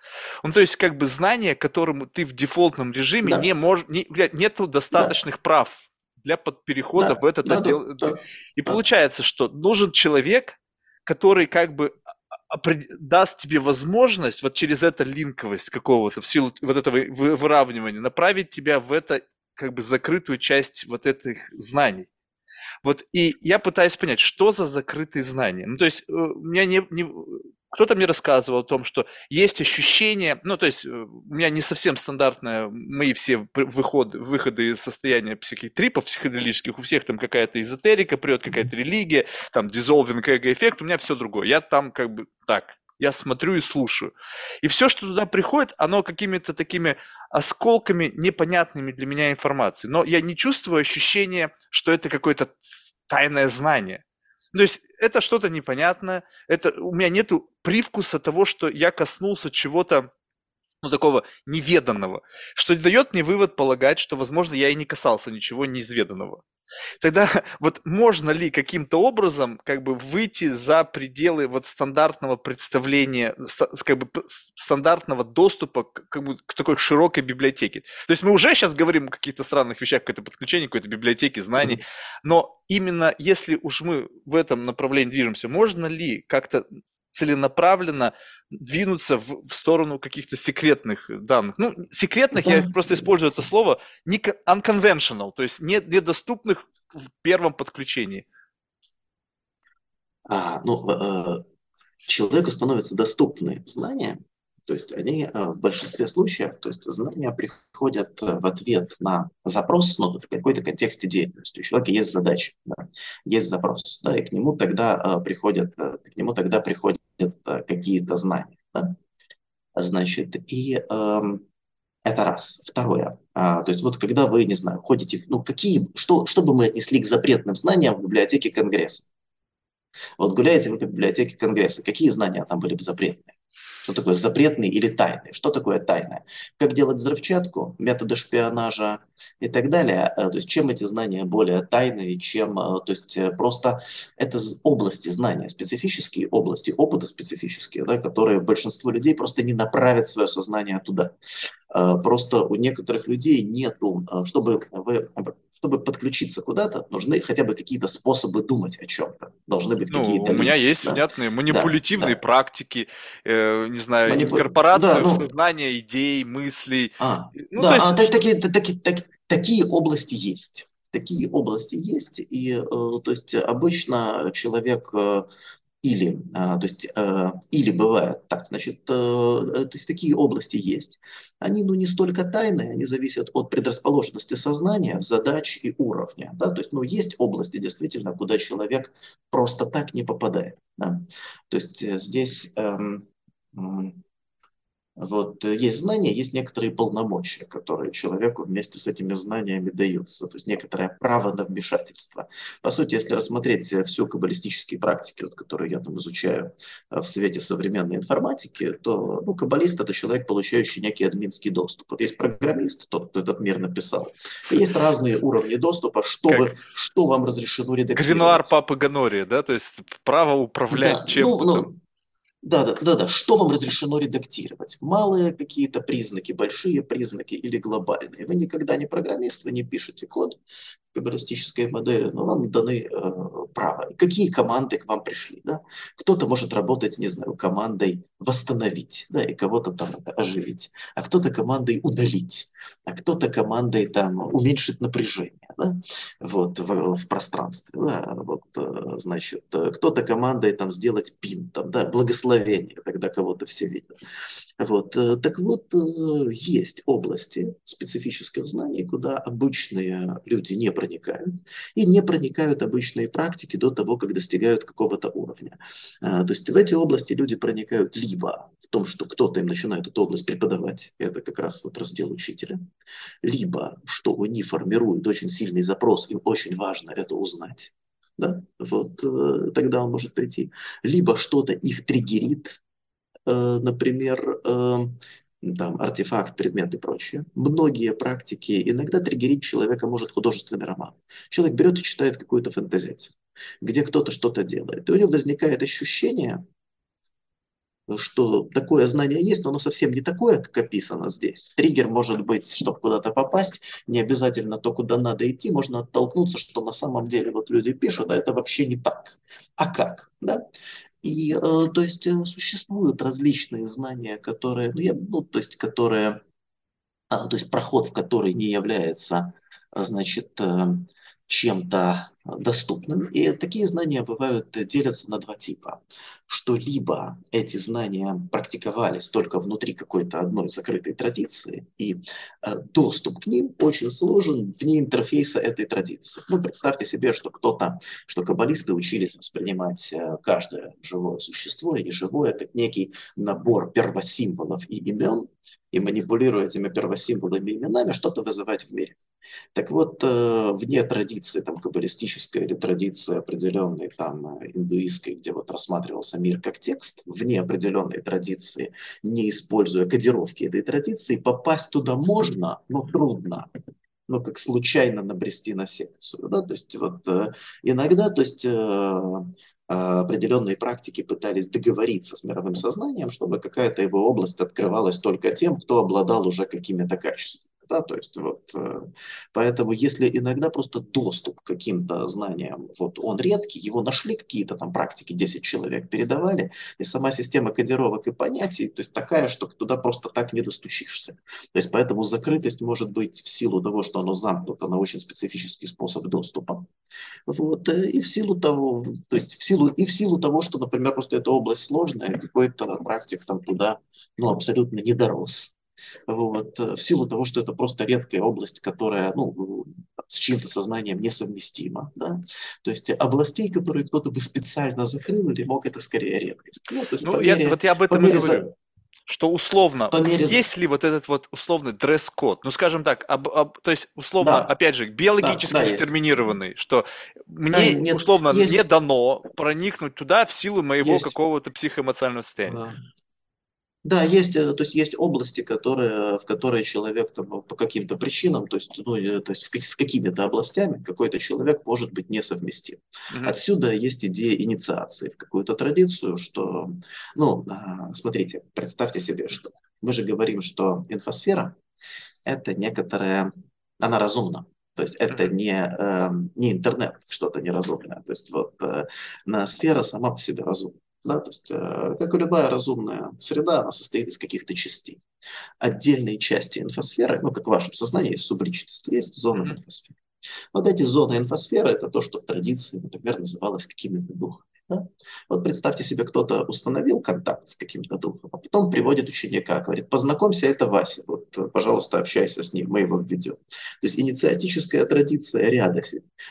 Ну, то есть, как бы знание, которому ты в дефолтном режиме да. не можешь, не, нету достаточных да. прав для перехода да. в этот да, отдел. Да, да, И да. получается, что нужен человек, который как бы даст тебе возможность вот через эту линковость какого-то, в силу вот этого выравнивания, направить тебя в это как бы закрытую часть вот этих знаний. Вот и я пытаюсь понять, что за закрытые знания. Ну, то есть э, у меня не, не, кто-то мне рассказывал о том, что есть ощущение, ну, то есть э, у меня не совсем стандартное, мои все выходы, выходы из состояния всяких трипов психоделических, у всех там какая-то эзотерика прет, какая-то религия, там дизолвинг эго-эффект, у меня все другое. Я там как бы так, я смотрю и слушаю. И все, что туда приходит, оно какими-то такими осколками непонятными для меня информации. Но я не чувствую ощущения, что это какое-то тайное знание. То есть это что-то непонятное, это, у меня нету привкуса того, что я коснулся чего-то ну, такого неведанного, что дает мне вывод полагать, что, возможно, я и не касался ничего неизведанного. Тогда вот можно ли каким-то образом как бы выйти за пределы вот стандартного представления, как бы стандартного доступа к, как бы, к такой широкой библиотеке? То есть мы уже сейчас говорим о каких-то странных вещах, какое-то подключение какой-то библиотеки знаний, но именно если уж мы в этом направлении движемся, можно ли как-то целенаправленно двинуться в, в сторону каких-то секретных данных. Ну, секретных, да. я просто использую это слово, не unconventional, то есть не, недоступных в первом подключении. А, ну, э, человеку становятся доступны знания, то есть они э, в большинстве случаев, то есть знания приходят э, в ответ на запрос, но в какой-то контексте деятельности. У человека есть задача, да, есть запрос, да, и к нему тогда э, приходят, к нему тогда приходят какие-то знания. Да. Значит, и э, это раз. Второе. А, то есть вот когда вы, не знаю, ходите, ну какие, что, что бы мы отнесли к запретным знаниям в библиотеке Конгресса? Вот гуляете по библиотеке Конгресса, какие знания там были бы запретные? Что такое запретный или тайный? Что такое тайное? Как делать взрывчатку, методы шпионажа и так далее. Э, то есть чем эти знания более тайные, чем... Э, то есть э, просто это области знания, специфические области, опыта специфические, да, которые большинство людей просто не направят свое сознание туда. Просто у некоторых людей нету, чтобы вы чтобы подключиться куда-то, нужны хотя бы какие-то способы думать о чем-то. Должны быть ну, какие-то... У меня есть да. внятные манипулятивные да, практики, э, не знаю, Манипу... инкорпорация да, ну... в сознание идей, мыслей. А, ну, да, то есть... а, такие, такие, такие, такие области есть. Такие области есть, и э, то есть обычно человек э, или, а, то есть, э, или бывает так, значит, э, э, то есть такие области есть. Они, ну, не столько тайные, они зависят от предрасположенности сознания, задач и уровня, да, то есть, ну, есть области действительно, куда человек просто так не попадает, да. То есть здесь эм, вот, э, есть знания, есть некоторые полномочия, которые человеку вместе с этими знаниями даются, то есть некоторое право на вмешательство. По сути, если рассмотреть э, всю каббалистические практики, вот, которые я там изучаю э, в свете современной информатики, то ну, каббалист – это человек, получающий некий админский доступ. Вот есть программист, тот, кто этот мир написал, и есть разные уровни доступа, что, вы, что вам разрешено редактировать. Гринуар Папы Ганория, да, то есть право управлять да, чем-то. Ну, ну, да, да, да, да. Что вам разрешено редактировать? Малые какие-то признаки, большие признаки или глобальные? Вы никогда не программист, вы не пишете код в модели, но вам даны э, право. Какие команды к вам пришли? Да? Кто-то может работать, не знаю, командой восстановить, да, и кого-то там оживить, а кто-то командой удалить, а кто-то командой там уменьшить напряжение да, вот, в, в пространстве, да, вот, э, значит, э, кто-то командой там сделать пин, там, да, благословение, тогда кого-то все видят. Вот. Э, так вот, э, есть области специфических знаний, куда обычные люди не проникают, и не проникают обычные практики до того, как достигают какого-то уровня. То есть в эти области люди проникают либо в том, что кто-то им начинает эту область преподавать, это как раз вот раздел учителя, либо что они формируют очень сильный запрос, им очень важно это узнать, да, вот э, тогда он может прийти. Либо что-то их триггерит, э, например, э, там, артефакт, предмет и прочее. Многие практики, иногда триггерить человека может художественный роман. Человек берет и читает какую-то фантазию, где кто-то что-то делает. И у него возникает ощущение, что такое знание есть, но оно совсем не такое, как описано здесь. Триггер может быть, чтобы куда-то попасть, не обязательно то, куда надо идти, можно оттолкнуться, что на самом деле вот люди пишут, а это вообще не так. А как? Да? И, э, то есть, э, существуют различные знания, которые, ну, я, ну, то есть, которые, а, то есть, проход в который не является, значит, э, чем-то доступным. И такие знания бывают, делятся на два типа. Что либо эти знания практиковались только внутри какой-то одной закрытой традиции, и э, доступ к ним очень сложен вне интерфейса этой традиции. Ну, представьте себе, что кто-то, что каббалисты учились воспринимать э, каждое живое существо и живое как некий набор первосимволов и имен, и манипулируя этими первосимволами и именами, что-то вызывать в мире. Так вот, э, вне традиции там, каббалистической или традиции определенной там, э, индуистской, где вот рассматривался мир как текст, вне определенной традиции, не используя кодировки этой традиции, попасть туда можно, но трудно ну, как случайно набрести на секцию. Да? То есть вот э, иногда, то есть определенные практики пытались договориться с мировым сознанием, чтобы какая-то его область открывалась только тем, кто обладал уже какими-то качествами. Да, то есть вот, э, поэтому если иногда просто доступ к каким-то знаниям, вот он редкий, его нашли какие-то там практики, 10 человек передавали, и сама система кодировок и понятий, то есть такая, что туда просто так не достучишься. То есть поэтому закрытость может быть в силу того, что оно замкнуто на очень специфический способ доступа. Вот, э, и в силу того, то есть в силу, и в силу того, что, например, просто эта область сложная, какой-то практик там туда, ну, абсолютно не дорос вот, э, в силу того, что это просто редкая область, которая ну, с чьим-то сознанием несовместима. Да? То есть областей, которые кто-то бы специально закрыл или мог, это скорее редкость. Ну, есть ну я, мере, вот я об этом и говорю. Что условно, по мере... есть ли вот этот вот условный дресс-код? Ну, скажем так, об, об, то есть условно, да. опять же, биологически да, да, детерминированный, есть. что мне нет, условно есть. не дано проникнуть туда в силу моего какого-то психоэмоционального состояния. Да. Да, есть, э, то есть есть области, которые, в которые человек там, по каким-то причинам, то есть, ну, э, то есть с какими-то областями какой-то человек может быть несовместим. Mm-hmm. Отсюда есть идея инициации в какую-то традицию, что, ну, а, смотрите, представьте себе, что мы же говорим, что инфосфера – это некоторая, она разумна. То есть это не, э, не интернет, что-то неразумное. То есть вот э, сфера сама по себе разумна. Да? То есть, э, как и любая разумная среда, она состоит из каких-то частей. Отдельные части инфосферы, ну, как в вашем сознании есть субличность, есть зона инфосферы. Вот эти зоны инфосферы – это то, что в традиции, например, называлось какими-то духами. Да? Вот представьте себе, кто-то установил контакт с каким-то духом, а потом приводит ученика, говорит, познакомься, это Вася, вот, пожалуйста, общайся с ним, мы его введем. То есть инициатическая традиция ряда.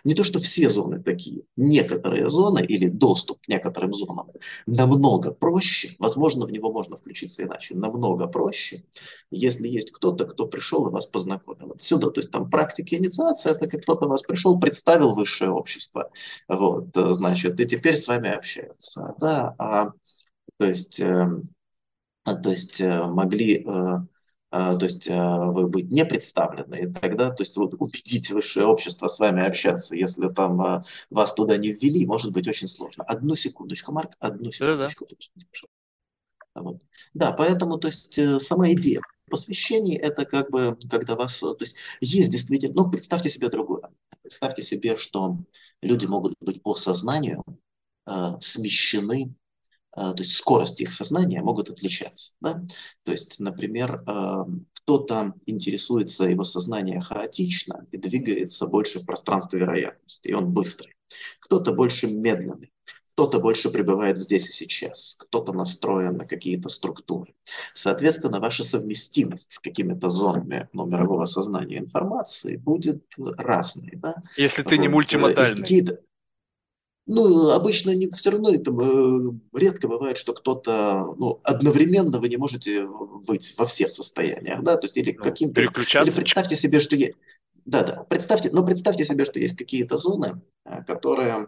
Не то, что все зоны такие, некоторые зоны или доступ к некоторым зонам намного проще, возможно, в него можно включиться иначе, намного проще, если есть кто-то, кто пришел и вас познакомил. Отсюда, то есть там практики инициации, это как кто-то вас пришел, представил высшее общество, вот, значит, и теперь с вами общаются, да, а, то есть, э, а, то есть э, могли, э, а, то есть вы быть не представлены, и тогда, то есть вот убедить высшее общество с вами общаться, если там вас туда не ввели, может быть очень сложно. Одну секундочку, Марк, одну секундочку. Да, вот. да поэтому, то есть сама идея посвящений это как бы, когда вас, то есть есть действительно, ну представьте себе другое, представьте себе, что люди могут быть по сознанию э, смещены, э, то есть скорости их сознания могут отличаться. Да? То есть, например, э, кто-то интересуется, его сознание хаотично и двигается больше в пространстве вероятности, и он быстрый. Кто-то больше медленный. кто-то больше пребывает здесь и сейчас, кто-то настроен на какие-то структуры. Соответственно, ваша совместимость с какими-то зонами ну, мирового сознания информации будет разной. Да? Если ты вот. не э, мультимодальный. Ну, обычно не, все равно это э, редко бывает, что кто-то, ну, одновременно вы не можете быть во всех состояниях, да, то есть или ну, каким-то... Переключаться. Или представьте себе, что... есть, Да, да, представьте, но представьте себе, что есть какие-то зоны, э, которые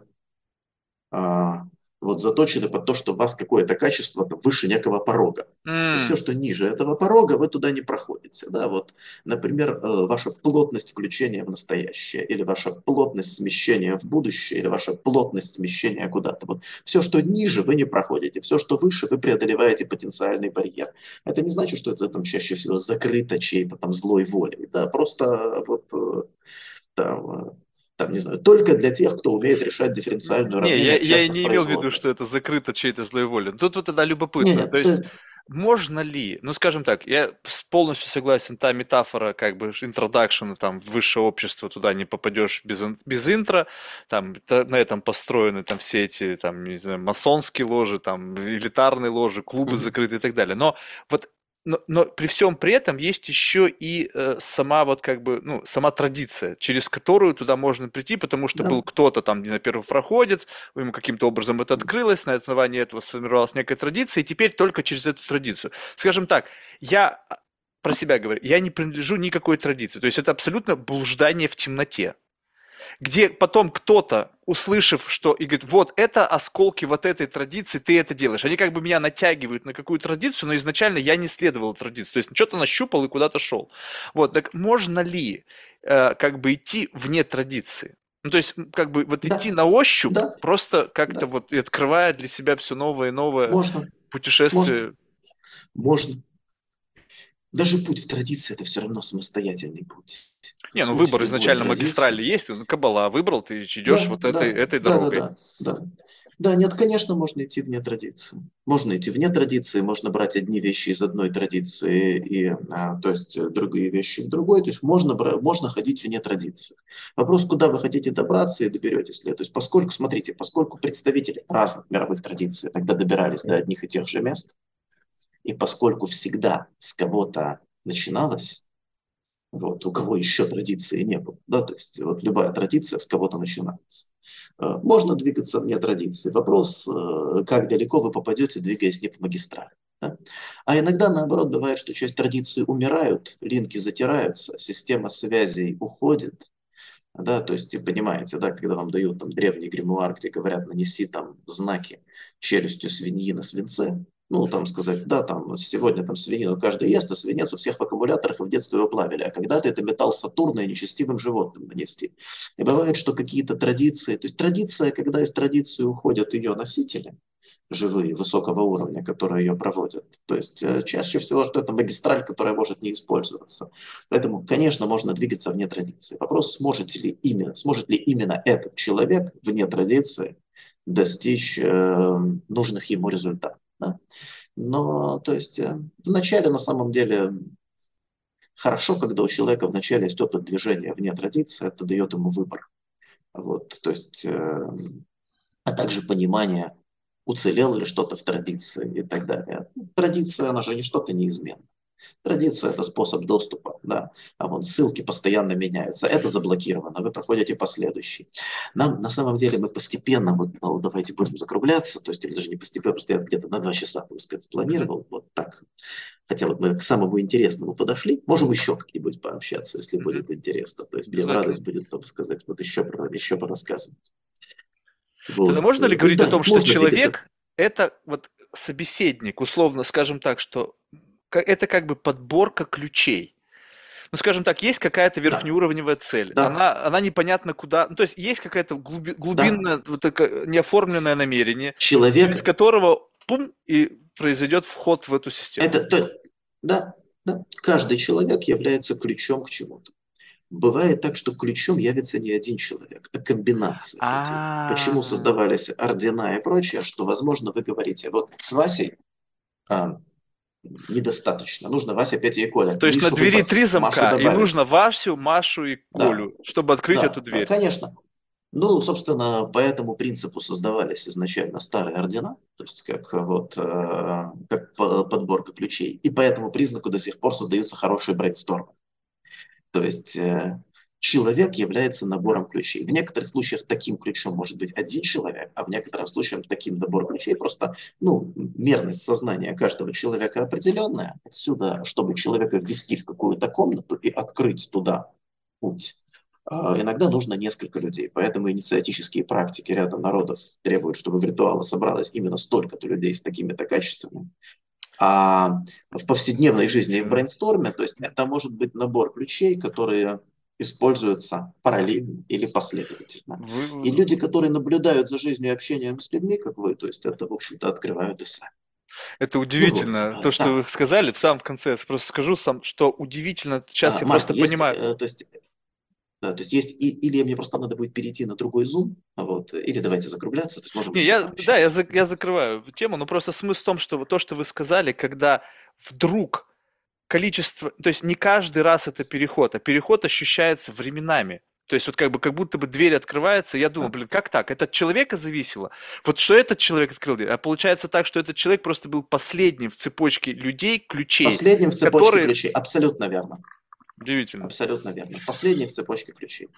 а, вот заточены под то, что у вас какое-то качество там, выше некого порога. Mm. все, что ниже этого порога, вы туда не проходите. Да? Вот, например, э, ваша плотность включения в настоящее, или ваша плотность смещения в будущее, или ваша плотность смещения куда-то. Вот все, что ниже, вы не проходите. Все, что выше, вы преодолеваете потенциальный барьер. Это не значит, что это там чаще всего закрыто чьей-то там злой волей. Да? Просто вот э, там, э, там, не знаю, только для тех, кто умеет решать дифференциальную Не, я, я и не имел в виду, что это закрыто чьей-то злой волей. Тут вот тогда любопытно. Нет, То есть, ты... можно ли, ну, скажем так, я полностью согласен, та метафора, как бы, интродакшн, там, высшее общество, туда не попадешь без, без интро, там, на этом построены там все эти, там, не знаю, масонские ложи, там, элитарные ложи, клубы mm-hmm. закрытые и так далее. Но вот но, но при всем при этом есть еще и э, сама вот как бы, ну, сама традиция, через которую туда можно прийти, потому что да. был кто-то там, не знаю, первый проходец, ему каким-то образом это открылось, на основании этого сформировалась некая традиция, и теперь только через эту традицию. Скажем так, я а, про себя говорю, я не принадлежу никакой традиции, то есть это абсолютно блуждание в темноте где потом кто-то, услышав, что, и говорит, вот это осколки вот этой традиции, ты это делаешь. Они как бы меня натягивают на какую традицию, но изначально я не следовал традиции. То есть что-то нащупал и куда-то шел. Вот, так можно ли э, как бы идти вне традиции? Ну, то есть, как бы вот да. идти на ощупь, да. просто как-то да. вот открывая для себя все новое и новое Можно. путешествие. Можно. Можно. Даже путь в традиции – это все равно самостоятельный путь. Не, ну путь выбор изначально магистрали есть, ну, Кабала выбрал, ты идешь да, вот да, этой, этой да, дорогой. Да, да, да. Да, нет, конечно, можно идти вне традиции. Можно идти вне традиции, можно брать одни вещи из одной традиции, и, а, то есть другие вещи в другой. То есть можно, можно ходить вне традиции. Вопрос, куда вы хотите добраться и доберетесь ли. То есть поскольку, смотрите, поскольку представители разных мировых традиций тогда добирались до одних и тех же мест, и поскольку всегда с кого-то начиналось, вот, у кого еще традиции не было, да, то есть вот любая традиция с кого-то начинается. Э, можно двигаться вне традиции. Вопрос, э, как далеко вы попадете, двигаясь не по магистрали. Да? А иногда, наоборот, бывает, что часть традиции умирают, линки затираются, система связей уходит, да, то есть, понимаете, да, когда вам дают там древний гримуар, где говорят, нанеси там знаки челюстью свиньи на свинце, ну, там сказать, да, там сегодня там свинину каждый ест, а свинец у всех в аккумуляторах в детстве его плавили, а когда-то это металл Сатурна и нечестивым животным нанести. И бывает, что какие-то традиции, то есть традиция, когда из традиции уходят ее носители, живые, высокого уровня, которые ее проводят. То есть э, чаще всего, что это магистраль, которая может не использоваться. Поэтому, конечно, можно двигаться вне традиции. Вопрос, сможет ли именно, сможет ли именно этот человек вне традиции достичь э, нужных ему результатов. Да? Но, то есть, э, вначале на самом деле хорошо, когда у человека вначале есть опыт движения вне традиции, это дает ему выбор. Вот, то есть, э, а также понимание, уцелело ли что-то в традиции и так далее. Традиция, она же не что-то неизменное. Традиция – это способ доступа, да, а вот ссылки постоянно меняются. Это заблокировано, вы проходите по следующей. Нам, на самом деле, мы постепенно, вот, ну, давайте будем закругляться, то есть, или даже не постепенно, просто я где-то на два часа, так сказать, спланировал, вот так. Хотя вот мы к самому интересному подошли, можем еще как-нибудь пообщаться, если будет интересно. То есть, мне радость будет, так сказать, вот еще, еще порассказывать. Вот. Тогда можно ли говорить да, о том, что человек – это вот собеседник, условно скажем так, что это как бы подборка ключей. Ну, скажем так, есть какая-то верхнеуровневая цель. Да. Она, она непонятно куда. Ну, то есть есть какая-то глуби, глубинное, да. вот такое неоформленное намерение, Человек... из которого пум, и произойдет вход в эту систему. Это, то, да, да. Каждый человек является ключом к чему-то. Бывает так, что ключом явится не один человек, а комбинация. А. Почему создавались ордена и прочее, что, возможно, вы говорите, вот с Васей а, недостаточно. Нужно Вася, Петя и Коля. То есть Мишу на двери три замка, и нужно Васю, Машу и Колю, да. чтобы открыть да, эту дверь. Да, конечно. Ну, собственно, по этому принципу создавались изначально старые ордена, то есть как вот э, как подборка ключей, и по этому признаку до сих пор создаются хорошие брейнстормы. То есть э, человек является набором ключей. В некоторых случаях таким ключом может быть один человек, а в некоторых случаях таким набором ключей просто, ну, мерность сознания каждого человека определенная. Отсюда, чтобы человека ввести в какую-то комнату и открыть туда путь, а, иногда нужно несколько людей. Поэтому инициатические практики ряда народов требуют, чтобы в ритуалы собралось именно столько-то людей с такими-то качествами. А в повседневной жизни и в брейнсторме, то есть это может быть набор ключей, которые используются параллельно или последовательно. Вы... И люди, которые наблюдают за жизнью и общением с людьми, как вы, то есть это, в общем-то, открывают и сами. Это удивительно, ну, вот, то, что да. вы сказали в самом конце. Я просто скажу сам, что удивительно. Сейчас а, я Марк, просто есть, понимаю. Э, то есть да, то есть есть и, или мне просто надо будет перейти на другой зум, вот, или давайте закругляться. То есть можем Не, я, да, я, за, я закрываю тему, но просто смысл в том, что то, что вы сказали, когда вдруг количество, то есть не каждый раз это переход, а переход ощущается временами. То есть вот как бы как будто бы дверь открывается, я думаю, блин, как так? Это от человека зависело? Вот что этот человек открыл дверь? А получается так, что этот человек просто был последним в цепочке людей, ключей. Последним в цепочке которые... ключей, абсолютно верно. Удивительно. Абсолютно верно. Последний в цепочке ключей.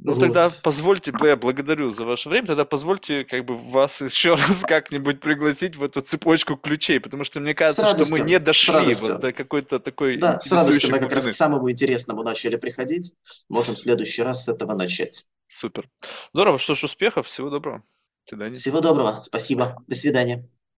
Ну вот. тогда позвольте, я благодарю за ваше время, тогда позвольте как бы вас еще раз как-нибудь пригласить в эту цепочку ключей, потому что мне кажется, что мы не дошли вот до какой-то такой Да, с радостью мы как раз к самому интересному начали приходить, можем в следующий раз с этого начать. Супер. Здорово, что ж, успехов, всего доброго. До свидания. Всего доброго, спасибо, до свидания.